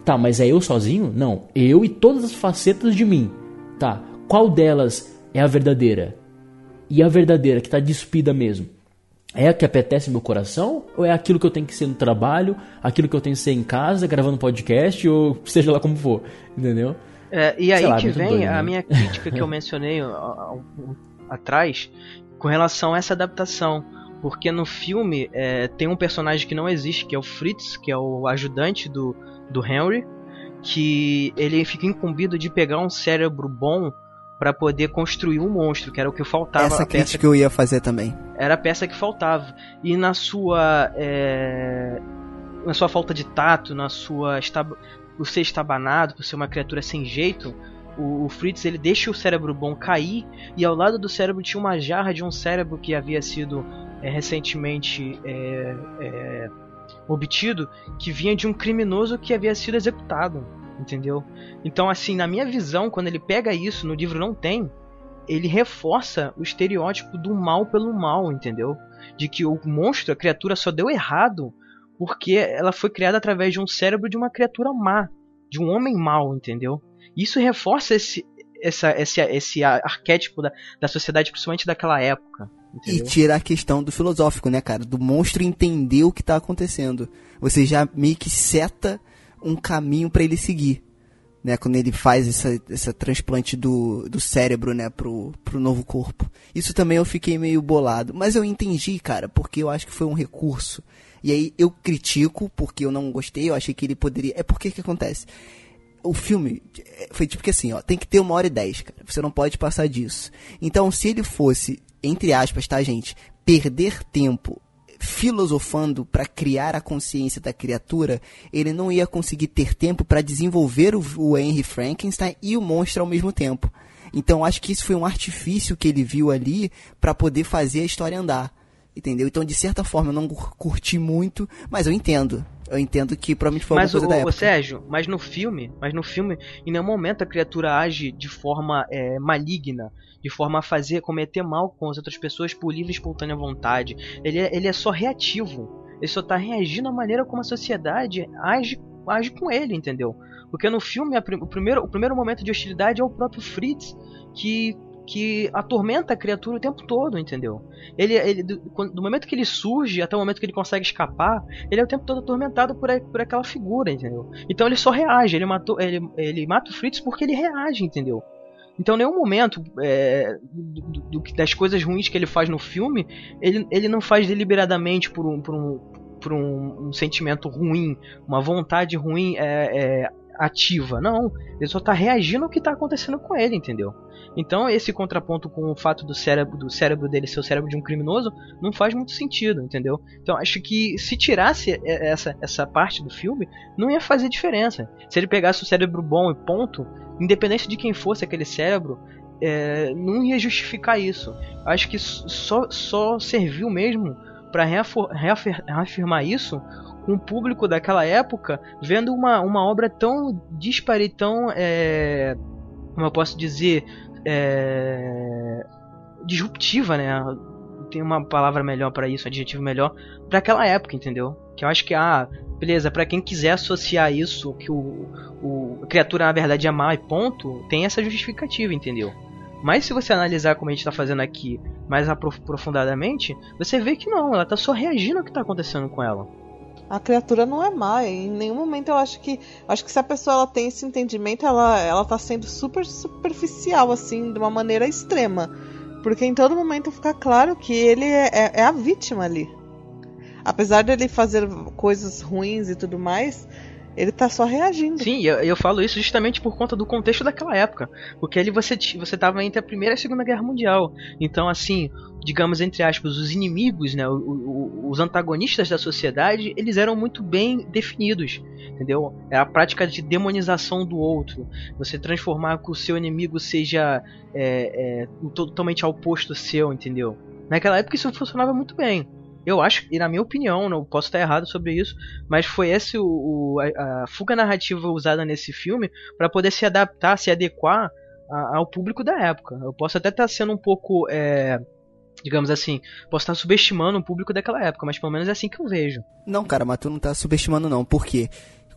Tá, mas é eu sozinho? Não. Eu e todas as facetas de mim. Tá. Qual delas é a verdadeira? E a verdadeira que está despida mesmo? é a que apetece meu coração ou é aquilo que eu tenho que ser no trabalho, aquilo que eu tenho que ser em casa, gravando podcast ou seja lá como for, entendeu? É, e aí lá, que vem doido, a né? minha crítica que eu mencionei atrás com relação a essa adaptação. Porque no filme é, tem um personagem que não existe, que é o Fritz, que é o ajudante do, do Henry, que ele fica incumbido de pegar um cérebro bom para poder construir um monstro, que era o que faltava. Essa crítica que eu ia fazer também. Era a peça que faltava. E na sua é, na sua falta de tato, na sua estab... por ser estabanado, por ser uma criatura sem jeito, o, o, Fritz ele deixa o cérebro bom cair e ao lado do cérebro tinha uma jarra de um cérebro que havia sido é, recentemente é, é, obtido, que vinha de um criminoso que havia sido executado entendeu? Então, assim, na minha visão, quando ele pega isso, no livro não tem, ele reforça o estereótipo do mal pelo mal, entendeu? De que o monstro, a criatura, só deu errado porque ela foi criada através de um cérebro de uma criatura má, de um homem mau, entendeu? Isso reforça esse, essa, esse, esse arquétipo da, da sociedade, principalmente daquela época. Entendeu? E tira a questão do filosófico, né, cara? Do monstro entender o que está acontecendo. Você já meio que seta um caminho para ele seguir. Né, quando ele faz essa, essa transplante do, do cérebro, né, pro, pro novo corpo. Isso também eu fiquei meio bolado. Mas eu entendi, cara, porque eu acho que foi um recurso. E aí eu critico, porque eu não gostei, eu achei que ele poderia. É porque que acontece? O filme foi tipo que assim, ó, tem que ter uma hora e dez, cara. Você não pode passar disso. Então, se ele fosse, entre aspas, tá, gente, perder tempo filosofando para criar a consciência da criatura, ele não ia conseguir ter tempo para desenvolver o, o Henry Frankenstein e o monstro ao mesmo tempo. Então acho que isso foi um artifício que ele viu ali para poder fazer a história andar. Entendeu? Então, de certa forma, eu não curti muito, mas eu entendo. Eu entendo que provavelmente foi mas coisa o, da época. Sérgio, mas no filme, mas no filme, em nenhum momento a criatura age de forma é, maligna de forma a fazer cometer mal com as outras pessoas por livre e espontânea vontade. Ele é, ele é só reativo. Ele só está reagindo à maneira como a sociedade age, age com ele, entendeu? Porque no filme o, primeiro, o primeiro momento de hostilidade é o próprio Fritz que que atormenta a criatura o tempo todo, entendeu? Ele, ele do, do, momento que ele surge até o momento que ele consegue escapar, ele é o tempo todo atormentado por, por aquela figura, entendeu? Então ele só reage, ele, matou, ele, ele mata o Fritz porque ele reage, entendeu? Então, nenhum momento é, do, do, das coisas ruins que ele faz no filme, ele, ele não faz deliberadamente por um, por um, por um, um sentimento ruim, uma vontade ruim é, é, ativa. Não, ele só tá reagindo ao que tá acontecendo com ele, entendeu? Então esse contraponto com o fato do cérebro, do cérebro dele ser o cérebro de um criminoso não faz muito sentido, entendeu? Então acho que se tirasse essa, essa parte do filme, não ia fazer diferença. Se ele pegasse o cérebro bom e ponto, independente de quem fosse aquele cérebro, é, não ia justificar isso. Acho que só, só serviu mesmo para reafirmar isso o público daquela época vendo uma, uma obra tão dispare, tão. É, como eu posso dizer. É, disruptiva, né? Tem uma palavra melhor para isso, um adjetivo melhor, para aquela época, entendeu? Que eu acho que, ah, beleza, para quem quiser associar isso, que o, o a criatura na verdade é má e ponto, tem essa justificativa, entendeu? Mas se você analisar como a gente está fazendo aqui mais aprofundadamente, você vê que não, ela está só reagindo ao que está acontecendo com ela a criatura não é má. Em nenhum momento eu acho que. Acho que se a pessoa ela tem esse entendimento, ela, ela tá sendo super superficial, assim, de uma maneira extrema. Porque em todo momento fica claro que ele é, é, é a vítima ali. Apesar dele fazer coisas ruins e tudo mais, ele tá só reagindo. Sim, eu, eu falo isso justamente por conta do contexto daquela época. Porque ali você, você tava entre a Primeira e a Segunda Guerra Mundial. Então, assim, digamos, entre aspas, os inimigos, né, os antagonistas da sociedade, eles eram muito bem definidos, entendeu? É a prática de demonização do outro, você transformar que o seu inimigo seja é, é, totalmente oposto seu, entendeu? Naquela época isso funcionava muito bem. Eu acho, e na minha opinião, não posso estar errado sobre isso, mas foi esse o, a, a, fuga narrativa usada nesse filme para poder se adaptar, se adequar a, ao público da época. Eu posso até estar sendo um pouco é, digamos assim, posso estar subestimando o público daquela época, mas pelo menos é assim que eu vejo. Não, cara, mas tu não tá subestimando não, porque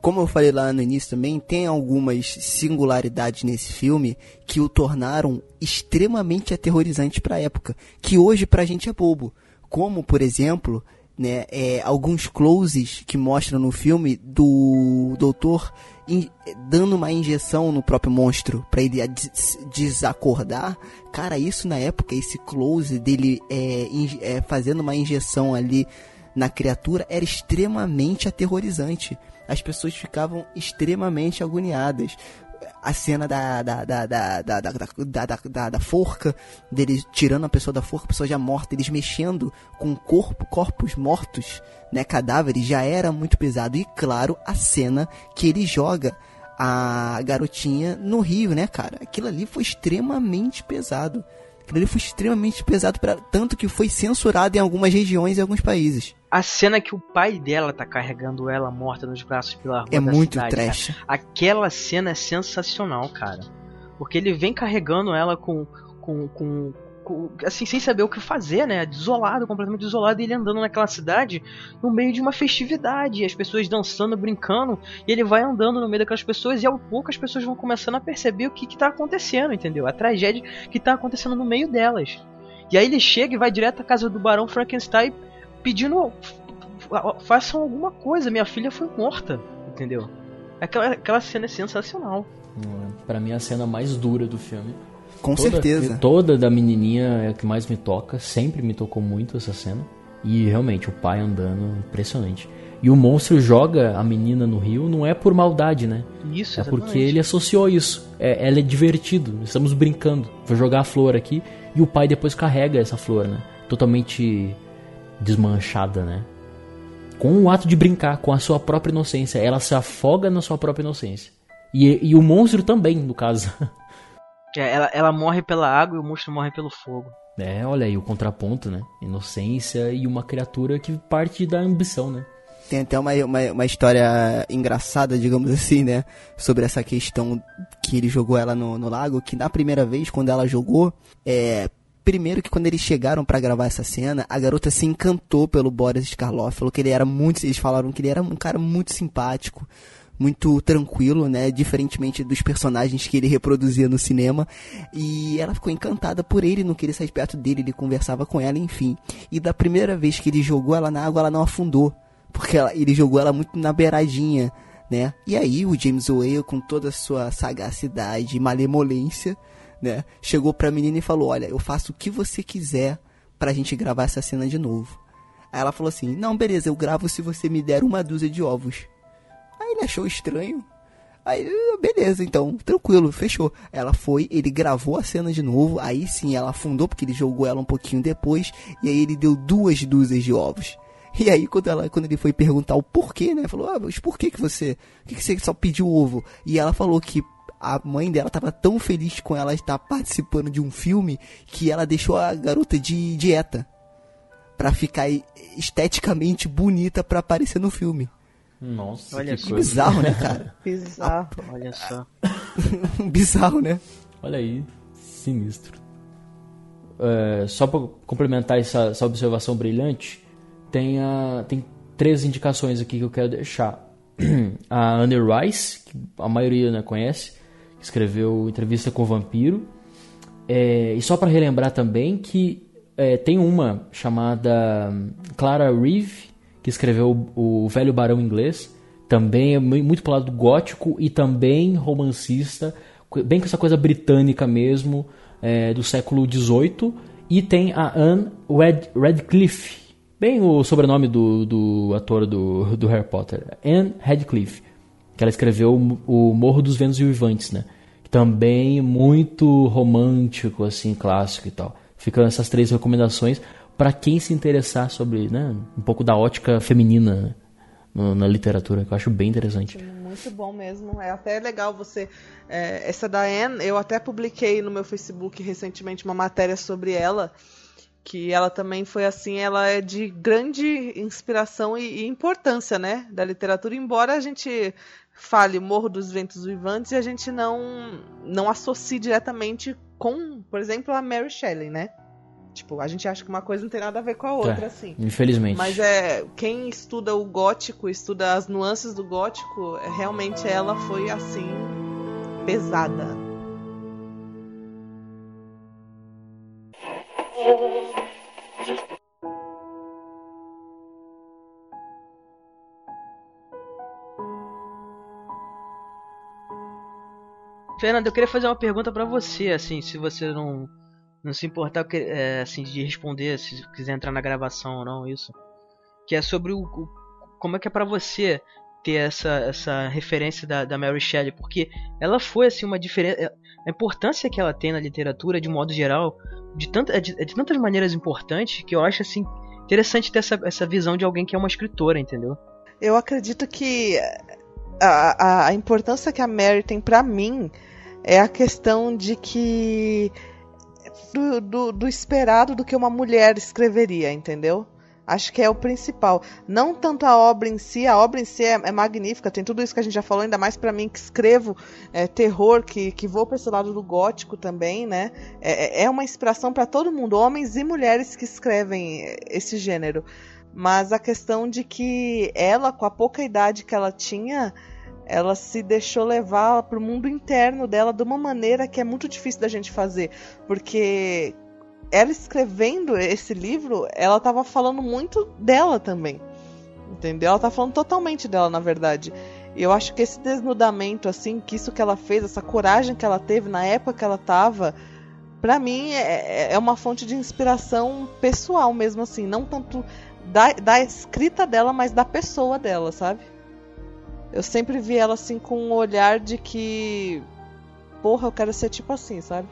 como eu falei lá no início também, tem algumas singularidades nesse filme que o tornaram extremamente aterrorizante para a época, que hoje pra gente é bobo. Como, por exemplo, né, é, alguns closes que mostram no filme do doutor in, dando uma injeção no próprio monstro para ele des desacordar. Cara, isso na época, esse close dele é, é, fazendo uma injeção ali na criatura era extremamente aterrorizante. As pessoas ficavam extremamente agoniadas a cena da, da, da, da, da, da, da, da, da, forca, deles tirando a pessoa da forca, a pessoa já morta, eles mexendo com corpo, corpos mortos, né, cadáveres, já era muito pesado. E claro, a cena que ele joga a garotinha no rio, né, cara? Aquilo ali foi extremamente pesado. Ali foi extremamente pesado, pra, tanto que foi censurado em algumas regiões e alguns países. A cena que o pai dela tá carregando ela morta nos braços pela rua É muito cidade, trash. Cara. Aquela cena é sensacional, cara. Porque ele vem carregando ela com, com, com, assim, sem saber o que fazer, né? Desolado, completamente desolado, e ele andando naquela cidade no meio de uma festividade, as pessoas dançando, brincando, e ele vai andando no meio daquelas pessoas e ao pouco as pessoas vão começando a perceber o que, que tá acontecendo, entendeu? A tragédia que tá acontecendo no meio delas. E aí ele chega e vai direto à casa do Barão Frankenstein pedindo façam alguma coisa, minha filha foi morta, entendeu? Aquela, aquela cena é sensacional. Para mim a cena mais dura do filme com toda, certeza. Toda da menininha é a que mais me toca. Sempre me tocou muito essa cena. E realmente, o pai andando, impressionante. E o monstro joga a menina no rio não é por maldade, né? Isso, É porque ele associou isso. É, ela é divertido, estamos brincando. Vou jogar a flor aqui e o pai depois carrega essa flor, né? Totalmente desmanchada, né? Com o ato de brincar com a sua própria inocência. Ela se afoga na sua própria inocência. E, e o monstro também, no caso. (laughs) É, ela, ela morre pela água e o monstro morre pelo fogo. É, olha aí o contraponto, né? Inocência e uma criatura que parte da ambição, né? Tem até uma, uma, uma, história engraçada, digamos assim, né? Sobre essa questão que ele jogou ela no, no lago, que na primeira vez, quando ela jogou, é, primeiro que quando eles chegaram para gravar essa cena, a garota se encantou pelo Boris Karloff, falou que ele era muito, eles falaram que ele era um cara muito simpático, muito tranquilo, né? Diferentemente dos personagens que ele reproduzia no cinema. E ela ficou encantada por ele, não queria sair perto dele, ele conversava com ela, enfim. E da primeira vez que ele jogou ela na água, ela não afundou. Porque ela, ele jogou ela muito na beiradinha, né? E aí o James Whale, com toda a sua sagacidade e malemolência, né? Chegou pra menina e falou, olha, eu faço o que você quiser pra gente gravar essa cena de novo. Aí ela falou assim, não, beleza, eu gravo se você me der uma dúzia de ovos. Ele achou estranho. Aí, beleza, então, tranquilo, fechou. Ela foi, ele gravou a cena de novo, aí sim ela afundou, porque ele jogou ela um pouquinho depois, e aí ele deu duas dúzias de ovos. E aí, quando, ela, quando ele foi perguntar o porquê, né? Falou, ah, mas por que, que você. Por que, que você só pediu ovo? E ela falou que a mãe dela estava tão feliz com ela estar participando de um filme que ela deixou a garota de dieta para ficar esteticamente bonita para aparecer no filme. Nossa, Olha que coisa. Bizarro, né, cara? (laughs) Bizarro. (laughs) Olha só. (laughs) Bizarro, né? Olha aí, sinistro. É, só para complementar essa, essa observação brilhante, tem, a, tem três indicações aqui que eu quero deixar. (clears throat) A Anne Rice, que a maioria né, conhece, que escreveu Entrevista com o Vampiro. É, e só para relembrar também que é, tem uma chamada Clara Reeve, que escreveu o Velho Barão Inglês. Também é mu- muito pro lado gótico e também romancista, bem com essa coisa britânica mesmo, é, do século XVIII. E tem a Anne Red, Radcliffe, bem o sobrenome do, do ator do, do Harry Potter, Anne Radcliffe, que ela escreveu o Morro dos Ventos Vivantes, né? Também muito romântico, assim, clássico e tal. Ficam essas três recomendações para quem se interessar sobre né, um pouco da ótica feminina né, no- na literatura, que eu acho bem interessante. Muito bom mesmo. É até legal você. é, essa da Anne, eu até publiquei no meu Facebook recentemente uma matéria sobre ela. Que ela também foi assim, ela é de grande inspiração e, e importância, né? Da literatura, embora a gente fale Morro dos Ventos Vivantes e a gente não, não associe diretamente com, por exemplo, a Mary Shelley, né? Tipo, a gente acha que uma coisa não tem nada a ver com a outra, É, assim. Infelizmente. Mas é quem estuda o gótico, estuda as nuances do gótico, é, realmente ela foi assim pesada. Fernando, eu queria fazer uma pergunta pra você, assim, se você não, não se importar é, assim, de responder, se quiser entrar na gravação ou não, isso. Que é sobre o, o- como é que é pra você ter essa, essa referência da, da Mary Shelley, porque ela foi assim uma diferença, a importância que ela tem na literatura de modo geral, de, tanta, é de, é de tantas maneiras importantes que eu acho assim interessante ter essa, essa visão de alguém que é uma escritora, entendeu? Eu acredito que a, a, a importância que a Mary tem pra mim é a questão de que do, do, do esperado do que uma mulher escreveria, entendeu? Acho que é o principal. Não tanto a obra em si, a obra em si é, é magnífica, tem tudo isso que a gente já falou, ainda mais pra mim que escrevo é, terror, que, que vou pra esse lado do gótico também, né? É, é uma inspiração pra todo mundo, homens e mulheres que escrevem esse gênero. Mas a questão de que ela, com a pouca idade que ela tinha, ela se deixou levar pro mundo interno dela de uma maneira que é muito difícil da gente fazer. Porque ela escrevendo esse livro, ela tava falando muito dela também. Entendeu? Ela tá falando totalmente dela, na verdade. E eu acho que esse desnudamento, assim, que isso que ela fez, essa coragem que ela teve na época que ela tava, pra mim é, é uma fonte de inspiração pessoal mesmo, assim. Não tanto da, da escrita dela, mas da pessoa dela, sabe? Eu sempre vi ela assim com um olhar de que. Porra, eu quero ser tipo assim, sabe?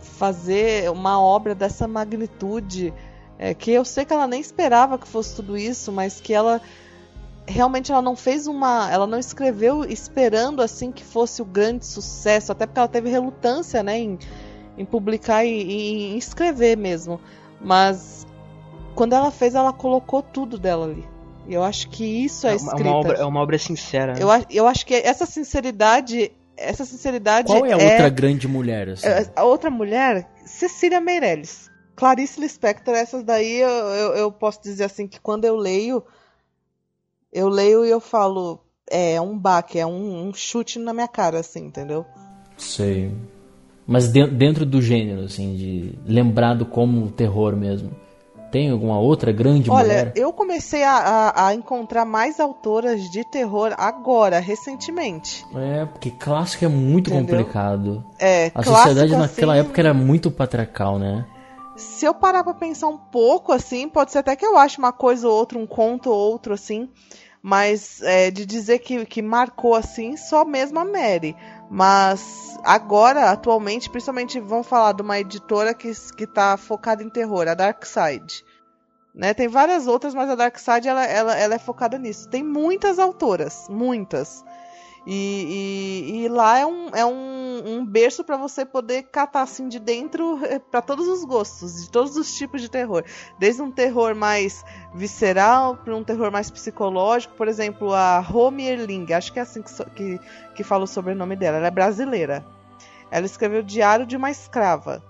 Fazer uma obra dessa magnitude. É, que eu sei que ela nem esperava que fosse tudo isso, mas que ela realmente ela não fez uma. Ela não escreveu esperando assim que fosse o grande sucesso, até porque ela teve relutância né, em, em publicar e, e em escrever mesmo. Mas quando ela fez, ela colocou tudo dela ali. Eu acho que isso é, uma, escrita. uma obra, é uma obra sincera. né? Eu, eu acho que essa sinceridade. Essa sinceridade Qual é a outra grande mulher? Assim? é, A outra mulher, Cecília Meirelles. Clarice Lispector, essas daí eu, eu, eu posso dizer assim que quando eu leio, eu leio e eu falo, é um baque, é um, um chute na minha cara, assim, entendeu? Sei. Mas de- dentro do gênero, assim, de lembrado como terror mesmo. Tem alguma outra grande Olha, mulher? eu comecei a, a, a encontrar mais autoras de terror agora, recentemente. É, porque clássico é muito Entendeu? complicado. É, A sociedade naquela assim, época era muito patriarcal, né? Se eu parar pra pensar um pouco, assim, pode ser até que eu ache uma coisa ou outra, um conto ou outro, assim. mas é, de dizer que, que marcou assim, só mesmo a Mary. Mas agora, atualmente, principalmente vamos falar de uma editora que, que tá focada em terror, a Dark Side. Né? Tem várias outras, mas a Dark Side ela, ela, ela é focada nisso. Tem muitas autoras, muitas. E, e, e, lá é um, é um, um berço para você poder catar assim de dentro eh, para todos os gostos, de todos os tipos de terror. Desde um terror mais visceral para um terror mais psicológico. Por exemplo, a Romy Erling, acho que é assim que, que, que fala o sobrenome dela. Ela é brasileira. Ela escreveu Diário de uma Escrava.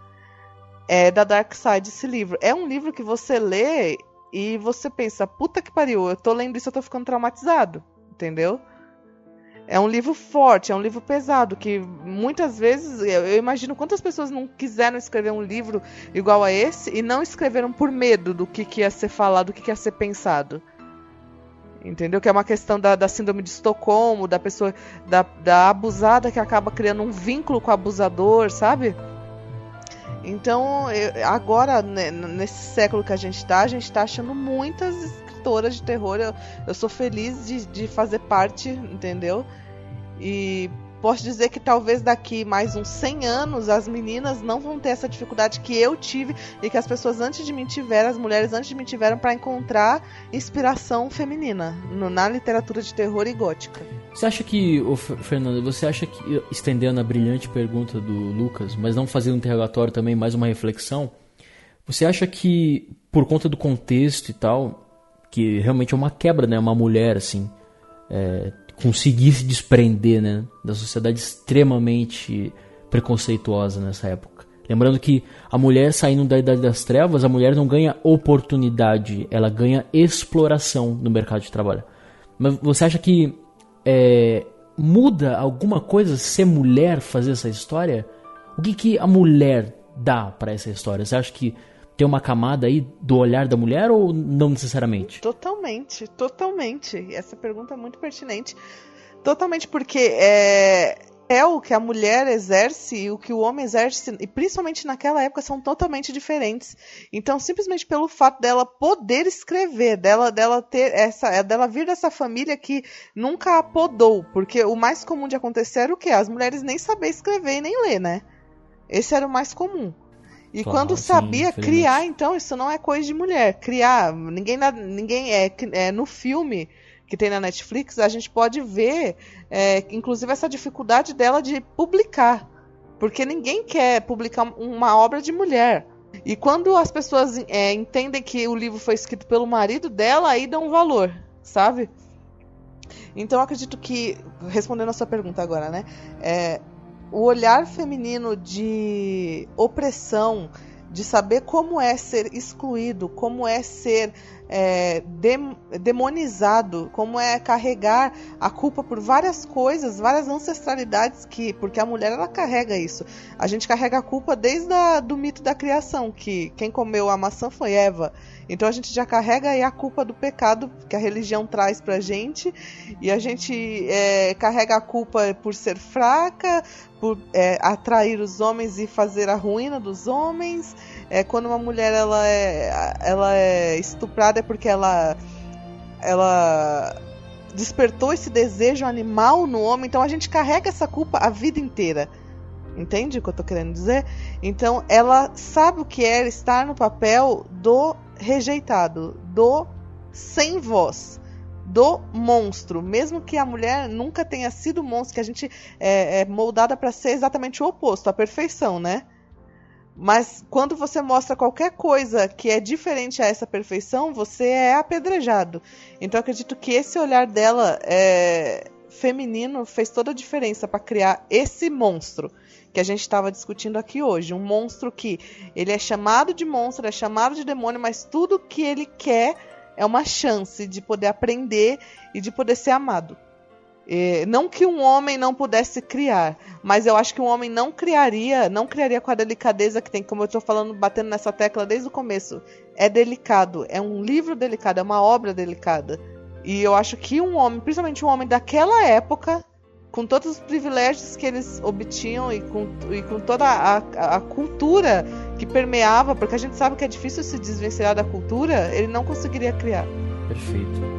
É da Dark Side esse livro. É um livro que você lê e você pensa, puta que pariu, eu tô lendo isso, eu tô ficando traumatizado. Entendeu? É um livro forte, é um livro pesado, que muitas vezes eu imagino quantas pessoas não quiseram escrever um livro igual a esse e não escreveram por medo do que, que ia ser falado, do que, que ia ser pensado. Entendeu? Que é uma questão da, da síndrome de Estocolmo, da pessoa, da, da abusada que acaba criando um vínculo com o abusador, sabe? Então, eu, agora, né, nesse século que a gente está, a gente está achando muitas escritora de terror. Eu, eu sou feliz de, de fazer parte, entendeu? E posso dizer que talvez daqui mais uns 100 anos as meninas não vão ter essa dificuldade que eu tive e que as pessoas antes de mim tiveram, as mulheres antes de mim tiveram para encontrar inspiração feminina no, na literatura de terror e gótica. Você acha que, oh, Fernanda, você acha que, estendendo a brilhante pergunta do Lucas, mas não fazendo um interrogatório também, mais uma reflexão, você acha que, por conta do contexto e tal, que realmente é uma quebra, né? Uma mulher, assim, é, conseguir se desprender, né? Da sociedade extremamente preconceituosa nessa época. Lembrando que a mulher saindo da Idade das Trevas, a mulher não ganha oportunidade, ela ganha exploração no mercado de trabalho. Mas você acha que é, muda alguma coisa ser mulher fazer essa história? O que, que a mulher dá para essa história? Você acha que tem uma camada aí do olhar da mulher ou não necessariamente? Totalmente, totalmente. Essa pergunta é muito pertinente. Totalmente, porque é, é o que a mulher exerce e o que o homem exerce, e principalmente naquela época, são totalmente diferentes. Então, simplesmente pelo fato dela poder escrever, dela, dela ter essa, dela vir dessa família que nunca a podou, porque o mais comum de acontecer era o quê? As mulheres nem saber escrever e nem ler, né? Esse era o mais comum. E claro, quando sabia sim, criar, então, isso não é coisa de mulher. Criar, ninguém, ninguém é, é no filme que tem na Netflix, a gente pode ver, é, inclusive, essa dificuldade dela de publicar. Porque ninguém quer publicar uma obra de mulher. E quando as pessoas é, entendem que o livro foi escrito pelo marido dela, aí dão um valor, sabe? Então, acredito que, respondendo a sua pergunta agora, né? É, o olhar feminino de opressão, de saber como é ser excluído, como é ser é, dem demonizado, como é carregar a culpa por várias coisas, várias ancestralidades que, porque a mulher ela carrega isso. A gente carrega a culpa desde a, do mito da criação, que quem comeu a maçã foi Eva. Então a gente já carrega aí a culpa do pecado que a religião traz pra gente, e a gente é, carrega a culpa por ser fraca, por é, atrair os homens e fazer a ruína dos homens. É, quando uma mulher ela é, ela é estuprada é porque ela, ela despertou esse desejo animal no homem, então a gente carrega essa culpa a vida inteira. Entende o que eu tô querendo dizer? Então ela sabe o que é estar no papel do rejeitado, do sem voz, do monstro, mesmo que a mulher nunca tenha sido monstro, que a gente é, é moldada para ser exatamente o oposto, a perfeição, né? Mas quando você mostra qualquer coisa que é diferente a essa perfeição, você é apedrejado. Então acredito que esse olhar dela é, feminino fez toda a diferença para criar esse monstro que a gente estava discutindo aqui hoje. Um monstro que ele é chamado de monstro, é chamado de demônio, mas tudo que ele quer é uma chance de poder aprender e de poder ser amado. Não que um homem não pudesse criar, mas eu acho que um homem não criaria, não criaria com a delicadeza que tem, como eu estou falando, batendo nessa tecla desde o começo. É delicado, é um livro delicado, é uma obra delicada. E eu acho que um homem, principalmente um homem daquela época, com todos os privilégios que eles obtinham e com, e com toda a, a, cultura que permeava, porque a gente sabe que é difícil se desvencilhar da cultura, ele não conseguiria criar. Perfeito.